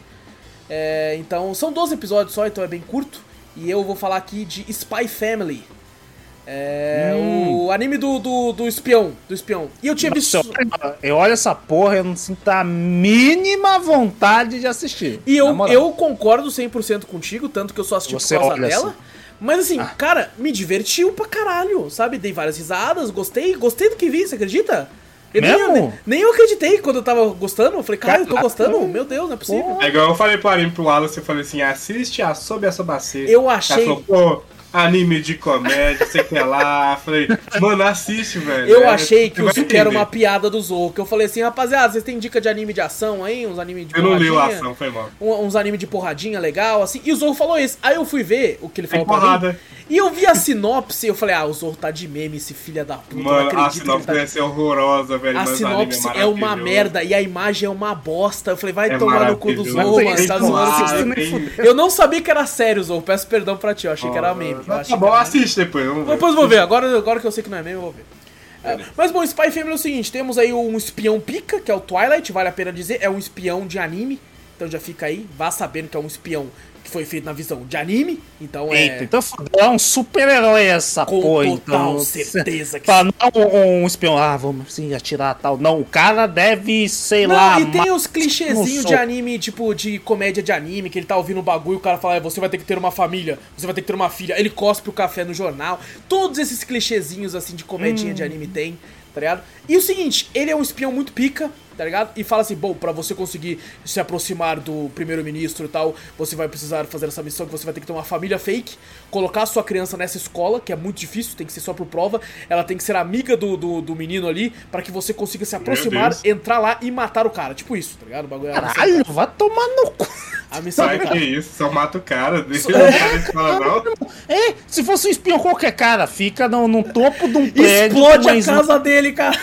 É, então, são 12 episódios só, então é bem curto. E eu vou falar aqui de Spy Family. É Hum. o anime do, do, do espião. Do espião. E eu tinha Nossa, visto. eu, eu olho essa porra, eu não sinto a mínima vontade de assistir. E eu, eu concordo 100% contigo, tanto que eu só assisti Você por causa dela. assim. Mas assim, cara, me divertiu pra caralho, sabe? Dei várias risadas, gostei, gostei do que vi, você acredita? Eu nem, Mesmo? nem, nem eu acreditei quando eu tava gostando. Eu falei, cara, eu tô gostando? Meu Deus, não é possível. É igual eu falei pro anime pro Wallace, eu falei assim, assiste a Sob a Sobacê. Eu achei- Ela falou, pô, anime de comédia, sei que é lá. Eu Falei, mano, assiste, velho. Eu É, achei que isso que era uma piada do Zorro. Que eu falei assim, rapaziada, vocês têm dica de anime de ação aí? Uns animes de Eu não li porradinha? ação, foi mal. uns animes de porradinha legal, assim. E o Zorro falou isso. Aí eu fui ver o que ele falou Tem pra mim. E eu vi a sinopse e eu falei, ah, o Zorro tá de meme, esse filho da puta. eu não Mano, a sinopse tá de deve ser horrorosa, velho. A anime sinopse é uma merda e a imagem é uma bosta. Eu falei, vai É tomar no cu do. Zorro, mano. Tá zoando. Eu não sabia que era sério, Zorro. Peço perdão pra ti, eu achei que era meme. Tá bom, assiste depois. Vamos ver. Depois eu vou ver, agora, agora que eu sei que não é meme, eu vou ver. É, Mas bom, Spy Family é o seguinte: temos aí um espião pica, que é o Twilight, vale a pena dizer, é um espião de anime. Então já fica aí, vá sabendo que é um espião que foi feito na visão de anime. Então é. Eita, então fodeu, é um super-herói essa Com porra, total então. certeza que Fala, não um, um espião, ah, vamos sim atirar tal. Não, o cara deve, sei Não, lá. e tem os clichêzinhos de anime, tipo, de comédia de anime, que ele tá ouvindo um bagulho e o cara fala, "É, você vai ter que ter uma família, você vai ter que ter uma filha. Ele cospe o café no jornal. Todos esses clichêzinhos, assim, de comedinha de anime tem, tá ligado? E o seguinte, ele é um espião muito pica, tá ligado? E fala assim, bom, pra você conseguir se aproximar do primeiro-ministro e tal, você vai precisar fazer essa missão que você vai ter que ter uma família fake, colocar a sua criança nessa escola, que é muito difícil, tem que ser só por prova, ela tem que ser amiga do, do, do menino ali, pra que você consiga se aproximar, entrar lá e matar o cara. Tipo isso, tá ligado? O bagulho é missão, Caralho, vai tomar no cu. a missão cara. que isso, só mata o cara. Deixa fala não. É, se fosse um espião qualquer cara, fica no, no topo de um prédio. Explode a casa dele, cara.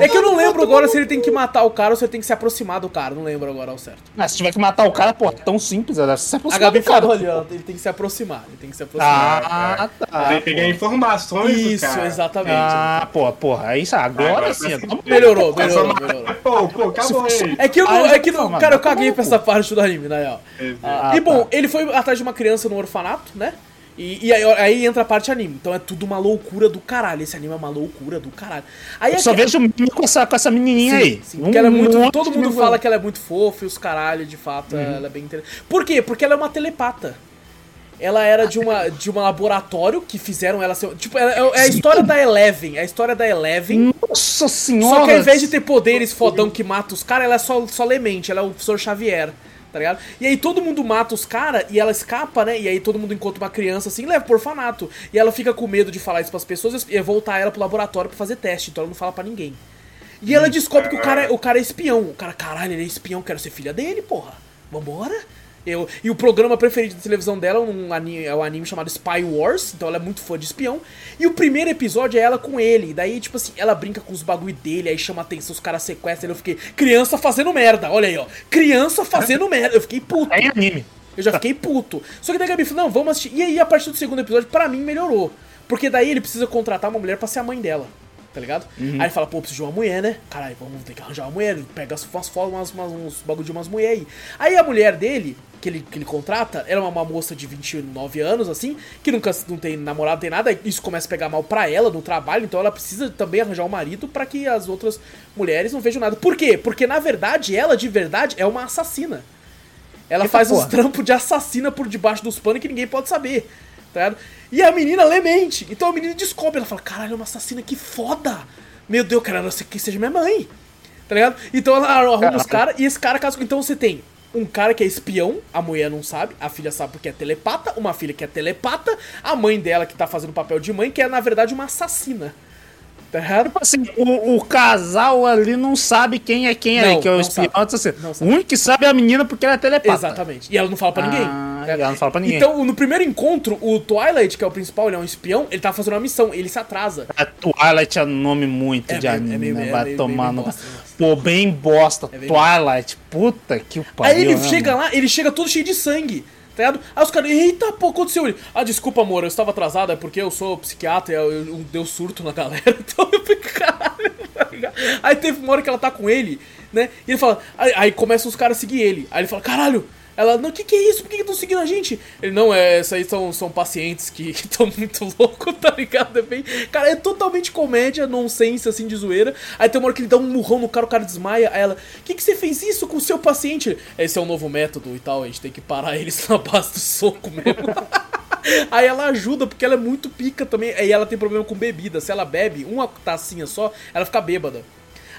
É que eu não lembro agora se ele tem que matar o cara ou se ele tem que se aproximar do cara. Não lembro agora ao certo. Ah, se tiver que matar o cara, pô, é tão simples, ela se A aproximar Gabi do cara. Ele tem que se aproximar. Ele tem que se aproximar. Ah, tá. Tem que pegar informações do Isso, cara. exatamente. Ah, porra, porra, é isso agora, Agora sim. tá Melhorou, É melhorou, melhorou. Pô, pô, acabou aí. É que eu não. Ah, É que não, cara, eu caguei pra essa parte do anime, na real. Ah, e bom, tá. ele foi atrás de uma criança no orfanato, né? E, e aí, aí entra a parte anime. Então é tudo uma loucura do caralho. Esse anime é uma loucura do caralho. Aí Eu é só que- vejo com essa, com essa menininha aí. Sim, porque ela é Um muito. Todo mundo fala que ela é muito fofa e os caralho, de fato, ela é bem interessante. Por quê? Porque ela é uma telepata. Ela era de uma de um laboratório que fizeram ela ser. Tipo, é, é a história da Eleven. É a história da Eleven. Nossa senhora! Só que ao invés de ter poderes fodão que mata os caras, ela é só, só lemente, ela é o professor Xavier, tá ligado? E aí todo mundo mata os caras e ela escapa, né? E aí todo mundo encontra uma criança assim leva por orfanato. E ela fica com medo de falar isso pras pessoas e voltar ela pro laboratório pra fazer teste, então ela não fala pra ninguém. E ela descobre que o cara, é- o cara é espião. O cara, caralho, ele é espião, quero ser filha dele, porra. Vambora. Eu, e o programa preferido da televisão dela é um anime, é um anime chamado Spy Wars, então ela é muito fã de espião. E o primeiro episódio é ela com ele. Daí, tipo assim, ela brinca com os bagulho dele, aí chama atenção, os caras sequestram. Eu fiquei, criança fazendo merda, olha aí, ó. Criança fazendo merda. Eu fiquei puto. É anime. Eu já fiquei puto. Só que daí a Gabi falou, não, vamos assistir. E aí, a partir do segundo episódio, pra mim, melhorou. Porque daí ele precisa contratar uma mulher pra ser a mãe dela. Tá ligado? Aí ele fala, pô, preciso de uma mulher, né? Caralho, vamos ter que arranjar uma mulher. Ele pega as, umas fotos, umas, uns bagulho de umas mulheres aí. Aí a mulher dele, que ele, que ele contrata, era uma, uma moça de 29 anos, assim, que nunca não tem namorado, tem nada. Isso começa a pegar mal pra ela no trabalho, então ela precisa também arranjar um marido pra que as outras mulheres não vejam nada. Por quê? Porque na verdade, ela de verdade é uma assassina. Ela faz uns trampos de assassina por debaixo dos panos que ninguém pode saber. Tá ligado? E a menina lê mente. Então a menina descobre, ela fala, caralho, é uma assassina que foda. Meu Deus, eu quero que seja minha mãe. Tá ligado? Então ela arruma Caralho. os caras e esse cara casa. Então você tem um cara que é espião, a mulher não sabe, a filha sabe porque é telepata, uma filha que é telepata, a mãe dela que tá fazendo o papel de mãe, que é na verdade uma assassina. Tá ligado? Tipo assim, o, o casal ali não sabe quem é quem Não, ali, que é o espião. assim, o único que sabe é a menina porque ela é telepata. Exatamente. E ela não fala pra ninguém. Ah, né? ela não fala pra ninguém. Então, no primeiro encontro, o Twilight, que é o principal, ele é um espião, ele tá fazendo uma missão, ele se atrasa. A Twilight é nome muito É de meio- anime, é meio- né? é Vai meio- tomar no. nossa. Pô, bem bosta. É Twilight, puta que o pariu. Aí ele né, chega mano? lá, ele chega todo cheio de sangue. Aí os caras, eita, pô, aconteceu ele. Ah, desculpa, amor, eu estava atrasado, é porque eu sou psiquiatra e eu, eu, deu surto na galera. Então eu fico, caralho, tá? Aí teve uma hora que ela tá com ele, né? E ele fala, aí, aí começam os caras a seguir ele. Aí ele fala, caralho. Ela, não, o que, que é isso? Por que estão seguindo a gente? Ele, não, é, isso aí são, são pacientes que estão muito loucos, tá ligado? É bem, cara, é totalmente comédia, nonsense, assim, de zoeira. Aí tem uma hora que ele dá um murrão no cara, o cara desmaia. Aí ela, o que, que você fez isso com o seu paciente? Ele, Esse é um novo método e tal, a gente tem que parar eles na base do soco mesmo. Aí ela ajuda, porque ela é muito pica também. Aí ela tem problema com bebida. Se ela bebe uma tacinha só, ela fica bêbada.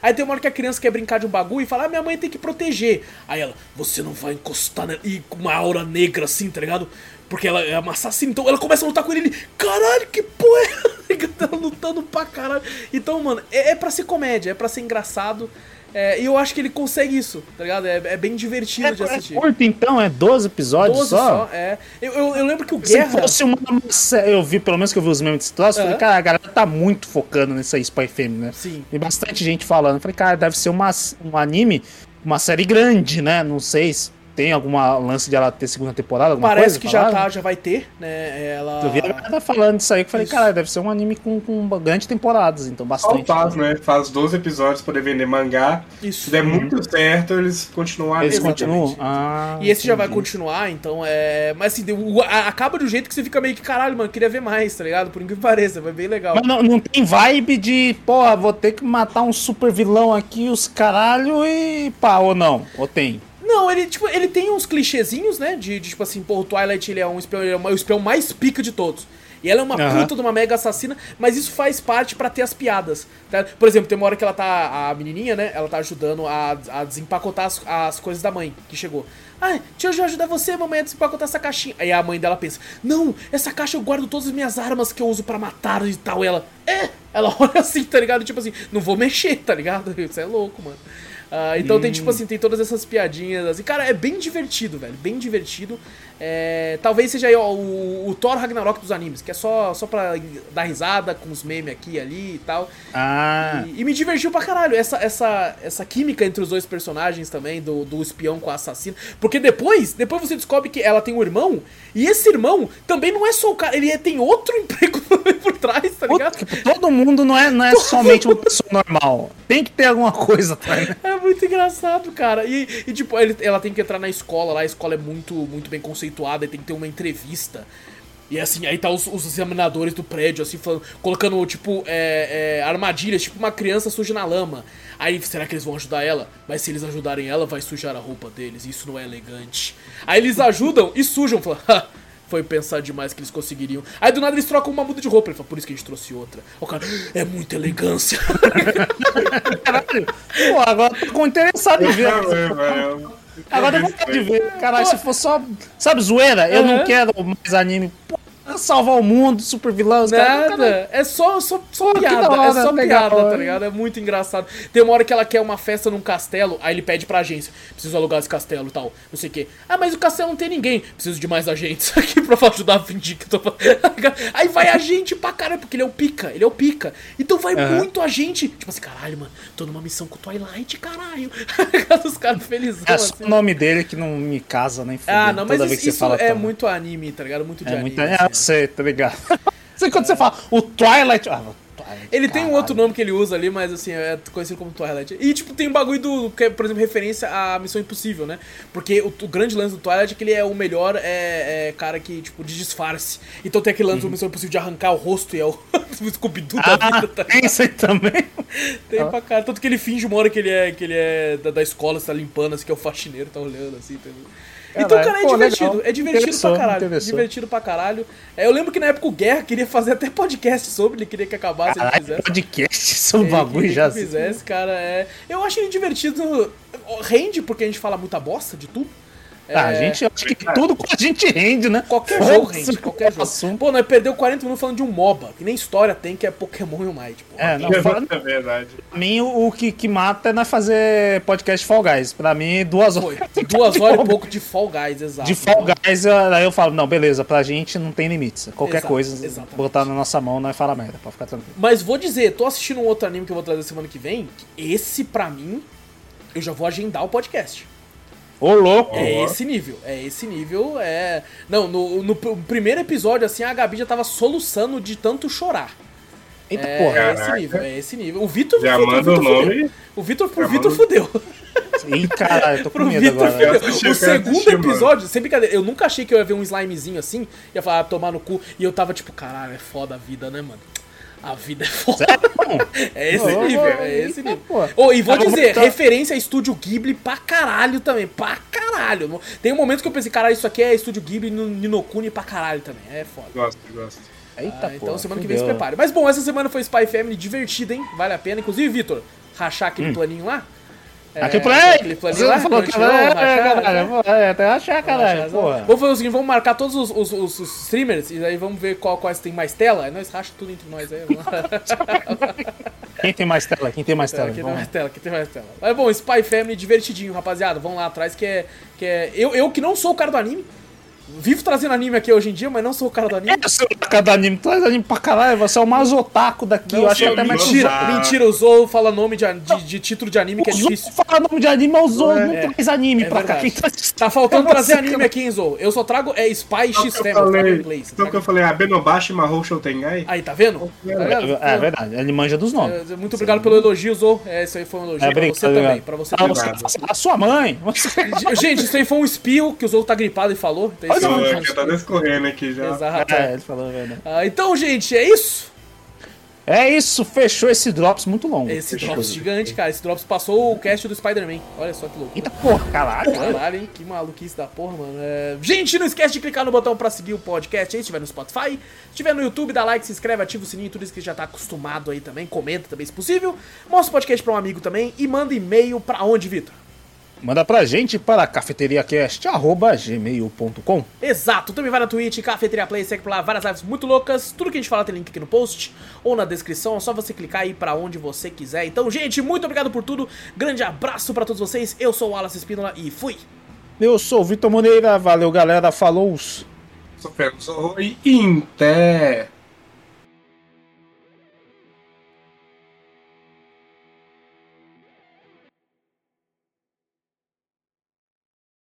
Aí tem uma hora que a criança quer brincar de um bagulho e fala, ah, minha mãe tem que proteger. Aí ela, você não vai encostar nela. E com uma aura negra assim, tá ligado? Porque ela é uma assassina. Então ela começa a lutar com ele. ele caralho, que porra é essa?" Tá lutando pra caralho. Então, mano, é, é pra ser comédia, é pra ser engraçado. É, e eu acho que ele consegue isso, tá ligado? É, é bem divertido É, de é assistir. curto então, é 12 episódios 12 só? só, é. Eu, eu, eu lembro que o Se Guerra. fosse uma série, eu vi, pelo menos que eu vi os memes de situações, Aham. falei, cara, a galera tá muito focando nessa Spy Family, né? Sim. Tem bastante gente falando. Falei, cara, deve ser uma, um anime, uma série grande, né? Não sei se tem alguma lance de ela ter segunda temporada, alguma Parece coisa? que já, falaram? tá, já vai ter, né? Ela. Eu vi a galera falando disso aí, que eu falei, Isso. cara, deve ser um anime com, com grandes temporadas, então Só bastante. Taz, né? Faz 12 episódios pra poder vender mangá. Isso. Se der muito certo, eles continuam Eles continuam? Ah, E esse já vai entendi. continuar, então é. Mas assim, acaba um jeito que você fica meio que caralho, mano, queria ver mais, tá ligado? Por incrível que pareça, vai bem legal. Mas não, não tem vibe de, porra, vou ter que matar um super vilão aqui, os caralho, e pá, ou não? Ou tem? Não, ele, tipo, ele tem uns clichêzinhos, né? De, de, tipo assim, pô, o Twilight ele é um espião, ele é o espião mais pica de todos. E ela é uma Aham. puta de uma mega assassina, mas isso faz parte pra ter as piadas. tá? Por exemplo, tem uma hora que ela tá. A menininha, né? Ela tá ajudando a, a desempacotar as, as coisas da mãe que chegou. Ah, deixa eu ajudar você, mamãe, a desempacotar essa caixinha. Aí a mãe dela pensa: Não, essa caixa eu guardo todas as minhas armas que eu uso pra matar e tal. E ela, é? Ela olha assim, tá ligado? Tipo assim, não vou mexer, tá ligado? Isso é louco, mano. Ah, então tem, tipo assim, tem todas essas piadinhas, assim. Cara, é bem divertido, velho. Bem divertido. É, talvez seja aí, ó, o, o Thor Ragnarok dos animes, que é só, só pra dar risada com os memes aqui e ali e tal. Ah, E, e me divertiu pra caralho essa, essa, essa química entre os dois personagens também, do, do espião com a assassina. Porque depois, depois você descobre que ela tem um irmão, e esse irmão também não é só o cara, ele é- tem outro emprego por trás, tá ligado? que todo mundo não é, não é somente uma pessoa normal. Tem que ter alguma coisa atrás, né? É muito engraçado, cara. E, e, tipo, ele- ela tem que entrar na escola lá, a escola é muito, muito bem conceituada e tem que ter uma entrevista. E assim, aí tá os, os examinadores do prédio, assim, falando, colocando, tipo, é, é, armadilhas, tipo uma criança suja na lama. Aí, será que eles vão ajudar ela? Mas se eles ajudarem ela, vai sujar a roupa deles, isso não é elegante. Aí eles ajudam e sujam, falam, "Ha, foi pensar demais que eles conseguiriam. Aí do nada eles trocam uma muda de roupa, ele fala, por isso que a gente trouxe outra. O cara, é muita elegância. Caralho. Pô, agora tô com interessado em ver. Não. Agora eu vontade de ver. Caralho, se for só. Sabe, zoeira? Eu não quero mais anime. Pô, salvar o mundo, super vilão. os caras- caralho. Nada, é só, só, só Pô, piada, da hora, é só legal, piada, tá ligado? É muito engraçado. Tem uma hora que ela quer uma festa num castelo, aí ele pede pra agência, preciso alugar esse castelo e tal, não sei o quê. Ah, mas o castelo não tem ninguém, preciso de mais agentes aqui pra ajudar a fingir que eu tô... Aí vai agente pra caralho, porque ele é o pica, ele é o pica. Então vai Aham. muito agente. Tipo assim, caralho, mano, tô numa missão com o Twilight, caralho. Os caras felizão, É só assim. o nome dele que não me casa nem Ah, não, mas toda isso, vez que você isso fala é muito anime, tá ligado? Muito de É anime. muito. assim. É, sei, tá ligado? Sei quando você fala o Twilight. Ah, Twilight. Ele tem um Caralho. outro nome que ele usa ali, mas assim, é conhecido como Twilight. E, tipo, tem um bagulho do, que é, por exemplo, referência à Missão Impossível, né? Porque o, o grande lance do Twilight é que ele é o melhor é, é, cara que, tipo, de disfarce. Então tem aquele lance do Missão Impossível de arrancar o rosto e é o, o Scooby-Doo da Ah, vida, tá tem isso aí também. Tem pra cara. Tanto que ele finge uma hora que ele é, que ele é da, da escola, você tá limpando, assim, que é o faxineiro, tá olhando, assim, entendeu? Então, Caralho, cara, é pô, divertido. legal. É divertido pra caralho. Divertido pra caralho. É, eu lembro que na época o Guerra queria fazer até podcast sobre, ele queria que acabasse, ele Caralho, fizesse. podcast sobre Ele bagulho já. que fizesse, cara, é... Eu acho ele divertido. Rende, porque a gente fala muita bosta de tudo. Ah, a É, gente, acho que tudo com a gente rende, né? Qualquer Foda-se jogo rende, qualquer jogo. assunto. Pô, nós perdeu 40 minutos falando de um MOBA, que nem história tem, que é Pokémon Unite. Pô. É, não, fala, É verdade. pra mim o, o que, que mata é nós fazer podcast Fall Guys. Pra mim, duas Foi. horas. Duas horas e pouco de Fall Guys, exato. De Fall Guys, aí eu falo, não, beleza, pra gente não tem limites. Qualquer Exato, coisa, exatamente. botar na nossa mão, nós fala merda, pode ficar tranquilo. Mas vou dizer, tô assistindo um outro anime que eu vou trazer semana que vem. que esse, pra mim, eu já vou agendar o podcast. Ô, louco! É esse nível, é esse nível, é... Não, no, no pr- primeiro episódio, assim, a Gabi já tava soluçando de tanto chorar. Eita É, porra. é esse nível, é esse nível. O Vitor... Já Vitor- manda o Vitor fudeu. nome. O Vitor, Vitor fudeu. Ih, caralho, tô com Pro medo Vitor agora. Eu fudeu. assisti, O segundo assistir, mano. episódio, sem brincadeira, eu nunca achei que eu ia ver um slimezinho assim, ia falar, ah, tomar no cu, e eu tava tipo, caralho, é foda a vida, né, mano? A vida é foda. É esse Ô, nível, ô, é esse nível. Oh, e vou vou dizer, botar- referência a Estúdio Ghibli pra caralho também, pra caralho. Tem um momento que eu pensei, caralho, isso aqui é Estúdio Ghibli no Ninokuni pra caralho também, é foda. Gosto, gosto. Eita Ah, então porra, semana que vem se prepare. Mas bom, essa semana foi Spy Family divertida, hein? Vale a pena. Inclusive, Vitor, rachar aquele planinho lá. Aquele É, aquele lá, você falou que Crunchyroll, é, rachar, caralho, é, até achar, caralho. Vamos fazer o seguinte, vamos marcar todos os, os- os- os streamers e aí vamos ver qual, quais tem mais tela. Aí nós racha tudo entre nós aí. Quem tem mais tela? Quem tem mais tela? Aqui tem mais tela, aqui tem mais tela. Mas bom, Spy Family divertidinho, rapaziada. Vamos lá atrás que é. Que é... Eu, eu que não sou o cara do anime. Vivo trazendo anime aqui hoje em dia, mas não sou o cara do anime. É, seu cada anime, traz anime pra caralho, você é o mais otaku daqui, Não, eu acho sou- até mais mentira, Ah. mentira, o Zou fala nome de, de, de título de anime que é O Zou difícil. fala nome de anime, mas o Zou não É. traz anime É pra cá. verdade. Quem traz... Tá faltando É trazer você anime que- aqui, hein, Zou? Eu só trago é Spy que X inglês. então que eu falei, Abenobashi Mahou Shoutengai. Aí, tá vendo? Tá vendo? É, é verdade, ele manja dos nomes. É, Muito obrigado pelo elogio, Zou. É, isso aí foi um elogio É, pra você também. Pra você Ah, também. você- a sua mãe. Gente, isso aí foi um espio que o Zou tá gripado e falou. Então, é um- já tá descorrendo aqui já. Exato. É, ele falou verdade. Ah, então, gente, é isso. É isso, fechou esse Drops muito longo. Esse Fechou. Drops gigante, cara. Esse Drops passou o cast do Spider-Man. Olha só que louco. Eita porra, caralho. Caralho, hein? Que maluquice da porra, mano. É, Gente, não esquece de clicar no botão pra seguir o podcast aí, se estiver no Spotify. Se estiver no YouTube, dá like, se inscreve, ativa o sininho, tudo isso que já tá acostumado aí também. Comenta também, se possível. Mostra o podcast pra um amigo também. E manda e-mail pra onde, Vitor? Manda pra gente para cafeteriacast.gmail.com Exato, também vai na Twitch, Cafeteria Play, segue por lá, várias lives muito loucas. Tudo que a gente fala tem link aqui no post ou na descrição, é só você clicar aí pra onde você quiser. Então, gente, muito obrigado por tudo. Grande abraço pra todos vocês. Eu sou o Wallace Espínola e fui. Eu sou o Vitor Moreira, valeu galera, falou! Sou Fernando Zorro e Inté.